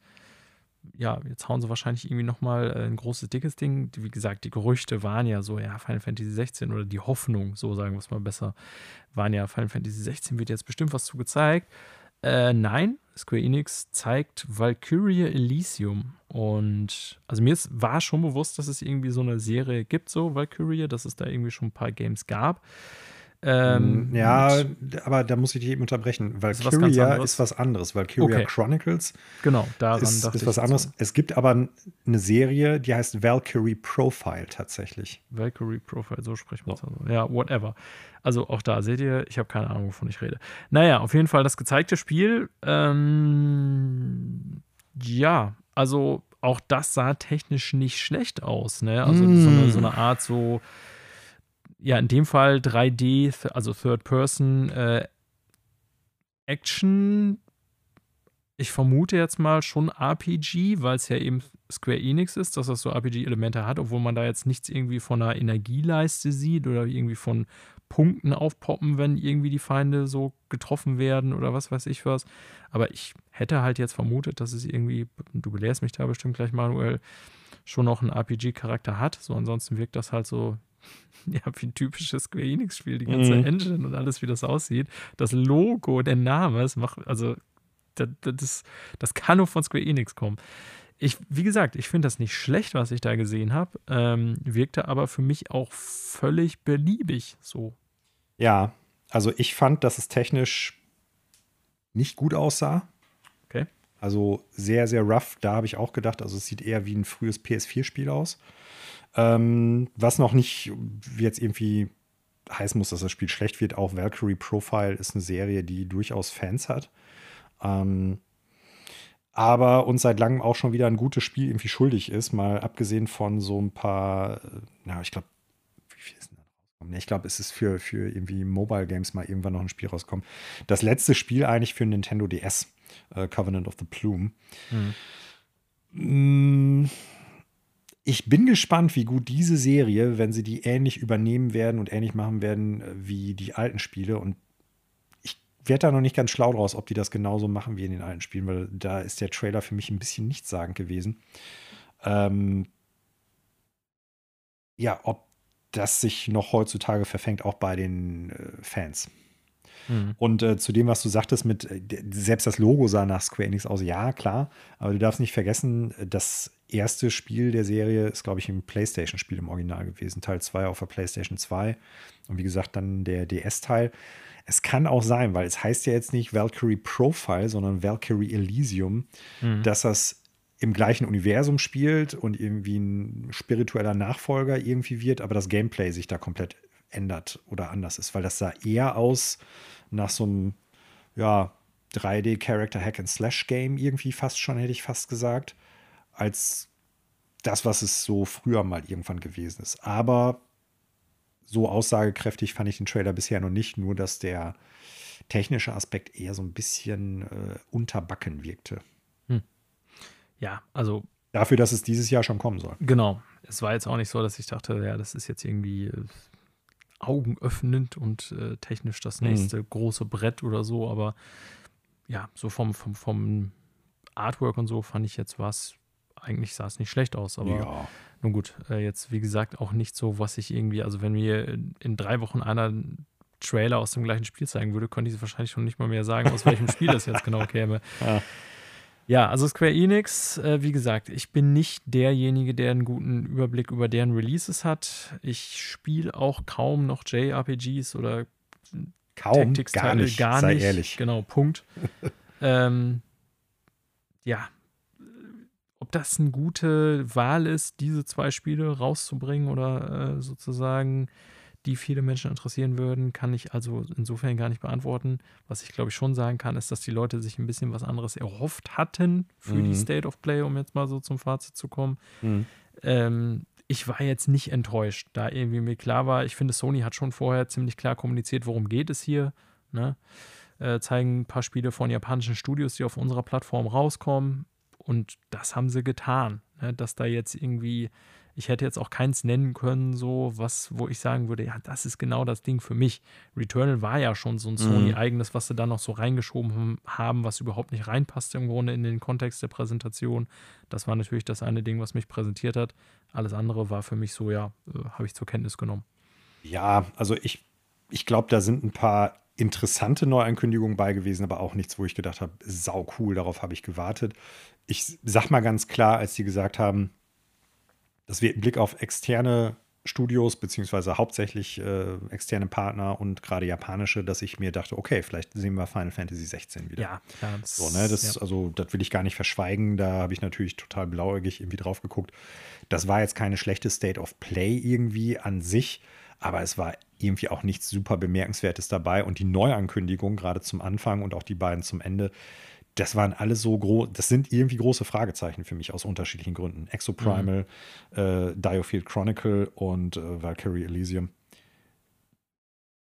A: ja, jetzt hauen sie wahrscheinlich irgendwie nochmal ein großes, dickes Ding. Wie gesagt, die Gerüchte waren ja so, ja, Final Fantasy 16 oder die Hoffnung, so sagen wir es mal besser, waren ja, Final Fantasy 16 wird jetzt bestimmt was zu gezeigt. Äh, nein, Square Enix zeigt Valkyria Elysium. Und also mir ist, war schon bewusst, dass es irgendwie so eine Serie gibt, so Valkyria, dass es da irgendwie schon ein paar Games gab. Ähm,
B: ja,
A: mit-
B: aber da muss ich dich eben unterbrechen.
A: ist was ganz
B: Valkyria
A: anderes.
B: ist was anderes. Valkyria
A: Okay.
B: Chronicles
A: genau, daran
B: ist, ist was anderes.
A: so.
B: Es gibt aber eine Serie, die heißt Valkyrie Profile tatsächlich.
A: Valkyrie Profile, so spricht man es also. Ja, whatever. Also auch da seht ihr, ich habe keine Ahnung, wovon ich rede. Naja, auf jeden Fall das gezeigte Spiel. Ähm, ja, also auch das sah technisch nicht schlecht aus. Ne? Also so, eine, so eine Art so, ja, in dem Fall 3D, th- also Third Person äh, Action. Ich vermute jetzt mal schon RPG, weil es ja eben Square Enix ist, dass das so RPG-Elemente hat, obwohl man da jetzt nichts irgendwie von einer Energieleiste sieht oder irgendwie von Punkten aufpoppen, wenn irgendwie die Feinde so getroffen werden oder was weiß ich was. Aber ich hätte halt jetzt vermutet, dass es irgendwie, du belehrst mich da bestimmt gleich, Manuel, schon noch einen RPG-Charakter hat. So ansonsten wirkt das halt so, <laughs> ja, wie ein typisches Square Enix-Spiel, die ganze
B: Mhm.
A: Engine und alles, wie das aussieht. Das Logo, der Name, es macht, also das, das, das kann nur von Square Enix kommen. Ich, wie gesagt, ich finde das nicht schlecht, was ich da gesehen habe. Ähm, wirkte aber für mich auch völlig beliebig so.
B: Ja, also ich fand, dass es technisch nicht gut aussah.
A: Okay.
B: Also sehr, sehr rough. Da habe ich auch gedacht, also es sieht eher wie ein frühes PS4-Spiel aus. Ähm, was noch nicht jetzt irgendwie heißen muss, dass das Spiel schlecht wird. Auch Valkyrie Profile ist eine Serie, die durchaus Fans hat. Ähm, aber uns seit langem auch schon wieder ein gutes Spiel irgendwie schuldig ist, mal abgesehen von so ein paar, äh, na, ich glaube, wie viel ist denn da rausgekommen? Ich glaube, es ist für, für irgendwie Mobile Games mal irgendwann noch ein Spiel rauskommen. Das letzte Spiel eigentlich für Nintendo DS, äh, Covenant of the Plume. Mm, Ich bin gespannt, wie gut diese Serie, wenn sie die ähnlich übernehmen werden und ähnlich machen werden äh, wie die alten Spiele. Und ich werde da noch nicht ganz schlau draus, ob die das genauso machen wie in den alten Spielen, weil da ist der Trailer für mich ein bisschen nichtssagend gewesen. Ähm, ja, ob das sich noch heutzutage verfängt, auch bei den äh, Fans.
A: Mhm.
B: Und äh, zu dem, was du sagtest, mit äh, selbst das Logo sah nach Square Enix aus, ja, klar. Aber du darfst nicht vergessen, das erste Spiel der Serie ist, glaube ich, ein PlayStation-Spiel im Original gewesen. Teil 2 auf der PlayStation 2. Und wie gesagt, dann der DS-Teil. Es kann auch sein, weil es heißt ja jetzt nicht Valkyrie Profile, sondern Valkyrie Elysium,
A: Mhm.
B: dass das im gleichen Universum spielt und irgendwie ein spiritueller Nachfolger irgendwie wird, aber das Gameplay sich da komplett ändert oder anders ist, weil das sah eher aus nach so einem, ja, 3D-Character Hack and Slash Game irgendwie fast schon, hätte ich fast gesagt, als das, was es so früher mal irgendwann gewesen ist. Aber so aussagekräftig fand ich den Trailer bisher noch nicht, nur dass der technische Aspekt eher so ein bisschen äh, unterbacken wirkte.
A: Ja, also
B: Dafür, dass es dieses Jahr schon kommen soll.
A: genau. Es war jetzt auch nicht so, dass ich dachte, ja, das ist jetzt irgendwie äh, augenöffnend und äh, technisch das mhm. nächste mhm. große Brett oder so, aber ja, so vom, vom, vom Artwork und so fand ich jetzt was, eigentlich sah es nicht schlecht aus, aber ja. nun gut, äh, jetzt wie gesagt auch nicht so, was ich irgendwie, also wenn mir in, in drei Wochen einer Trailer aus dem gleichen Spiel zeigen würde, könnte ich wahrscheinlich schon nicht mal mehr sagen, aus welchem Spiel das jetzt genau käme. <laughs> Ja. Ja, also Square Enix, äh, wie gesagt, ich bin nicht derjenige, der einen guten Überblick über deren Releases hat. Ich spiele auch kaum noch JRPGs oder
B: kaum, gar nicht, gar sei nicht. ehrlich.
A: Genau, Punkt. <laughs> ähm, ja, ob das eine gute Wahl ist, diese zwei Spiele rauszubringen oder äh, sozusagen die viele Menschen interessieren würden, kann ich also insofern gar nicht beantworten. Was ich glaube ich schon sagen kann, ist, dass die Leute sich ein bisschen was anderes erhofft hatten für mhm. die State of Play, um jetzt mal so zum Fazit zu kommen. Mhm. Ähm, ich war jetzt nicht enttäuscht, da irgendwie mir klar war, ich finde, Sony hat schon vorher ziemlich klar kommuniziert, worum geht es hier. Ne? Äh, zeigen ein paar Spiele von japanischen Studios, die auf unserer Plattform rauskommen. Und das haben sie getan. Ne? Dass da jetzt irgendwie ich hätte jetzt auch keins nennen können, so was, wo ich sagen würde, ja, das ist genau das Ding für mich. Returnal war ja schon so ein mhm. Sony-eigenes, was sie da noch so reingeschoben haben, was überhaupt nicht reinpasste im Grunde in den Kontext der Präsentation. Das war natürlich das eine Ding, was mich präsentiert hat. Alles andere war für mich so, ja, äh, habe ich zur Kenntnis genommen.
B: Ja, also ich, ich glaube, da sind ein paar interessante Neuankündigungen bei gewesen, aber auch nichts, wo ich gedacht habe, sau cool, darauf habe ich gewartet. Ich sag mal ganz klar, als sie gesagt haben, dass wir im Blick auf externe Studios, beziehungsweise hauptsächlich äh, externe Partner und gerade japanische, dass ich mir dachte, okay, vielleicht sehen wir Final Fantasy 16 wieder.
A: Ja,
B: klar. So, ne, das, ja. Also, das will ich gar nicht verschweigen. Da habe ich natürlich total blauäugig irgendwie drauf geguckt. Das war jetzt keine schlechte State of Play irgendwie an sich, aber es war irgendwie auch nichts super Bemerkenswertes dabei. Und die Neuankündigung, gerade zum Anfang und auch die beiden zum Ende, das waren alle so groß, das sind irgendwie große Fragezeichen für mich aus unterschiedlichen Gründen. Exoprimal, mhm. äh, Diofield Chronicle und äh, Valkyrie Elysium.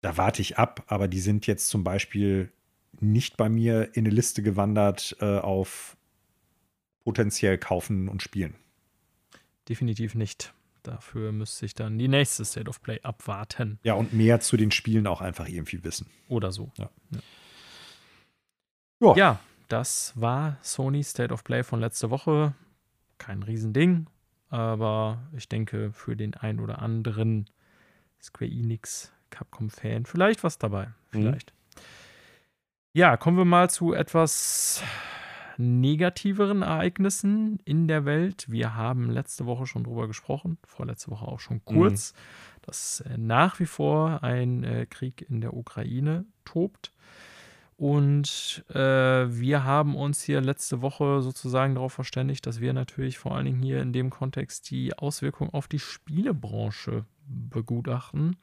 B: Da warte ich ab, aber die sind jetzt zum Beispiel nicht bei mir in eine Liste gewandert äh, auf potenziell kaufen und spielen.
A: Definitiv nicht. Dafür müsste ich dann die nächste State of Play abwarten.
B: Ja, und mehr zu den Spielen auch einfach irgendwie wissen.
A: Oder so.
B: Ja.
A: ja. ja das war Sony State of Play von letzter Woche. Kein Riesending, aber ich denke für den ein oder anderen Square Enix Capcom-Fan vielleicht was dabei. Mhm. Vielleicht. Mhm. Ja, kommen wir mal zu etwas negativeren Ereignissen in der Welt. Wir haben letzte Woche schon drüber gesprochen, vorletzte Woche auch schon kurz, mhm. dass äh, nach wie vor ein äh, Krieg in der Ukraine tobt. Und äh, wir haben uns hier letzte Woche sozusagen darauf verständigt, dass wir natürlich vor allen Dingen hier in dem Kontext die Auswirkungen auf die Spielebranche begutachten.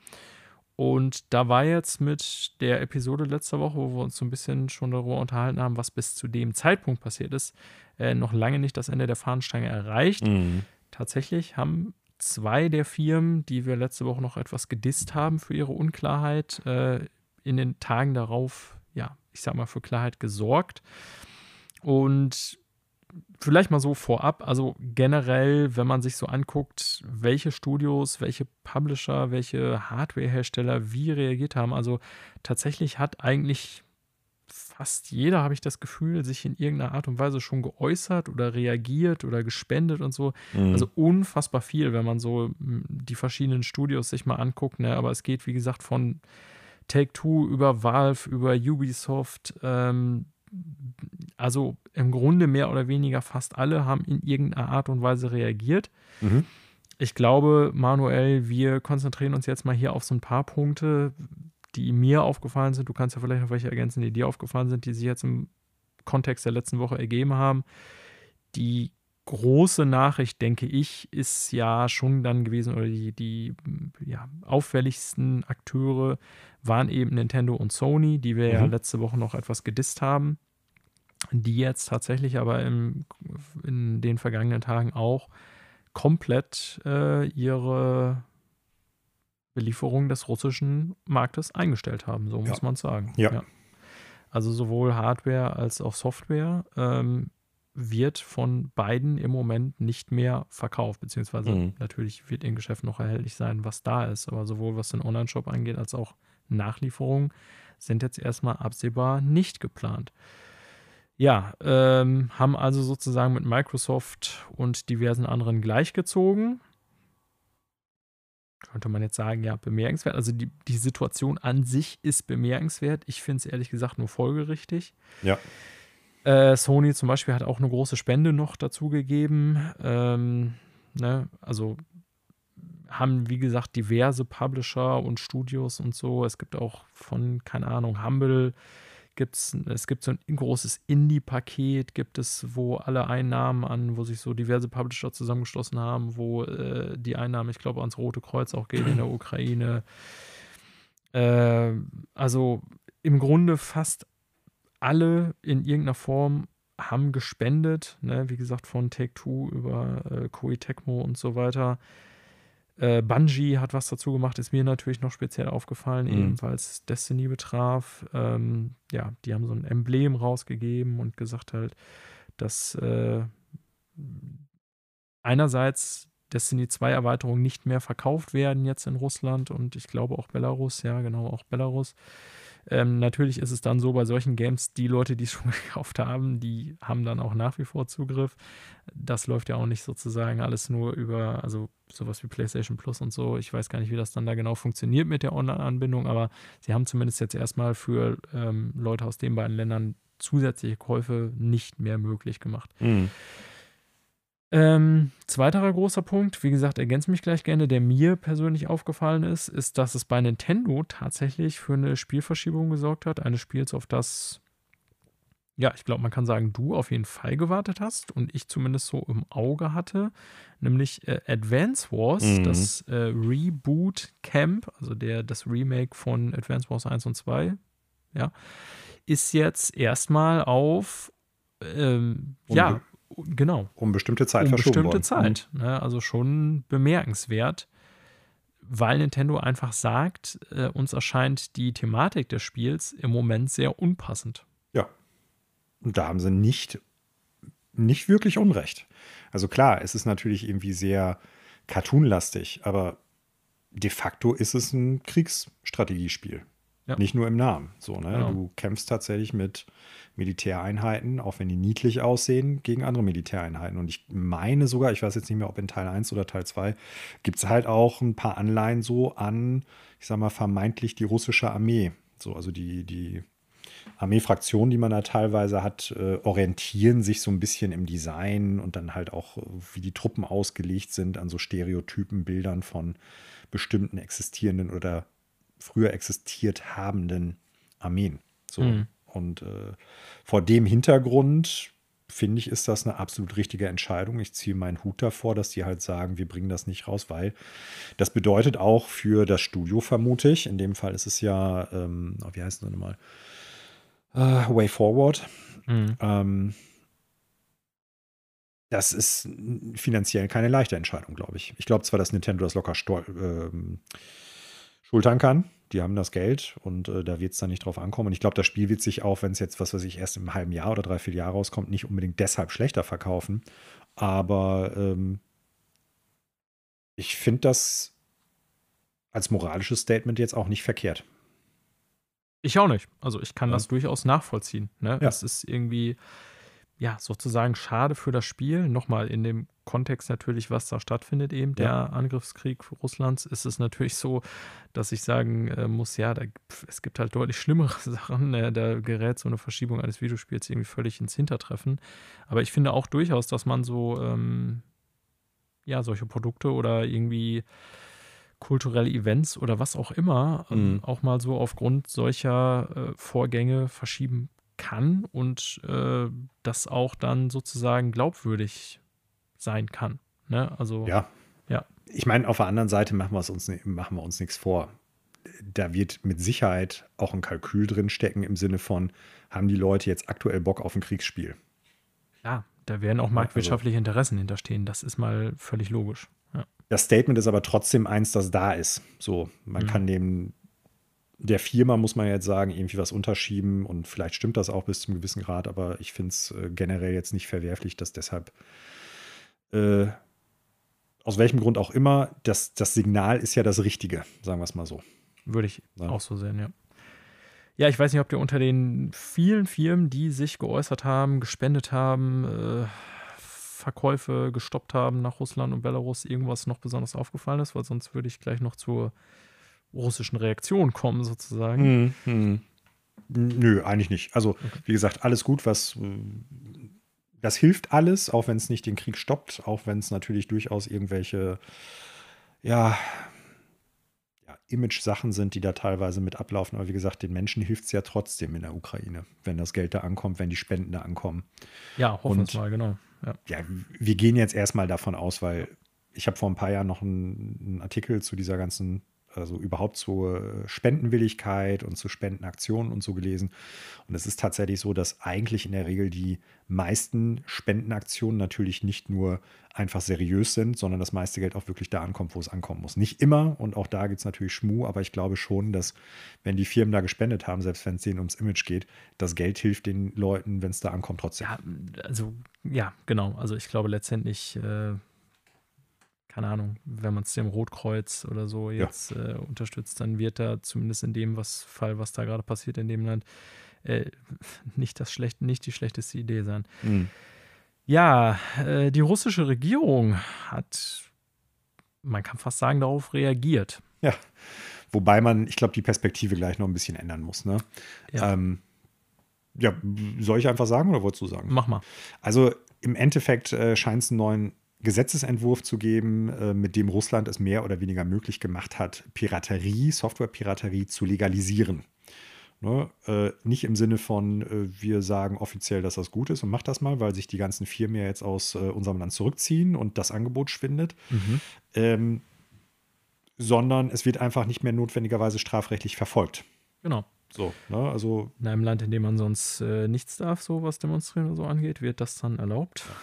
A: Und da war jetzt mit der Episode letzter Woche, wo wir uns so ein bisschen schon darüber unterhalten haben, was bis zu dem Zeitpunkt passiert ist, äh, noch lange nicht das Ende der Fahnenstange erreicht. Mhm. Tatsächlich haben zwei der Firmen, die wir letzte Woche noch etwas gedisst haben für ihre Unklarheit, äh, in den Tagen darauf ich sag mal, für Klarheit gesorgt. Und vielleicht mal so vorab, also generell, wenn man sich so anguckt, welche Studios, welche Publisher, welche Hardwarehersteller wie reagiert haben, also tatsächlich hat eigentlich fast jeder, habe ich das Gefühl, sich in irgendeiner Art und Weise schon geäußert oder reagiert oder gespendet und so. Mhm. Also unfassbar viel, wenn man so die verschiedenen Studios sich mal anguckt. Ne? Aber es geht, wie gesagt, von Take-Two, über Valve, über Ubisoft. Ähm, also im Grunde mehr oder weniger fast alle haben in irgendeiner Art und Weise reagiert. Mhm. Ich glaube, Manuel, wir konzentrieren uns jetzt mal hier auf so ein paar Punkte, die mir aufgefallen sind. Du kannst ja vielleicht noch welche ergänzen, die dir aufgefallen sind, die sich jetzt im Kontext der letzten Woche ergeben haben. Die große Nachricht, denke ich, ist ja schon dann gewesen, oder die, die ja, auffälligsten Akteure waren eben Nintendo und Sony, die wir mhm. ja letzte Woche noch etwas gedisst haben, die jetzt tatsächlich aber im, in den vergangenen Tagen auch komplett äh, ihre Belieferung des russischen Marktes eingestellt haben, so ja. muss man sagen.
B: Ja. ja.
A: Also sowohl Hardware als auch Software. Ähm, wird von beiden im Moment nicht mehr verkauft, beziehungsweise mhm. natürlich wird im Geschäft noch erhältlich sein, was da ist. Aber sowohl was den Online-Shop angeht, als auch Nachlieferungen sind jetzt erstmal absehbar nicht geplant. Ja, ähm, haben also sozusagen mit Microsoft und diversen anderen gleichgezogen. Könnte man jetzt sagen, ja, bemerkenswert. Also die, die Situation an sich ist bemerkenswert. Ich finde es ehrlich gesagt nur folgerichtig.
B: Ja.
A: Äh, Sony zum Beispiel hat auch eine große Spende noch dazu gegeben. Ähm, ne? Also haben, wie gesagt, diverse Publisher und Studios und so. Es gibt auch von, keine Ahnung, Humble gibt's, es gibt so ein großes Indie-Paket, gibt es, wo alle Einnahmen an, wo sich so diverse Publisher zusammengeschlossen haben, wo äh, die Einnahmen, ich glaube, ans Rote Kreuz auch gehen in der <laughs> Ukraine. Äh, also im Grunde fast alle in irgendeiner Form haben gespendet, ne? wie gesagt, von Take-Two über äh, Koei Tecmo und so weiter. Äh, Bungie hat was dazu gemacht, ist mir natürlich noch speziell aufgefallen, mhm. eben weil es Destiny betraf. Ähm, ja, die haben so ein Emblem rausgegeben und gesagt halt, dass äh, einerseits Destiny 2 Erweiterungen nicht mehr verkauft werden jetzt in Russland und ich glaube auch Belarus, ja genau, auch Belarus. Ähm, natürlich ist es dann so bei solchen Games, die Leute, die es <laughs> schon gekauft haben, die haben dann auch nach wie vor Zugriff. Das läuft ja auch nicht sozusagen alles nur über, also sowas wie PlayStation Plus und so. Ich weiß gar nicht, wie das dann da genau funktioniert mit der Online-Anbindung, aber sie haben zumindest jetzt erstmal für ähm, Leute aus den beiden Ländern zusätzliche Käufe nicht mehr möglich gemacht. Mhm. Ähm, zweiterer großer Punkt, wie gesagt, ergänze mich gleich gerne, der mir persönlich aufgefallen ist, ist, dass es bei Nintendo tatsächlich für eine Spielverschiebung gesorgt hat. Eines Spiels, auf das, ja, ich glaube, man kann sagen, du auf jeden Fall gewartet hast und ich zumindest so im Auge hatte, nämlich äh, Advance Wars, mhm. das äh, Reboot Camp, also der, das Remake von Advance Wars 1 und 2, ja, ist jetzt erstmal auf ähm, ja, genau.
B: Um bestimmte Zeit um
A: verschoben bestimmte worden. Zeit. Ne? Also schon bemerkenswert, weil Nintendo einfach sagt, äh, uns erscheint die Thematik des Spiels im Moment sehr unpassend.
B: Ja. Und da haben sie nicht, nicht wirklich Unrecht. Also klar, es ist natürlich irgendwie sehr cartoonlastig, aber de facto ist es ein Kriegsstrategiespiel. Ja. Nicht nur im Namen. So, ne? Genau. Du kämpfst tatsächlich mit Militäreinheiten, auch wenn die niedlich aussehen, gegen andere Militäreinheiten. Und ich meine sogar, ich weiß jetzt nicht mehr, ob in Teil 1 oder Teil 2, gibt es halt auch ein paar Anleihen so an, ich sag mal, vermeintlich die russische Armee. So, also die, die Armeefraktionen, die man da teilweise hat, äh, orientieren sich so ein bisschen im Design und dann halt auch, wie die Truppen ausgelegt sind, an so Stereotypen, Bildern von bestimmten existierenden oder früher existiert habenden Armeen. So. Mhm. Und äh, vor dem Hintergrund finde ich, ist das eine absolut richtige Entscheidung. Ich ziehe meinen Hut davor, dass die halt sagen, wir bringen das nicht raus, weil das bedeutet auch für das Studio, vermute ich. In dem Fall ist es ja, ähm, oh, wie heißt es nochmal? Uh, Way Forward. Mhm. Ähm, das ist finanziell keine leichte Entscheidung, glaube ich. Ich glaube zwar, dass Nintendo das locker ähm, schultern kann. Die haben das Geld und äh, da wird es dann nicht drauf ankommen. Und ich glaube, das Spiel wird sich auch, wenn es jetzt, was weiß ich, erst im halben Jahr oder drei, vier Jahre rauskommt, nicht unbedingt deshalb schlechter verkaufen. Aber ähm, ich finde das als moralisches Statement jetzt auch nicht verkehrt.
A: Ich auch nicht. Also ich kann ja. das durchaus nachvollziehen. Ne? Ja. Es ist irgendwie, ja, sozusagen schade für das Spiel. Nochmal in dem Kontext natürlich, was da stattfindet, eben der ja. Angriffskrieg Russlands, ist es natürlich so, dass ich sagen äh, muss, ja, da, es gibt halt deutlich schlimmere <laughs> Sachen. Äh, da gerät so eine Verschiebung eines Videospiels irgendwie völlig ins Hintertreffen. Aber ich finde auch durchaus, dass man so, ähm, ja, solche Produkte oder irgendwie kulturelle Events oder was auch immer ähm, mhm. auch mal so aufgrund solcher äh, Vorgänge verschieben kann und äh, das auch dann sozusagen glaubwürdig sein kann. Ne? Also
B: ja.
A: ja.
B: Ich meine, auf der anderen Seite machen wir, uns, machen wir uns nichts vor. Da wird mit Sicherheit auch ein Kalkül drin stecken im Sinne von, haben die Leute jetzt aktuell Bock auf ein Kriegsspiel?
A: Ja, da werden auch marktwirtschaftliche Interessen hinterstehen. Das ist mal völlig logisch. Ja.
B: Das Statement ist aber trotzdem eins, das da ist. So, man mhm. kann dem der Firma muss man jetzt sagen, irgendwie was unterschieben und vielleicht stimmt das auch bis zum gewissen Grad, aber ich finde es äh, generell jetzt nicht verwerflich, dass deshalb äh, aus welchem Grund auch immer, das, das Signal ist ja das Richtige, sagen wir es mal so.
A: Würde ich ja. auch so sehen, ja. Ja, ich weiß nicht, ob ihr unter den vielen Firmen, die sich geäußert haben, gespendet haben, äh, Verkäufe gestoppt haben nach Russland und Belarus, irgendwas noch besonders aufgefallen ist, weil sonst würde ich gleich noch zur russischen Reaktion kommen, sozusagen.
B: Hm, hm. Nö, eigentlich nicht. Also, okay. wie gesagt, alles gut, was das hilft alles, auch wenn es nicht den Krieg stoppt, auch wenn es natürlich durchaus irgendwelche, ja, ja Image-Sachen sind, die da teilweise mit ablaufen. Aber wie gesagt, den Menschen hilft es ja trotzdem in der Ukraine, wenn das Geld da ankommt, wenn die Spenden da ankommen.
A: Ja, hoffen wir mal, genau.
B: Ja. ja, wir gehen jetzt erstmal davon aus, weil ich habe vor ein paar Jahren noch einen, einen Artikel zu dieser ganzen also überhaupt zur Spendenwilligkeit und zu Spendenaktionen und so gelesen. Und es ist tatsächlich so, dass eigentlich in der Regel die meisten Spendenaktionen natürlich nicht nur einfach seriös sind, sondern das meiste Geld auch wirklich da ankommt, wo es ankommen muss. Nicht immer und auch da gibt es natürlich Schmuh, aber ich glaube schon, dass wenn die Firmen da gespendet haben, selbst wenn es denen ums Image geht, das Geld hilft den Leuten, wenn es da ankommt, trotzdem.
A: Ja, also ja, genau. Also ich glaube letztendlich. Äh keine Ahnung, wenn man es dem Rotkreuz oder so jetzt ja. äh, unterstützt, dann wird da zumindest in dem was, Fall, was da gerade passiert in dem Land, äh, nicht das schlecht, nicht die schlechteste Idee sein. Mhm. Ja, äh, die russische Regierung hat, man kann fast sagen, darauf reagiert.
B: Ja, wobei man, ich glaube, die Perspektive gleich noch ein bisschen ändern muss. Ne? Ja. Ähm, ja, soll ich einfach sagen oder wolltest du sagen?
A: Mach mal.
B: Also im Endeffekt äh, scheint es einen neuen Gesetzesentwurf zu geben, äh, mit dem Russland es mehr oder weniger möglich gemacht hat, Piraterie, Softwarepiraterie zu legalisieren. Ne? Äh, nicht im Sinne von, äh, wir sagen offiziell, dass das gut ist und macht das mal, weil sich die ganzen Firmen ja jetzt aus äh, unserem Land zurückziehen und das Angebot schwindet. Mhm. Ähm, sondern es wird einfach nicht mehr notwendigerweise strafrechtlich verfolgt.
A: Genau.
B: So, ne? also.
A: In einem Land, in dem man sonst äh, nichts darf, so was Demonstrieren und so angeht, wird das dann erlaubt. Ja.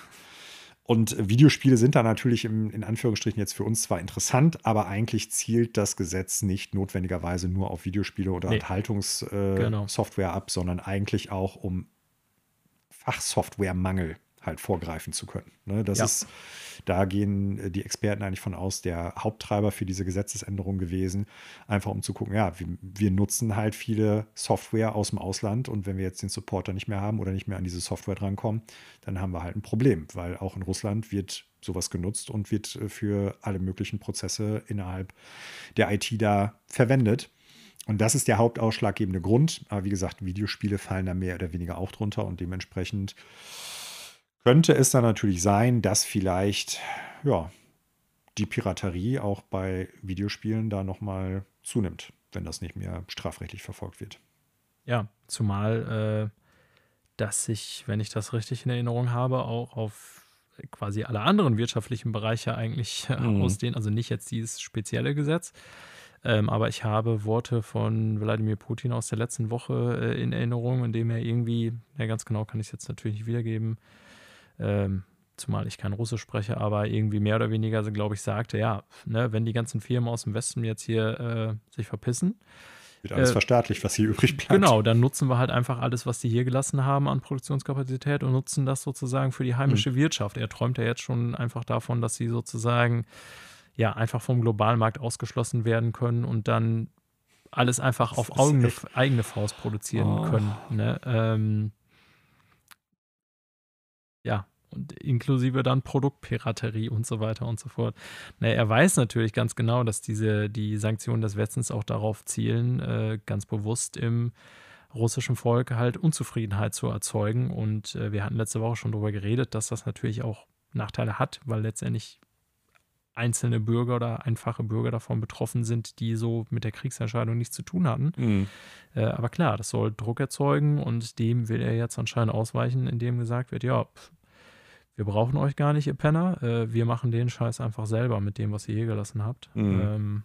B: Und Videospiele sind da natürlich im, in Anführungsstrichen jetzt für uns zwar interessant, aber eigentlich zielt das Gesetz nicht notwendigerweise nur auf Videospiele oder nee. Unterhaltungssoftware äh, genau. ab, sondern eigentlich auch um Fachsoftwaremangel halt vorgreifen zu können. Ne, das ja. ist, da gehen äh, die Experten eigentlich von aus, der Haupttreiber für diese Gesetzesänderung gewesen, einfach um zu gucken, ja, wir, wir, nutzen halt viele Software aus dem Ausland und wenn wir jetzt den Supporter nicht mehr haben oder nicht mehr an diese Software drankommen, dann haben wir halt ein Problem, weil auch in Russland wird sowas genutzt und wird äh, für alle möglichen Prozesse innerhalb der IT da verwendet. Und das ist der hauptausschlaggebende Grund. Aber wie gesagt, Videospiele fallen da mehr oder weniger auch drunter und dementsprechend könnte es dann natürlich sein, dass vielleicht ja, die Piraterie auch bei Videospielen da nochmal zunimmt, wenn das nicht mehr strafrechtlich verfolgt wird.
A: Ja, zumal, äh, dass sich, wenn ich das richtig in Erinnerung habe, auch auf quasi alle anderen wirtschaftlichen Bereiche eigentlich äh, <laughs> mhm. ausdehnen, also nicht jetzt dieses spezielle Gesetz. Ähm, aber ich habe Worte von Wladimir Putin aus der letzten Woche äh, in Erinnerung, in dem er irgendwie, ja ganz genau kann ich es jetzt natürlich nicht wiedergeben, ähm, zumal ich kein Russisch spreche, aber irgendwie mehr oder weniger, so, glaube ich, sagte, ja, ne, wenn die ganzen Firmen aus dem Westen jetzt hier äh, sich verpissen,
B: wird alles äh, verstaatlicht, was hier übrig bleibt.
A: Genau, dann nutzen wir halt einfach alles, was die hier gelassen haben an Produktionskapazität und nutzen das sozusagen für die heimische mhm. Wirtschaft. Er träumt ja jetzt schon einfach davon, dass sie sozusagen ja einfach vom globalen Markt ausgeschlossen werden können und dann alles einfach das auf eigene, eigene, Faust produzieren oh. können. Ne? Ähm, ja, und inklusive dann Produktpiraterie und so weiter und so fort. Na, er weiß natürlich ganz genau, dass diese, die Sanktionen des Westens auch darauf zielen, äh, ganz bewusst im russischen Volk halt Unzufriedenheit zu erzeugen. Und äh, wir hatten letzte Woche schon darüber geredet, dass das natürlich auch Nachteile hat, weil letztendlich einzelne Bürger oder einfache Bürger davon betroffen sind, die so mit der Kriegsentscheidung nichts zu tun hatten. Mhm. Äh, aber klar, das soll Druck erzeugen und dem will er jetzt anscheinend ausweichen, indem gesagt wird, ja, pff, wir brauchen euch gar nicht, ihr Penner. Äh, wir machen den Scheiß einfach selber mit dem, was ihr hier gelassen habt. Mhm. Ähm,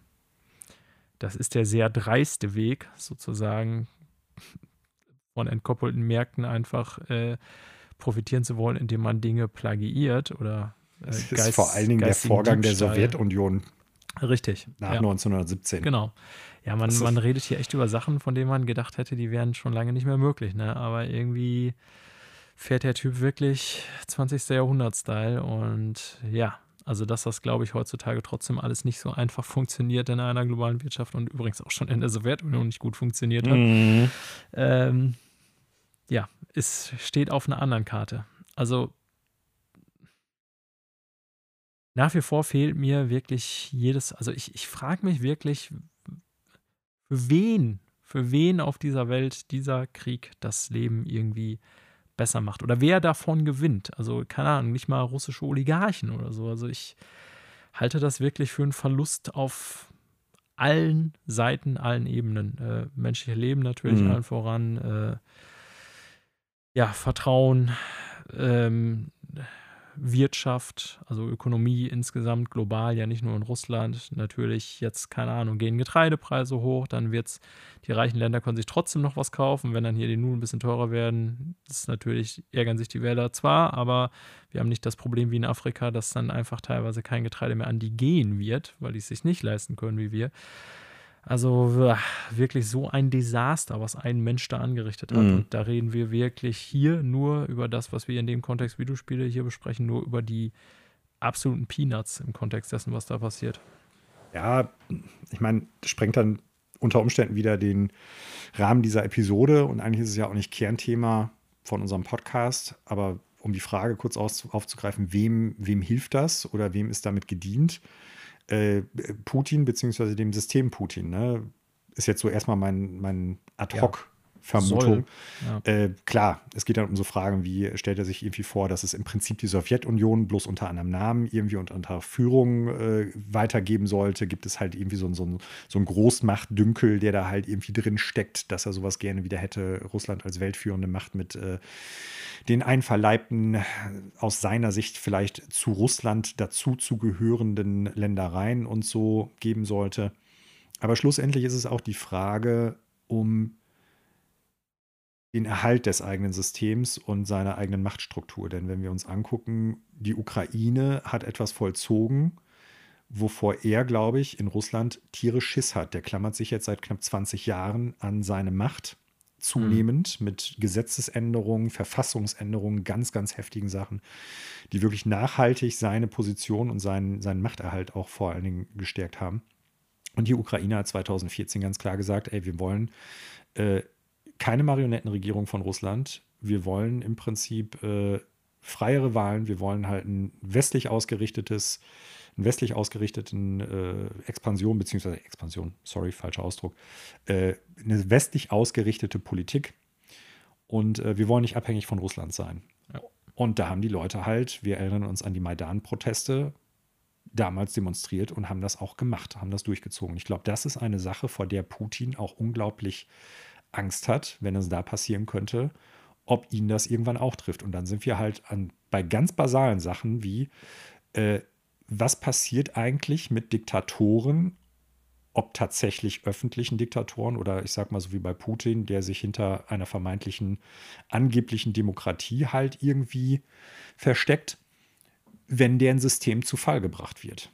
A: das ist der sehr dreiste Weg, sozusagen von entkoppelten Märkten einfach äh, profitieren zu wollen, indem man Dinge plagiiert oder
B: äh, das ist Geist, vor allen Dingen der Vorgang Diebstahl. der Sowjetunion
A: Richtig.
B: Nach
A: ja.
B: 1917.
A: Genau. Ja, man, man redet hier echt über Sachen, von denen man gedacht hätte, die wären schon lange nicht mehr möglich. Ne? Aber irgendwie fährt der Typ wirklich 20. Jahrhundert-Style. Und ja, also dass das, glaube ich, heutzutage trotzdem alles nicht so einfach funktioniert in einer globalen Wirtschaft und übrigens auch schon in der Sowjetunion nicht gut funktioniert hat. Mhm. Ähm, ja, es steht auf einer anderen Karte. Also nach wie vor fehlt mir wirklich jedes, also ich, ich frage mich wirklich, für wen, für wen auf dieser Welt dieser Krieg das Leben irgendwie besser macht oder wer davon gewinnt. Also keine Ahnung, nicht mal russische Oligarchen oder so. Also ich halte das wirklich für einen Verlust auf allen Seiten, allen Ebenen. Äh, menschliche Leben natürlich mhm. allen voran. Äh, ja, Vertrauen, ähm, Wirtschaft, also Ökonomie insgesamt global, ja nicht nur in Russland. Natürlich jetzt, keine Ahnung, gehen Getreidepreise hoch, dann wird es, die reichen Länder können sich trotzdem noch was kaufen, wenn dann hier die Nudeln ein bisschen teurer werden. Ist natürlich, ärgern sich die Wähler zwar, aber wir haben nicht das Problem wie in Afrika, dass dann einfach teilweise kein Getreide mehr an die gehen wird, weil die es sich nicht leisten können wie wir. Also wirklich so ein Desaster, was ein Mensch da angerichtet hat. Mhm. Und da reden wir wirklich hier nur über das, was wir in dem Kontext Videospiele hier besprechen, nur über die absoluten Peanuts im Kontext dessen, was da passiert.
B: Ja, ich meine, das sprengt dann unter Umständen wieder den Rahmen dieser Episode und eigentlich ist es ja auch nicht Kernthema von unserem Podcast, aber um die Frage kurz aufzugreifen, wem, wem hilft das oder wem ist damit gedient? Äh, Putin beziehungsweise dem System Putin. Ne? Ist jetzt so erstmal mein, mein Ad-Hoc. Vermutung. Ja. Äh, klar, es geht dann um so Fragen wie, stellt er sich irgendwie vor, dass es im Prinzip die Sowjetunion bloß unter anderem Namen irgendwie und unter Führung äh, weitergeben sollte? Gibt es halt irgendwie so, so, so einen Großmachtdünkel, der da halt irgendwie drin steckt, dass er sowas gerne wieder hätte, Russland als weltführende Macht mit äh, den einverleibten, aus seiner Sicht vielleicht zu Russland dazu zu gehörenden Ländereien und so geben sollte. Aber schlussendlich ist es auch die Frage um den Erhalt des eigenen Systems und seiner eigenen Machtstruktur. Denn wenn wir uns angucken, die Ukraine hat etwas vollzogen, wovor er, glaube ich, in Russland tierisch Schiss hat. Der klammert sich jetzt seit knapp 20 Jahren an seine Macht zunehmend mhm. mit Gesetzesänderungen, Verfassungsänderungen, ganz, ganz heftigen Sachen, die wirklich nachhaltig seine Position und seinen, seinen Machterhalt auch vor allen Dingen gestärkt haben. Und die Ukraine hat 2014 ganz klar gesagt, ey, wir wollen äh, keine Marionettenregierung von Russland. Wir wollen im Prinzip äh, freiere Wahlen. Wir wollen halt ein westlich ausgerichtetes einen westlich ausgerichteten äh, Expansion, beziehungsweise Expansion, sorry, falscher Ausdruck, äh, eine westlich ausgerichtete Politik. Und äh, wir wollen nicht abhängig von Russland sein. Ja. Und da haben die Leute halt, wir erinnern uns an die Maidan-Proteste, damals demonstriert und haben das auch gemacht, haben das durchgezogen. Ich glaube, das ist eine Sache, vor der Putin auch unglaublich Angst hat, wenn es da passieren könnte, ob ihn das irgendwann auch trifft. Und dann sind wir halt an, bei ganz basalen Sachen wie, äh, was passiert eigentlich mit Diktatoren, ob tatsächlich öffentlichen Diktatoren oder ich sag mal so wie bei Putin, der sich hinter einer vermeintlichen angeblichen Demokratie halt irgendwie versteckt, wenn deren System zu Fall gebracht wird.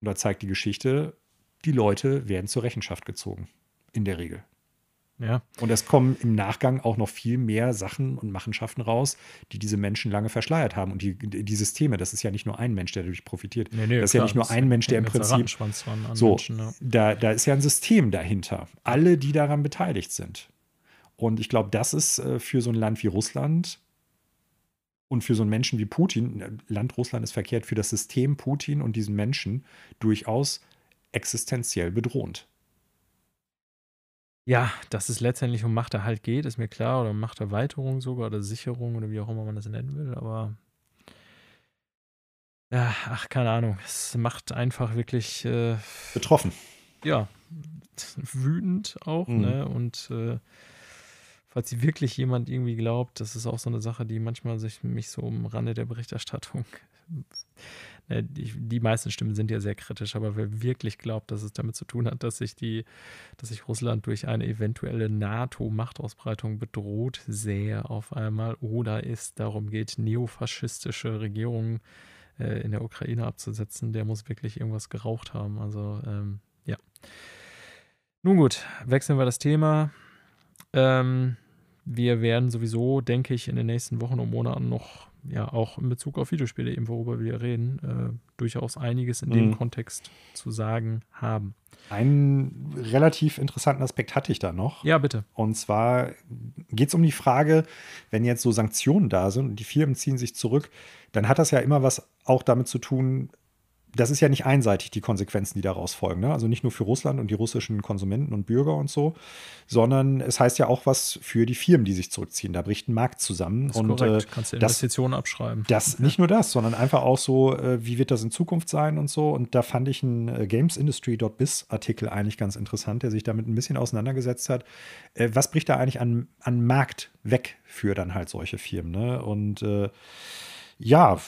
B: Und da zeigt die Geschichte, die Leute werden zur Rechenschaft gezogen. In der Regel.
A: Ja.
B: Und es kommen im Nachgang auch noch viel mehr Sachen und Machenschaften raus, die diese Menschen lange verschleiert haben. Und die, die Systeme, das ist ja nicht nur ein Mensch, der dadurch profitiert. Nee, nee, das ist klar, ja nicht nur ein Mensch, der im Prinzip. So, Menschen, ja. da, da ist ja ein System dahinter. Alle, die daran beteiligt sind. Und ich glaube, das ist äh, für so ein Land wie Russland und für so einen Menschen wie Putin, äh, Land Russland ist verkehrt, für das System Putin und diesen Menschen durchaus existenziell bedrohend.
A: Ja, dass es letztendlich um Machterhalt geht, ist mir klar, oder Machterweiterung sogar oder Sicherung oder wie auch immer man das nennen will, aber ja, ach, keine Ahnung. Es macht einfach wirklich äh,
B: betroffen.
A: Ja, wütend auch, mhm. ne? Und äh, falls sie wirklich jemand irgendwie glaubt, das ist auch so eine Sache, die manchmal sich mich so am Rande der Berichterstattung die, die, meisten Stimmen sind ja sehr kritisch, aber wer wirklich glaubt, dass es damit zu tun hat, dass sich die, dass sich Russland durch eine eventuelle NATO-Machtausbreitung bedroht sähe auf einmal oder es darum geht, neofaschistische Regierungen äh, in der Ukraine abzusetzen, der muss wirklich irgendwas geraucht haben. Also ähm, ja. Nun gut, wechseln wir das Thema. Ähm, wir werden sowieso, denke ich, in den nächsten Wochen und Monaten noch, ja, auch in Bezug auf Videospiele, eben worüber wir reden, äh, durchaus einiges in dem mhm. Kontext zu sagen haben.
B: Einen relativ interessanten Aspekt hatte ich da noch.
A: Ja, bitte.
B: Und zwar geht es um die Frage, wenn jetzt so Sanktionen da sind und die Firmen ziehen sich zurück, dann hat das ja immer was auch damit zu tun, das ist ja nicht einseitig, die Konsequenzen, die daraus folgen. Ne? Also nicht nur für Russland und die russischen Konsumenten und Bürger und so, sondern es heißt ja auch was für die Firmen, die sich zurückziehen. Da bricht ein Markt zusammen.
A: Das und korrekt. Äh, kannst du Investitionen das, abschreiben.
B: Das, nicht nur das, sondern einfach auch so, äh, wie wird das in Zukunft sein und so. Und da fand ich einen äh, GamesIndustry.biz Artikel eigentlich ganz interessant, der sich damit ein bisschen auseinandergesetzt hat. Was bricht da eigentlich an, an Markt weg für dann halt solche Firmen? Ne? Und äh, ja,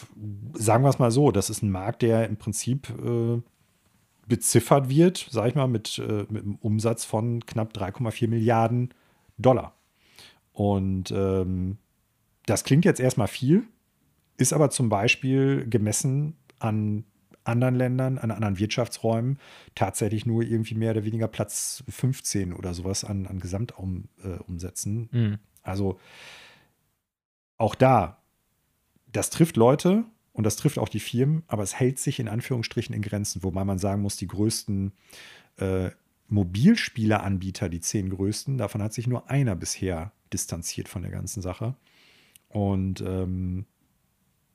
B: sagen wir es mal so, das ist ein Markt, der im Prinzip äh, beziffert wird, sag ich mal, mit, äh, mit einem Umsatz von knapp 3,4 Milliarden Dollar. Und ähm, das klingt jetzt erstmal viel, ist aber zum Beispiel gemessen an anderen Ländern, an anderen Wirtschaftsräumen tatsächlich nur irgendwie mehr oder weniger Platz 15 oder sowas an, an Gesamtumsätzen. Äh, mhm. Also auch da das trifft Leute und das trifft auch die Firmen, aber es hält sich in Anführungsstrichen in Grenzen, wobei man sagen muss, die größten äh, Mobilspieleranbieter, die zehn größten, davon hat sich nur einer bisher distanziert von der ganzen Sache. Und ähm,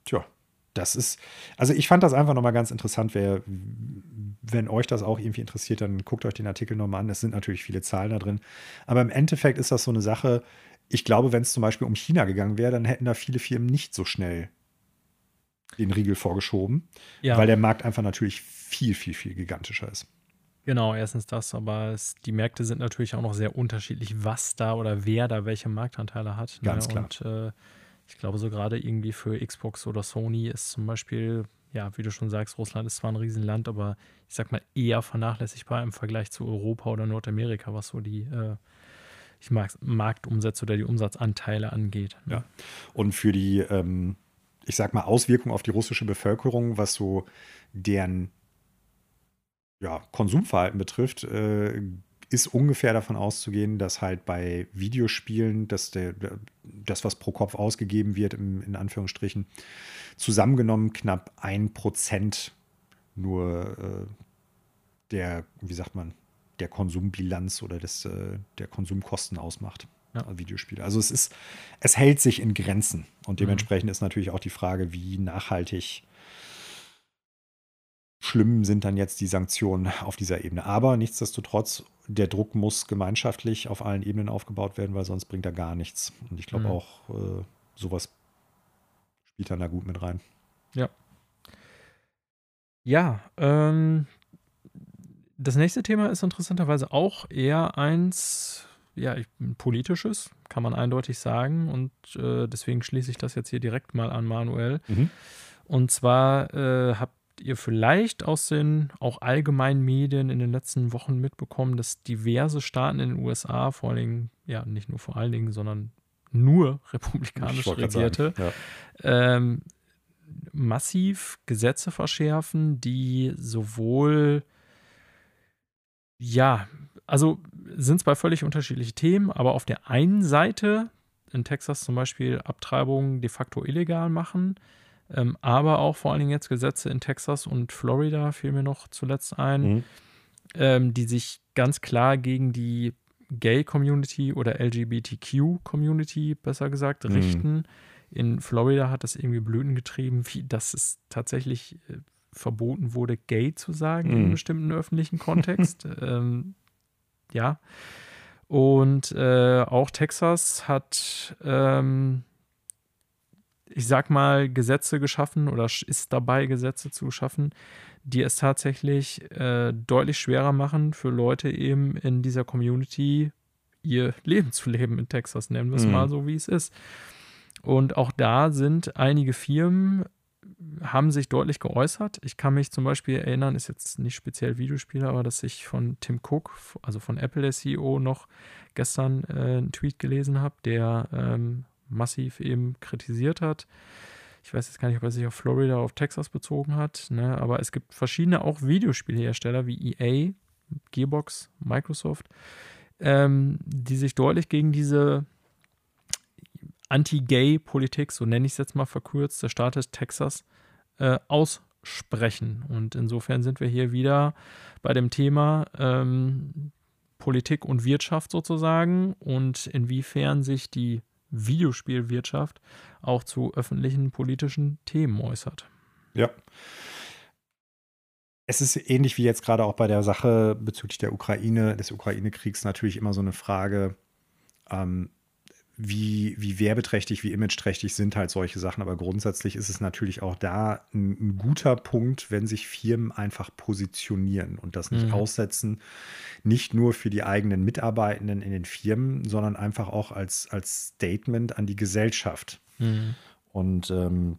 B: tja, das ist, also ich fand das einfach nochmal ganz interessant. Wer, wenn euch das auch irgendwie interessiert, dann guckt euch den Artikel nochmal an. Es sind natürlich viele Zahlen da drin. Aber im Endeffekt ist das so eine Sache, ich glaube, wenn es zum Beispiel um China gegangen wäre, dann hätten da viele Firmen nicht so schnell den Riegel vorgeschoben, ja. weil der Markt einfach natürlich viel, viel, viel gigantischer ist.
A: Genau, erstens das, aber es, die Märkte sind natürlich auch noch sehr unterschiedlich, was da oder wer da welche Marktanteile hat.
B: Ne? Ganz
A: ne?
B: klar.
A: Und äh, ich glaube, so gerade irgendwie für Xbox oder Sony ist zum Beispiel, ja, wie du schon sagst, Russland ist zwar ein Riesenland, aber ich sag mal eher vernachlässigbar im Vergleich zu Europa oder Nordamerika, was so die äh, ich mag Marktumsätze oder die Umsatzanteile angeht.
B: Ne? Ja. Und für die, ähm, ich sag mal, Auswirkungen auf die russische Bevölkerung, was so deren ja, Konsumverhalten betrifft, äh, ist ungefähr davon auszugehen, dass halt bei Videospielen, dass der, das, was pro Kopf ausgegeben wird, im, in Anführungsstrichen, zusammengenommen knapp ein Prozent nur äh, der, wie sagt man, der Konsumbilanz oder des, äh, der Konsumkosten ausmacht. Ja. Also Videospiele. Also es ist, es hält sich in Grenzen. Und mhm. dementsprechend mhm. ist natürlich auch die Frage, wie nachhaltig schlimm sind dann jetzt die Sanktionen auf dieser Ebene. Aber nichtsdestotrotz, der Druck muss gemeinschaftlich auf allen Ebenen aufgebaut werden, weil sonst bringt er gar nichts. Und ich glaube mhm. auch, äh, sowas spielt dann da gut mit rein.
A: Ja. Ja, ähm, das nächste Thema ist interessanterweise auch eher eins, ja, politisches, kann man eindeutig sagen. Und äh, deswegen schließe ich das jetzt hier direkt mal an Manuel. Mhm. Und zwar äh, habt ihr vielleicht aus den auch allgemeinen Medien in den letzten Wochen mitbekommen, dass diverse Staaten in den USA, vor allen Dingen, ja, nicht nur vor allen Dingen, sondern nur republikanisch regierte, ja. ähm, massiv Gesetze verschärfen, die sowohl ja, also sind zwei völlig unterschiedliche Themen, aber auf der einen Seite in Texas zum Beispiel Abtreibungen de facto illegal machen, ähm, aber auch vor allen Dingen jetzt Gesetze in Texas und Florida, fiel mir noch zuletzt ein, mhm. ähm, die sich ganz klar gegen die Gay-Community oder LGBTQ-Community, besser gesagt, mhm. richten. In Florida hat das irgendwie Blüten getrieben, wie das ist tatsächlich äh, verboten wurde, gay zu sagen mhm. in einem bestimmten öffentlichen Kontext. <laughs> ähm, ja. Und äh, auch Texas hat, ähm, ich sag mal, Gesetze geschaffen oder ist dabei, Gesetze zu schaffen, die es tatsächlich äh, deutlich schwerer machen für Leute eben in dieser Community ihr Leben zu leben in Texas, nennen wir es mhm. mal so, wie es ist. Und auch da sind einige Firmen haben sich deutlich geäußert. Ich kann mich zum Beispiel erinnern, ist jetzt nicht speziell Videospieler, aber dass ich von Tim Cook, also von Apple, der CEO, noch gestern äh, einen Tweet gelesen habe, der ähm, massiv eben kritisiert hat, Ich weiß jetzt gar nicht, ob er sich auf Florida oder auf Texas bezogen hat, ne? aber es gibt verschiedene auch Videospielhersteller wie EA, Gearbox, Microsoft, ähm, die sich deutlich gegen diese Anti-Gay-Politik, so nenne ich es jetzt mal verkürzt, der Staat des Texas, äh, aussprechen. Und insofern sind wir hier wieder bei dem Thema ähm, Politik und Wirtschaft sozusagen und inwiefern sich die Videospielwirtschaft auch zu öffentlichen politischen Themen äußert.
B: Ja. Es ist ähnlich wie jetzt gerade auch bei der Sache bezüglich der Ukraine, des Ukraine-Kriegs natürlich immer so eine Frage, ähm, wie, wie werbeträchtig, wie imageträchtig sind halt solche Sachen. Aber grundsätzlich ist es natürlich auch da ein, ein guter Punkt, wenn sich Firmen einfach positionieren und das nicht mhm. aussetzen, nicht nur für die eigenen Mitarbeitenden in den Firmen, sondern einfach auch als, als Statement an die Gesellschaft. Mhm. Und ähm,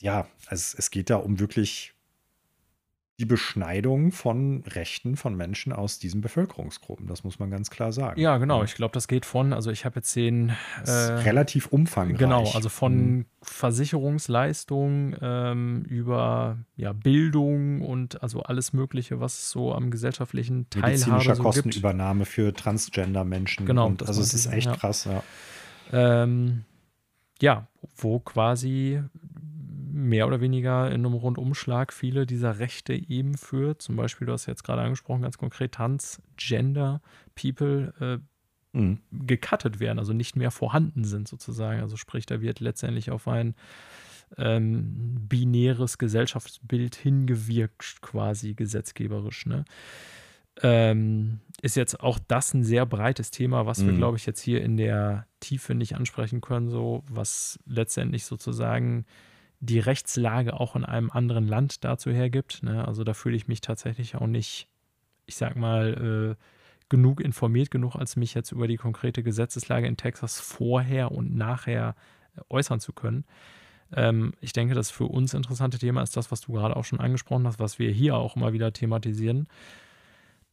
B: ja, es, es geht da um wirklich die Beschneidung von Rechten von Menschen aus diesen Bevölkerungsgruppen. Das muss man ganz klar sagen.
A: Ja, genau. Ich glaube, das geht von, also ich habe jetzt den.
B: Äh, relativ umfangreich.
A: Genau, also von mhm. Versicherungsleistungen ähm, über ja, Bildung und also alles Mögliche, was es so am gesellschaftlichen Teilhabe
B: so Kostenübernahme gibt. für Transgender-Menschen.
A: Genau.
B: Und, also es ist echt ja. krass, ja.
A: Ähm, ja, wo quasi mehr oder weniger in einem Rundumschlag viele dieser Rechte eben für, zum Beispiel, du hast jetzt gerade angesprochen, ganz konkret Transgender People äh, mhm. gecuttet werden, also nicht mehr vorhanden sind sozusagen. Also sprich, da wird letztendlich auf ein ähm, binäres Gesellschaftsbild hingewirkt, quasi gesetzgeberisch. Ne? Ähm, ist jetzt auch das ein sehr breites Thema, was wir, mhm. glaube ich, jetzt hier in der Tiefe nicht ansprechen können, so was letztendlich sozusagen die Rechtslage auch in einem anderen Land dazu hergibt. Ne? Also da fühle ich mich tatsächlich auch nicht, ich sag mal, äh, genug informiert genug, als mich jetzt über die konkrete Gesetzeslage in Texas vorher und nachher äh, äußern zu können. Ähm, ich denke, das für uns interessante Thema ist das, was du gerade auch schon angesprochen hast, was wir hier auch immer wieder thematisieren,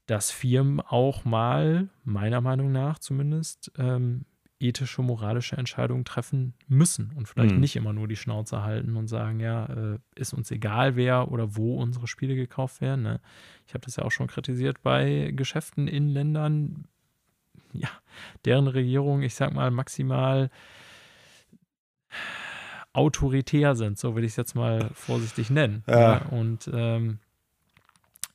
A: dass Firmen auch mal, meiner Meinung nach zumindest, ähm, ethische, moralische Entscheidungen treffen müssen und vielleicht mhm. nicht immer nur die Schnauze halten und sagen, ja, äh, ist uns egal, wer oder wo unsere Spiele gekauft werden. Ne? Ich habe das ja auch schon kritisiert bei Geschäften in Ländern, ja, deren Regierung, ich sag mal, maximal autoritär sind, so will ich es jetzt mal vorsichtig nennen. Ja. Ja? Und ähm,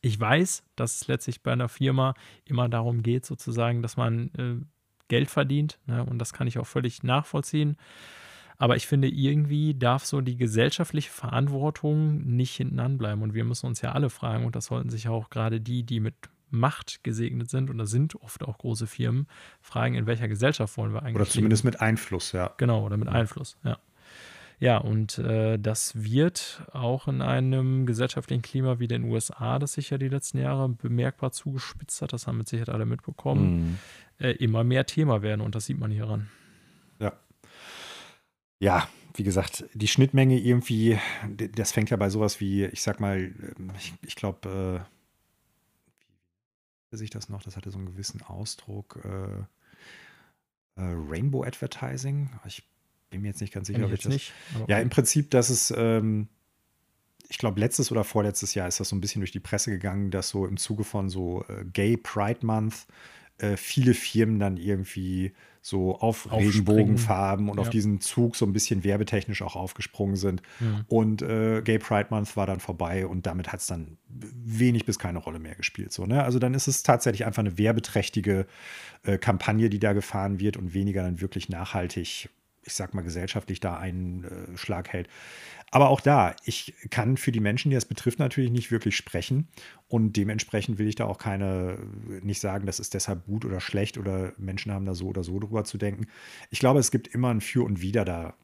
A: ich weiß, dass es letztlich bei einer Firma immer darum geht, sozusagen, dass man äh, Geld verdient. Ne? Und das kann ich auch völlig nachvollziehen. Aber ich finde, irgendwie darf so die gesellschaftliche Verantwortung nicht hinten anbleiben. Und wir müssen uns ja alle fragen, und das sollten sich auch gerade die, die mit Macht gesegnet sind, und das sind oft auch große Firmen, fragen, in welcher Gesellschaft wollen wir eigentlich.
B: Oder zumindest leben? mit Einfluss, ja.
A: Genau, oder mit Einfluss, ja. Ja, und äh, das wird auch in einem gesellschaftlichen Klima wie den USA, das sich ja die letzten Jahre bemerkbar zugespitzt hat, das haben mit Sicherheit alle mitbekommen, mhm. äh, immer mehr Thema werden und das sieht man hieran.
B: Ja. Ja, wie gesagt, die Schnittmenge irgendwie, das fängt ja bei sowas wie, ich sag mal, ähm, ich, ich glaube, äh, wie sich das noch? Das hatte so einen gewissen Ausdruck. Äh, äh, Rainbow Advertising. Ich bin mir jetzt nicht ganz sicher, ob ich das. Nicht, ja, im Prinzip, dass es, ähm, ich glaube, letztes oder vorletztes Jahr ist das so ein bisschen durch die Presse gegangen, dass so im Zuge von so äh, Gay Pride Month äh, viele Firmen dann irgendwie so auf Regenbogenfarben und ja. auf diesen Zug so ein bisschen werbetechnisch auch aufgesprungen sind. Mhm. Und äh, Gay Pride Month war dann vorbei und damit hat es dann wenig bis keine Rolle mehr gespielt. So, ne? Also dann ist es tatsächlich einfach eine werbeträchtige äh, Kampagne, die da gefahren wird und weniger dann wirklich nachhaltig ich sag mal, gesellschaftlich da einen äh, Schlag hält. Aber auch da, ich kann für die Menschen, die es betrifft, natürlich nicht wirklich sprechen. Und dementsprechend will ich da auch keine, nicht sagen, das ist deshalb gut oder schlecht oder Menschen haben da so oder so drüber zu denken. Ich glaube, es gibt immer ein Für und Wider da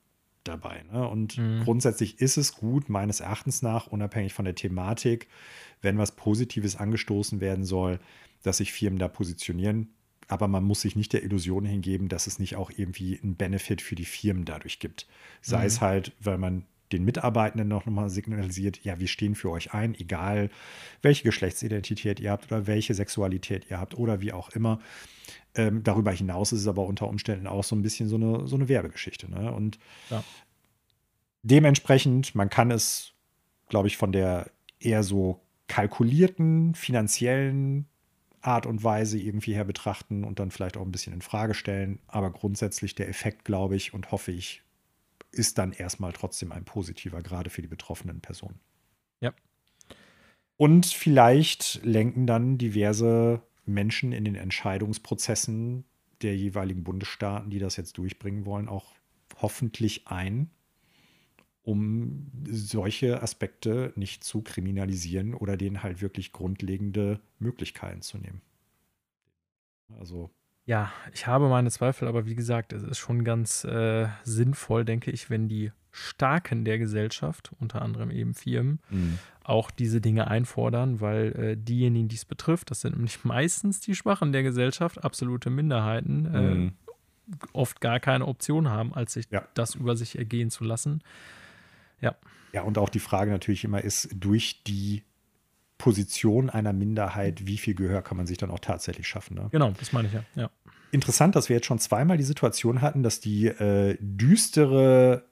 B: dabei. Ne? Und mhm. grundsätzlich ist es gut, meines Erachtens nach, unabhängig von der Thematik, wenn was Positives angestoßen werden soll, dass sich Firmen da positionieren aber man muss sich nicht der Illusion hingeben, dass es nicht auch irgendwie einen Benefit für die Firmen dadurch gibt. Sei mhm. es halt, weil man den Mitarbeitenden noch mal signalisiert, ja, wir stehen für euch ein, egal welche Geschlechtsidentität ihr habt oder welche Sexualität ihr habt oder wie auch immer. Ähm, darüber hinaus ist es aber unter Umständen auch so ein bisschen so eine, so eine Werbegeschichte. Ne? Und ja. dementsprechend, man kann es, glaube ich, von der eher so kalkulierten finanziellen Art und Weise irgendwie her betrachten und dann vielleicht auch ein bisschen in Frage stellen. Aber grundsätzlich der Effekt, glaube ich und hoffe ich, ist dann erstmal trotzdem ein positiver, gerade für die betroffenen Personen.
A: Ja.
B: Und vielleicht lenken dann diverse Menschen in den Entscheidungsprozessen der jeweiligen Bundesstaaten, die das jetzt durchbringen wollen, auch hoffentlich ein, um solche Aspekte nicht zu kriminalisieren oder denen halt wirklich grundlegende Möglichkeiten zu nehmen. Also.
A: Ja, ich habe meine Zweifel, aber wie gesagt, es ist schon ganz äh, sinnvoll, denke ich, wenn die Starken der Gesellschaft, unter anderem eben Firmen, mhm. auch diese Dinge einfordern, weil äh, diejenigen, die es betrifft, das sind nämlich <laughs> meistens die Schwachen der Gesellschaft, absolute Minderheiten, äh, mhm. äh, oft gar keine Option haben, als sich ja. das über sich ergehen zu lassen. Ja.
B: Ja, und auch die Frage natürlich immer ist, durch die Position einer Minderheit, wie viel Gehör kann man sich dann auch tatsächlich schaffen? Ne?
A: Genau, das meine ich ja. ja.
B: Interessant, dass wir jetzt schon zweimal die Situation hatten, dass die äh, düstere,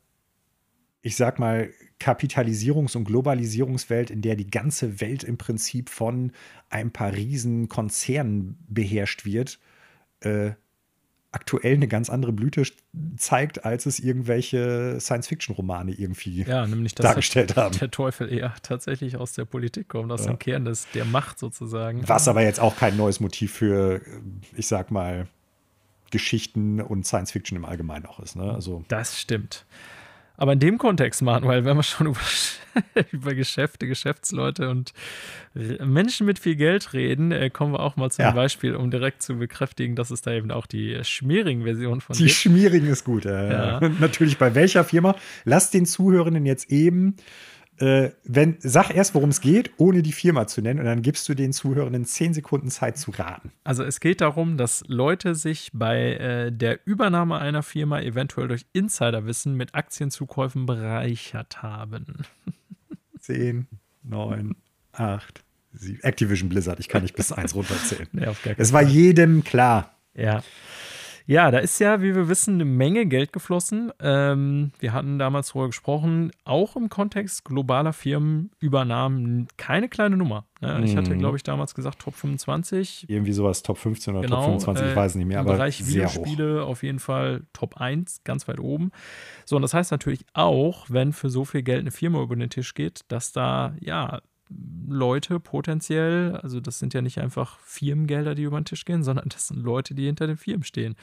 B: ich sag mal, Kapitalisierungs- und Globalisierungswelt, in der die ganze Welt im Prinzip von ein paar riesen Konzernen beherrscht wird, äh, aktuell eine ganz andere Blüte zeigt, als es irgendwelche Science-Fiction-Romane irgendwie
A: ja, nämlich, dass dargestellt der, haben. Der Teufel eher tatsächlich aus der Politik kommt, aus ja. dem Kern des, der Macht sozusagen.
B: Was aber jetzt auch kein neues Motiv für, ich sag mal, Geschichten und Science-Fiction im Allgemeinen auch ist. Ne? Also,
A: das stimmt. Aber in dem Kontext, Manuel, wenn wir schon <laughs> über, über Geschäfte, Geschäftsleute und Menschen mit viel Geld reden, äh, kommen wir auch mal zum ja. Beispiel, um direkt zu bekräftigen, dass es da eben auch die schmierigen Version von
B: Die gibt. schmierigen ist gut. Äh, ja. <laughs> Natürlich bei welcher Firma? Lass den Zuhörenden jetzt eben äh, wenn, sag erst, worum es geht, ohne die Firma zu nennen, und dann gibst du den Zuhörenden zehn Sekunden Zeit zu raten.
A: Also es geht darum, dass Leute sich bei äh, der Übernahme einer Firma eventuell durch Insiderwissen mit Aktienzukäufen bereichert haben. <laughs>
B: Zehn, neun, acht, sieben. Activision Blizzard, ich kann nicht bis eins runterzählen. <laughs> Nee, es war jedem klar.
A: Ja. Ja, da ist ja, wie wir wissen, eine Menge Geld geflossen. Ähm, wir hatten damals darüber gesprochen, auch im Kontext globaler Firmenübernahmen keine kleine Nummer. Ne? Ich hatte, mhm. glaube ich, damals gesagt Top 25.
B: Irgendwie sowas, Top 15 oder genau, Top 25, ich äh, weiß nicht mehr, aber
A: Bereich Videospiele hoch. auf jeden Fall Top 1, ganz weit oben. So, und das heißt natürlich auch, wenn für so viel Geld eine Firma über den Tisch geht, dass da, ja, Leute potenziell, also das sind ja nicht einfach Firmengelder, die über den Tisch gehen, <laughs> sondern das sind Leute, die hinter den Firmen stehen.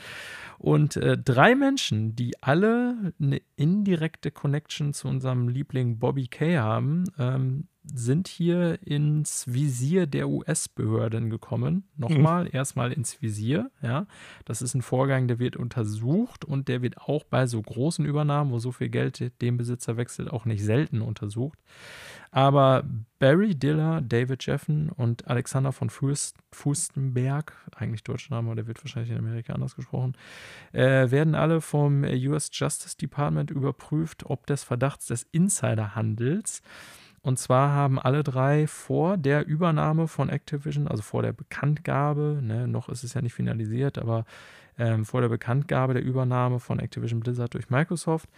A: Und äh, drei Menschen, die alle eine indirekte Connection zu unserem Liebling Bobby Kay haben, ähm, sind hier ins Visier der US-Behörden gekommen. Nochmal, mhm. erstmal ins Visier. Ja, das ist ein Vorgang, der wird untersucht und der wird auch bei so großen Übernahmen, wo so viel Geld dem Besitzer wechselt, auch nicht selten untersucht. Aber Barry Diller, David Jeffen und Alexander von Fust, Fustenberg, eigentlich deutscher Name, aber der wird wahrscheinlich in Amerika anders gesprochen, äh, werden alle vom US Justice Department überprüft, ob des Verdachts des Insiderhandels. Und zwar haben alle drei vor der Übernahme von Activision, also vor der Bekanntgabe, ne, noch ist es ja nicht finalisiert, aber ähm, vor der Bekanntgabe der Übernahme von Activision Blizzard durch Microsoft,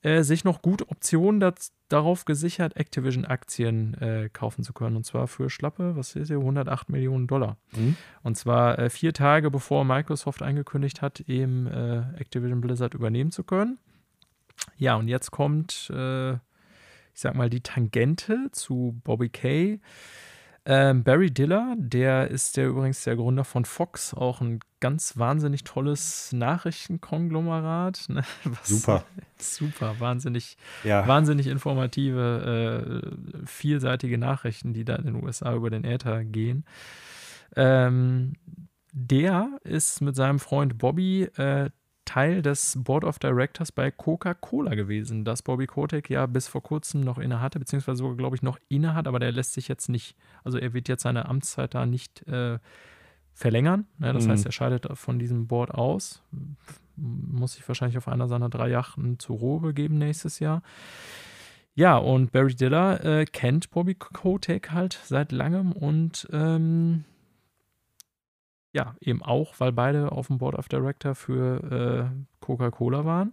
A: äh, sich noch gute Optionen das, darauf gesichert, Activision-Aktien äh, kaufen zu können. Und zwar für schlappe, was ist hier, 108 Millionen Dollar. Mhm. Und zwar äh, vier Tage bevor Microsoft angekündigt hat, eben äh, Activision Blizzard übernehmen zu können. Ja, und jetzt kommt, äh, ich sag mal, die Tangente zu Bobby Kay. Ähm, Barry Diller, der ist der übrigens der Gründer von Fox, auch ein ganz wahnsinnig tolles Nachrichtenkonglomerat. Ne? <laughs>
B: super. <laughs>
A: Super, wahnsinnig, ja. wahnsinnig informative, äh, vielseitige Nachrichten, die da in den USA über den Äther gehen. Ähm, der ist mit seinem Freund Bobby äh, Teil des Board of Directors bei Coca-Cola gewesen, das Bobby Kotick ja bis vor kurzem noch innehatte, beziehungsweise sogar, glaube ich, noch innehat, aber der lässt sich jetzt nicht, also er wird jetzt seine Amtszeit da nicht äh, verlängern. Ne? Das mhm. heißt, er scheidet von diesem Board aus, muss sich wahrscheinlich auf einer seiner drei Yachten zur Ruhe begeben nächstes Jahr. Ja, und Barry Diller äh, kennt Bobby Kotick halt seit langem und ähm, ja, eben auch, weil beide auf dem Board of Director für äh, Coca-Cola waren.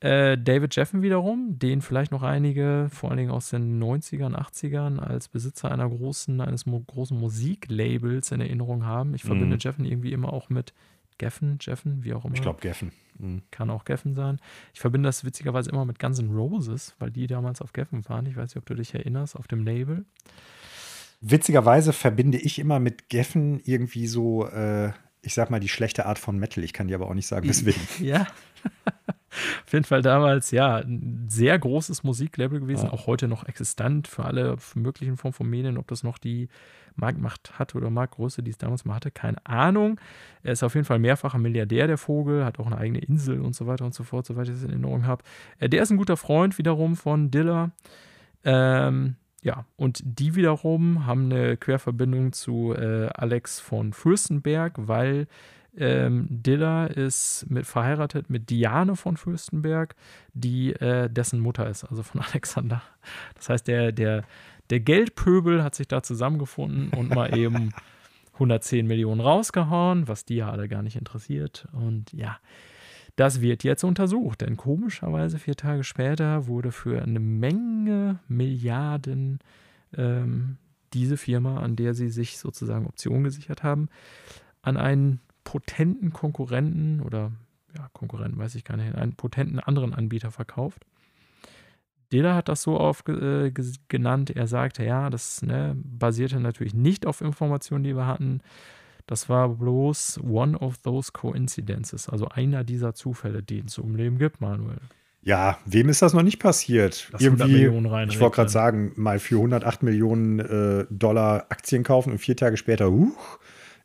A: Äh, David Jeffen wiederum, den vielleicht noch einige, vor allen Dingen aus den 90ern, 80ern, als Besitzer einer großen, eines mo großen Musiklabels in Erinnerung haben. Ich verbinde
B: Mhm.
A: Jeffen irgendwie immer auch mit Geffen, Jeffen, wie auch immer.
B: Ich glaube, Geffen. Mhm.
A: Kann auch Geffen sein. Ich verbinde das witzigerweise immer mit Guns N' Roses, weil die damals auf Geffen waren. Ich weiß nicht, ob du dich erinnerst, auf dem Label.
B: Witzigerweise verbinde ich immer mit Geffen irgendwie so, äh, ich sag mal, die schlechte Art von Metal. Ich kann dir aber auch nicht sagen, weswegen. <laughs>
A: Ja. <laughs> Auf jeden Fall damals, ja, ein sehr großes Musiklabel gewesen,
B: Ja.
A: auch heute noch existent für alle möglichen Formen von Medien. Ob das noch die Marktmacht hat oder Marktgröße, die es damals mal hatte, keine Ahnung. Er ist auf jeden Fall mehrfacher Milliardär, der Vogel, hat auch eine eigene Insel und so weiter und so fort, soweit ich das in Erinnerung habe. Äh, Der ist ein guter Freund wiederum von Dilla. Ähm, ja, und die wiederum haben eine Querverbindung zu äh, Alex von Fürstenberg, weil ähm, Dilla ist mit, verheiratet mit Diane von Fürstenberg, die äh, dessen Mutter ist, also von <laughs> Alexander. Das heißt, der, der, der Geldpöbel hat sich da zusammengefunden und mal <laughs> eben 110 Millionen rausgehauen, was die ja alle gar nicht interessiert. Und ja, das wird jetzt untersucht, denn komischerweise vier Tage später wurde für eine Menge Milliarden ähm, diese Firma, an der sie sich sozusagen Optionen gesichert haben, an einen potenten Konkurrenten oder ja, Konkurrenten weiß ich gar nicht, einen potenten anderen Anbieter verkauft. Diller hat das so auf, äh, genannt. Er sagte, ja, das ne, basierte natürlich nicht auf Informationen, die wir hatten. Das war bloß one of those coincidences, also einer dieser Zufälle, die es im Leben gibt, Manuel.
B: Ja, wem ist das noch nicht passiert?
A: 100
B: Irgendwie, ich wollte gerade sagen, mal für 108 Millionen äh, Dollar Aktien kaufen und vier Tage später, huch,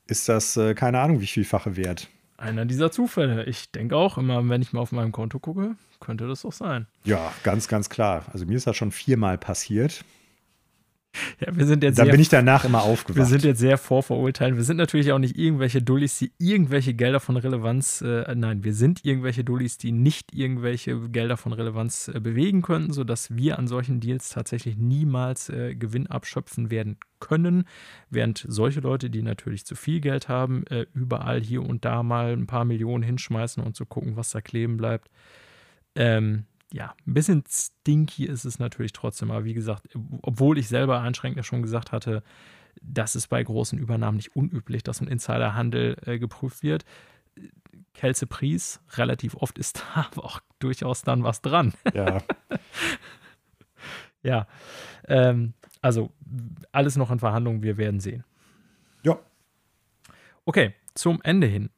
B: ist das äh, keine Ahnung, wie vielfache wert.
A: Einer dieser Zufälle. Ich denke auch immer, wenn ich mal auf meinem Konto gucke, könnte das doch sein.
B: Ja, ganz, ganz klar. Also mir ist das schon viermal passiert. <laughs>
A: Ja, wir sind jetzt
B: Da
A: sehr
B: bin ich danach immer aufgewacht.
A: Wir sind jetzt sehr vorverurteilt. Wir sind natürlich auch nicht irgendwelche Dullis, die irgendwelche Gelder von Relevanz, äh, nein, wir sind irgendwelche Dullis, die nicht irgendwelche Gelder von Relevanz äh, bewegen könnten, sodass wir an solchen Deals tatsächlich niemals äh, Gewinn abschöpfen werden können, während solche Leute, die natürlich zu viel Geld haben, äh, überall hier und da mal ein paar Millionen hinschmeißen und zu gucken, was da kleben bleibt. Ähm, ja, ein bisschen stinky ist es natürlich trotzdem, aber wie gesagt, obwohl ich selber einschränkend schon gesagt hatte, das ist bei großen Übernahmen nicht unüblich, dass ein Insiderhandel äh, geprüft wird. Kelze Pries, relativ oft ist <laughs> da aber auch durchaus dann was dran.
B: ja, <laughs>
A: ja, ähm, also alles noch in Verhandlungen, wir werden sehen.
B: ja,
A: Okay, zum Ende hin.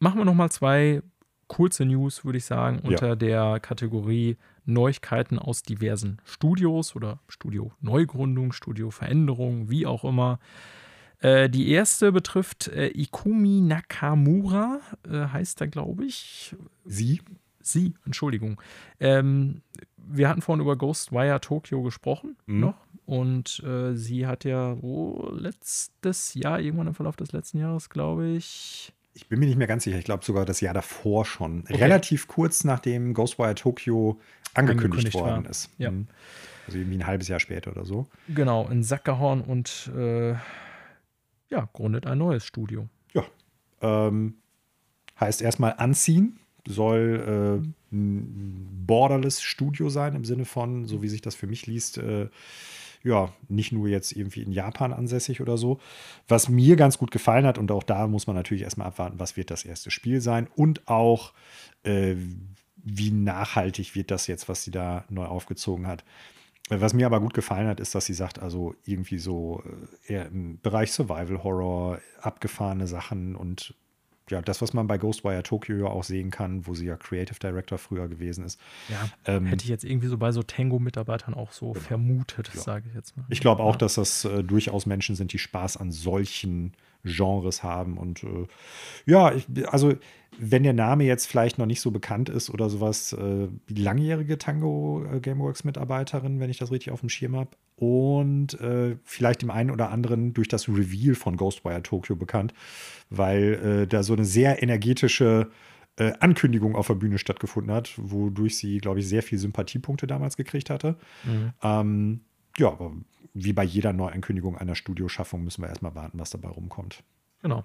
A: Machen wir noch mal zwei kurze News, würde ich sagen, unter der Kategorie Neuigkeiten aus diversen Studios oder Studio-Neugründung, Studio-Veränderung, wie auch immer. Äh, die erste betrifft äh, Ikumi Nakamura, äh, heißt er, glaube ich.
B: sie.
A: Sie, Entschuldigung. Ähm, wir hatten vorhin über Ghostwire Tokyo gesprochen
B: Mhm.
A: noch. Und äh, sie hat ja oh, letztes Jahr, irgendwann im Verlauf des letzten Jahres, glaube ich,
B: Ich bin mir nicht mehr ganz sicher. Ich glaube sogar das Jahr davor schon.
A: Okay.
B: Relativ kurz nachdem Ghostwire Tokyo angekündigt,
A: Angekündigt
B: worden
A: war.
B: ist.
A: Ja.
B: Mhm. Also irgendwie ein halbes Jahr später oder so.
A: Genau, in Sack gehauen und äh, ja, gründet ein neues Studio.
B: Ähm, heißt erstmal Anziehen. Soll äh, ein borderless Studio sein im Sinne von, so wie sich das für mich liest, äh, ja, nicht nur jetzt irgendwie in Japan ansässig oder so. Was mir ganz gut gefallen hat, und auch da muss man natürlich erstmal abwarten, was wird das erste Spiel sein und auch, äh, wie nachhaltig wird das jetzt, was sie da neu aufgezogen hat. Was mir aber gut gefallen hat, ist, dass sie sagt, also irgendwie so äh, eher im Bereich Survival Horror, abgefahrene Sachen und ja, das, was man bei Ghostwire Tokyo ja auch sehen kann, wo sie ja Creative Director früher gewesen ist.
A: Ja,
B: Ähm,
A: hätte ich jetzt irgendwie so bei so Tango-Mitarbeitern auch so vermutet,
B: Ja.
A: sage ich jetzt mal.
B: Ich glaube auch, dass das äh, durchaus Menschen sind, die Spaß an solchen Genres haben. Und äh, ja, ich, also wenn der Name jetzt vielleicht noch nicht so bekannt ist oder sowas, äh, die langjährige Tango äh, Gameworks-Mitarbeiterin, wenn ich das richtig auf dem Schirm habe. Und äh, vielleicht dem einen oder anderen durch das Reveal von Ghostwire Tokyo bekannt, weil äh, da so eine sehr energetische äh, Ankündigung auf der Bühne stattgefunden hat, wodurch sie, glaube ich, sehr viel Sympathiepunkte damals gekriegt hatte.
A: Mhm.
B: Ähm, ja, aber wie bei jeder Neuankündigung einer Studioschaffung müssen wir erstmal warten, was dabei rumkommt.
A: Genau.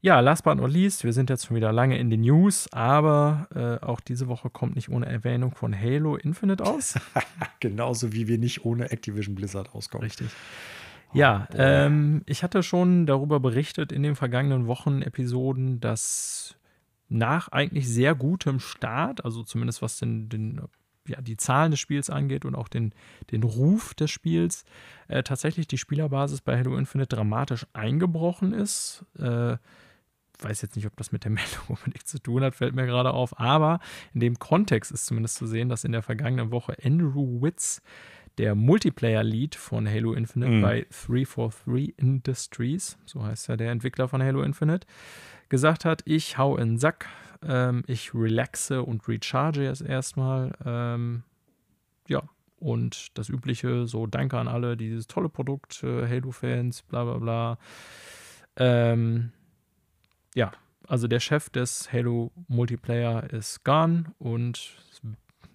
A: Ja, last but not least, wir sind jetzt schon wieder lange in den News, aber äh, auch diese Woche kommt nicht ohne Erwähnung von Halo Infinite aus. <laughs>
B: Genauso wie wir nicht ohne Activision Blizzard auskommen.
A: Richtig. Ja, ähm, ich hatte schon darüber berichtet in den vergangenen Wochen Episoden, dass nach eigentlich sehr gutem Start, also zumindest was den, den ja, die Zahlen des Spiels angeht und auch den, den Ruf des Spiels, äh, tatsächlich die Spielerbasis bei Halo Infinite dramatisch eingebrochen ist. Äh, weiß jetzt nicht, ob das mit der <laughs> Meldung unbedingt zu tun hat, fällt mir gerade auf, aber in dem Kontext ist zumindest zu sehen, dass in der vergangenen Woche Andrew Witz der Multiplayer-Lead von Halo Infinite mhm. bei 343 Industries, so heißt ja der Entwickler von Halo Infinite, gesagt hat, ich hau in den Sack, ähm, ich relaxe und recharge jetzt erstmal. Ähm, ja, und das Übliche, so danke an alle, dieses tolle Produkt, äh, Halo-Fans, bla bla bla. Ähm, ja, also der Chef des Halo Multiplayer ist gone und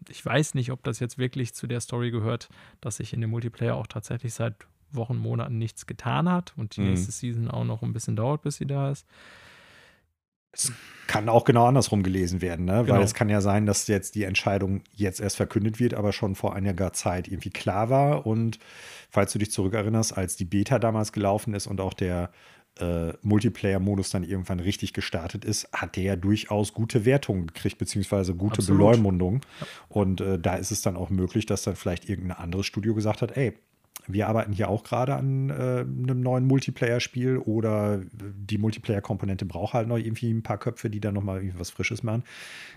A: ich weiß nicht, ob das jetzt wirklich zu der Story gehört, dass sich in dem Multiplayer auch tatsächlich seit Wochen, Monaten nichts getan hat und die mhm. nächste Season auch noch ein bisschen dauert, bis sie da ist.
B: Es kann auch genau andersrum gelesen werden, ne? Genau. weil es kann ja sein, dass jetzt die Entscheidung jetzt erst verkündet wird, aber schon vor einiger Zeit irgendwie klar war. Und falls du dich zurückerinnerst, als die Beta damals gelaufen ist und auch der äh, Multiplayer-Modus dann irgendwann richtig gestartet ist, hat der ja durchaus gute Wertungen gekriegt, beziehungsweise gute Absolut. Beleumundung. Und äh, da ist es dann auch möglich, dass dann vielleicht irgendein anderes Studio gesagt hat, ey, wir arbeiten hier auch gerade an äh, einem neuen Multiplayer-Spiel oder die Multiplayer-Komponente braucht halt noch irgendwie ein paar Köpfe, die dann nochmal irgendwie was Frisches machen.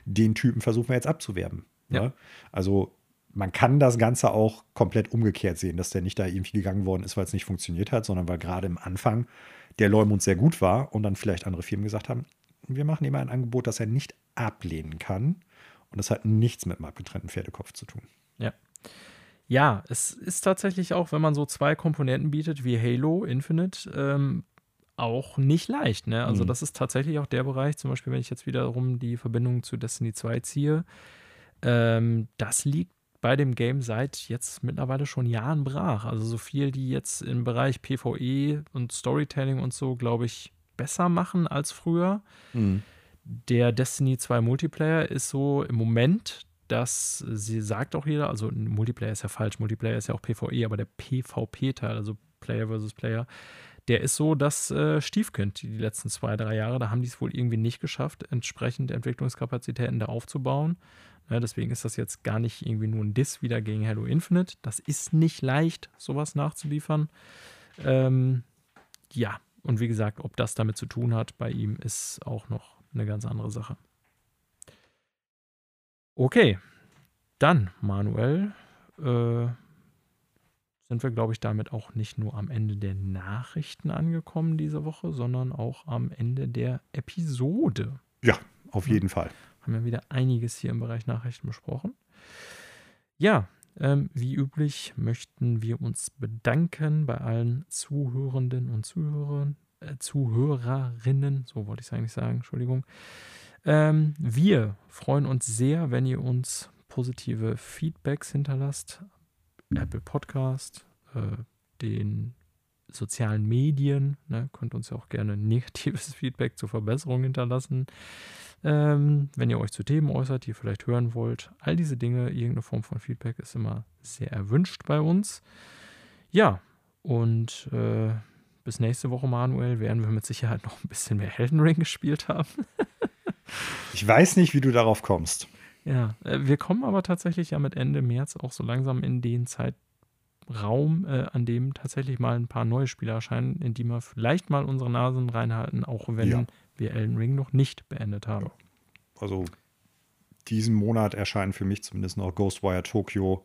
B: Den Typen versuchen wir jetzt abzuwerben. Ja. Ne? Also man kann das Ganze auch komplett umgekehrt sehen, dass der nicht da irgendwie gegangen worden ist, weil es nicht funktioniert hat, sondern weil gerade im Anfang der Leumund sehr gut war und dann vielleicht andere Firmen gesagt haben, wir machen ihm ein Angebot, das er nicht ablehnen kann. Und das hat nichts mit einem abgetrennten Pferdekopf zu tun.
A: Ja. Ja, es ist tatsächlich auch, wenn man so zwei Komponenten bietet wie Halo Infinite, ähm, auch nicht leicht. Ne? Also, mhm. das ist tatsächlich auch der Bereich, zum Beispiel, wenn ich jetzt wiederum die Verbindung zu Destiny 2 ziehe, ähm, das liegt bei dem Game seit jetzt mittlerweile schon Jahren brach. Also, so viel, die jetzt im Bereich PvE und Storytelling und so, glaube ich, besser machen als früher. Mhm. Der Destiny 2 Multiplayer ist so im Moment dass sie sagt auch jeder, also Multiplayer ist ja falsch, Multiplayer ist ja auch PvE, aber der PvP-Teil, also Player versus Player, der ist so das äh, Stiefkind die letzten zwei, drei Jahre. Da haben die es wohl irgendwie nicht geschafft, entsprechend Entwicklungskapazitäten da aufzubauen. Ja, deswegen ist das jetzt gar nicht irgendwie nur ein Diss wieder gegen Halo Infinite. Das ist nicht leicht, sowas nachzuliefern. Ähm, ja, und wie gesagt, ob das damit zu tun hat bei ihm, ist auch noch eine ganz andere Sache. Okay, dann, Manuel, äh, sind wir, glaube ich, damit auch nicht nur am Ende der Nachrichten angekommen diese Woche, sondern auch am Ende der Episode.
B: Ja, auf jeden ja. Fall.
A: Haben wir wieder einiges hier im Bereich Nachrichten besprochen. Ja, ähm, wie üblich möchten wir uns bedanken bei allen Zuhörenden und Zuhörern, äh, Zuhörerinnen, so wollte ich es eigentlich sagen, Entschuldigung, ähm, wir freuen uns sehr, wenn ihr uns positive Feedbacks hinterlasst. Apple Podcast, äh, den sozialen Medien. Ne, könnt uns ja auch gerne <laughs> negatives Feedback zur Verbesserung hinterlassen. Ähm, wenn ihr euch zu Themen äußert, die ihr vielleicht hören wollt. All diese Dinge, irgendeine Form von Feedback ist immer sehr erwünscht bei uns. Ja, und äh, bis nächste Woche, Manuel, werden wir mit Sicherheit noch ein bisschen mehr Helden Ring gespielt haben. <laughs>
B: Ich weiß nicht, wie du darauf kommst.
A: Ja, äh, wir kommen aber tatsächlich ja mit Ende März auch so langsam in den Zeitraum, äh, an dem tatsächlich mal ein paar neue Spiele erscheinen, in die wir vielleicht mal unsere Nasen reinhalten, auch wenn ja. wir Elden Ring noch nicht beendet haben. Ja.
B: Also diesen Monat erscheinen für mich zumindest noch Ghostwire Tokyo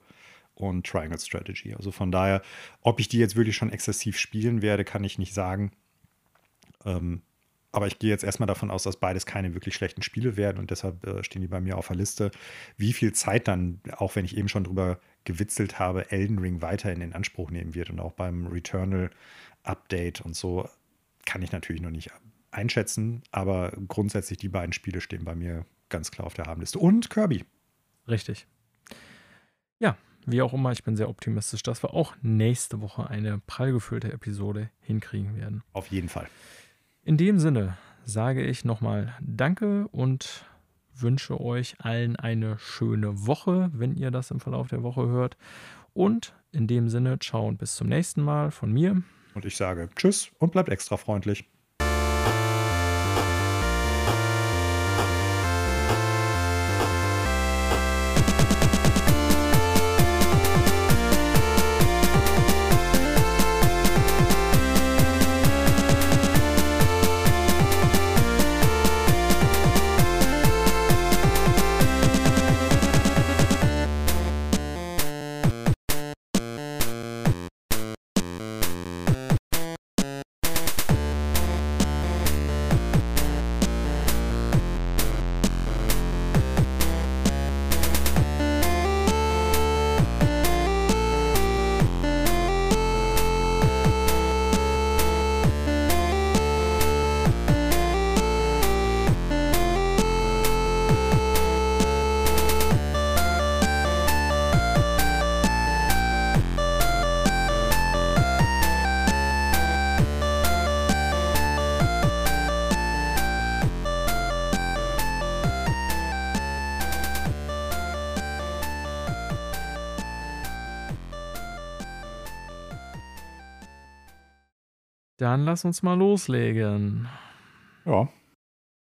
B: und Triangle Strategy. Also von daher, ob ich die jetzt wirklich schon exzessiv spielen werde, kann ich nicht sagen. Ähm, aber ich gehe jetzt erstmal davon aus, dass beides keine wirklich schlechten Spiele werden und deshalb äh, stehen die bei mir auf der Liste. Wie viel Zeit dann, auch wenn ich eben schon drüber gewitzelt habe, Elden Ring weiterhin in Anspruch nehmen wird und auch beim Returnal Update und so, kann ich natürlich noch nicht einschätzen. Aber grundsätzlich die beiden Spiele stehen bei mir ganz klar auf der Habenliste. Und Kirby.
A: Richtig. Ja, wie auch immer, ich bin sehr optimistisch, dass wir auch nächste Woche eine prall gefüllte Episode hinkriegen werden.
B: Auf jeden Fall.
A: In dem Sinne sage ich nochmal Danke und wünsche euch allen eine schöne Woche, wenn ihr das im Verlauf der Woche hört. Und in dem Sinne, ciao und bis zum nächsten Mal von mir.
B: Und ich sage Tschüss und bleibt extra freundlich.
A: Lass uns mal loslegen.
B: Ja.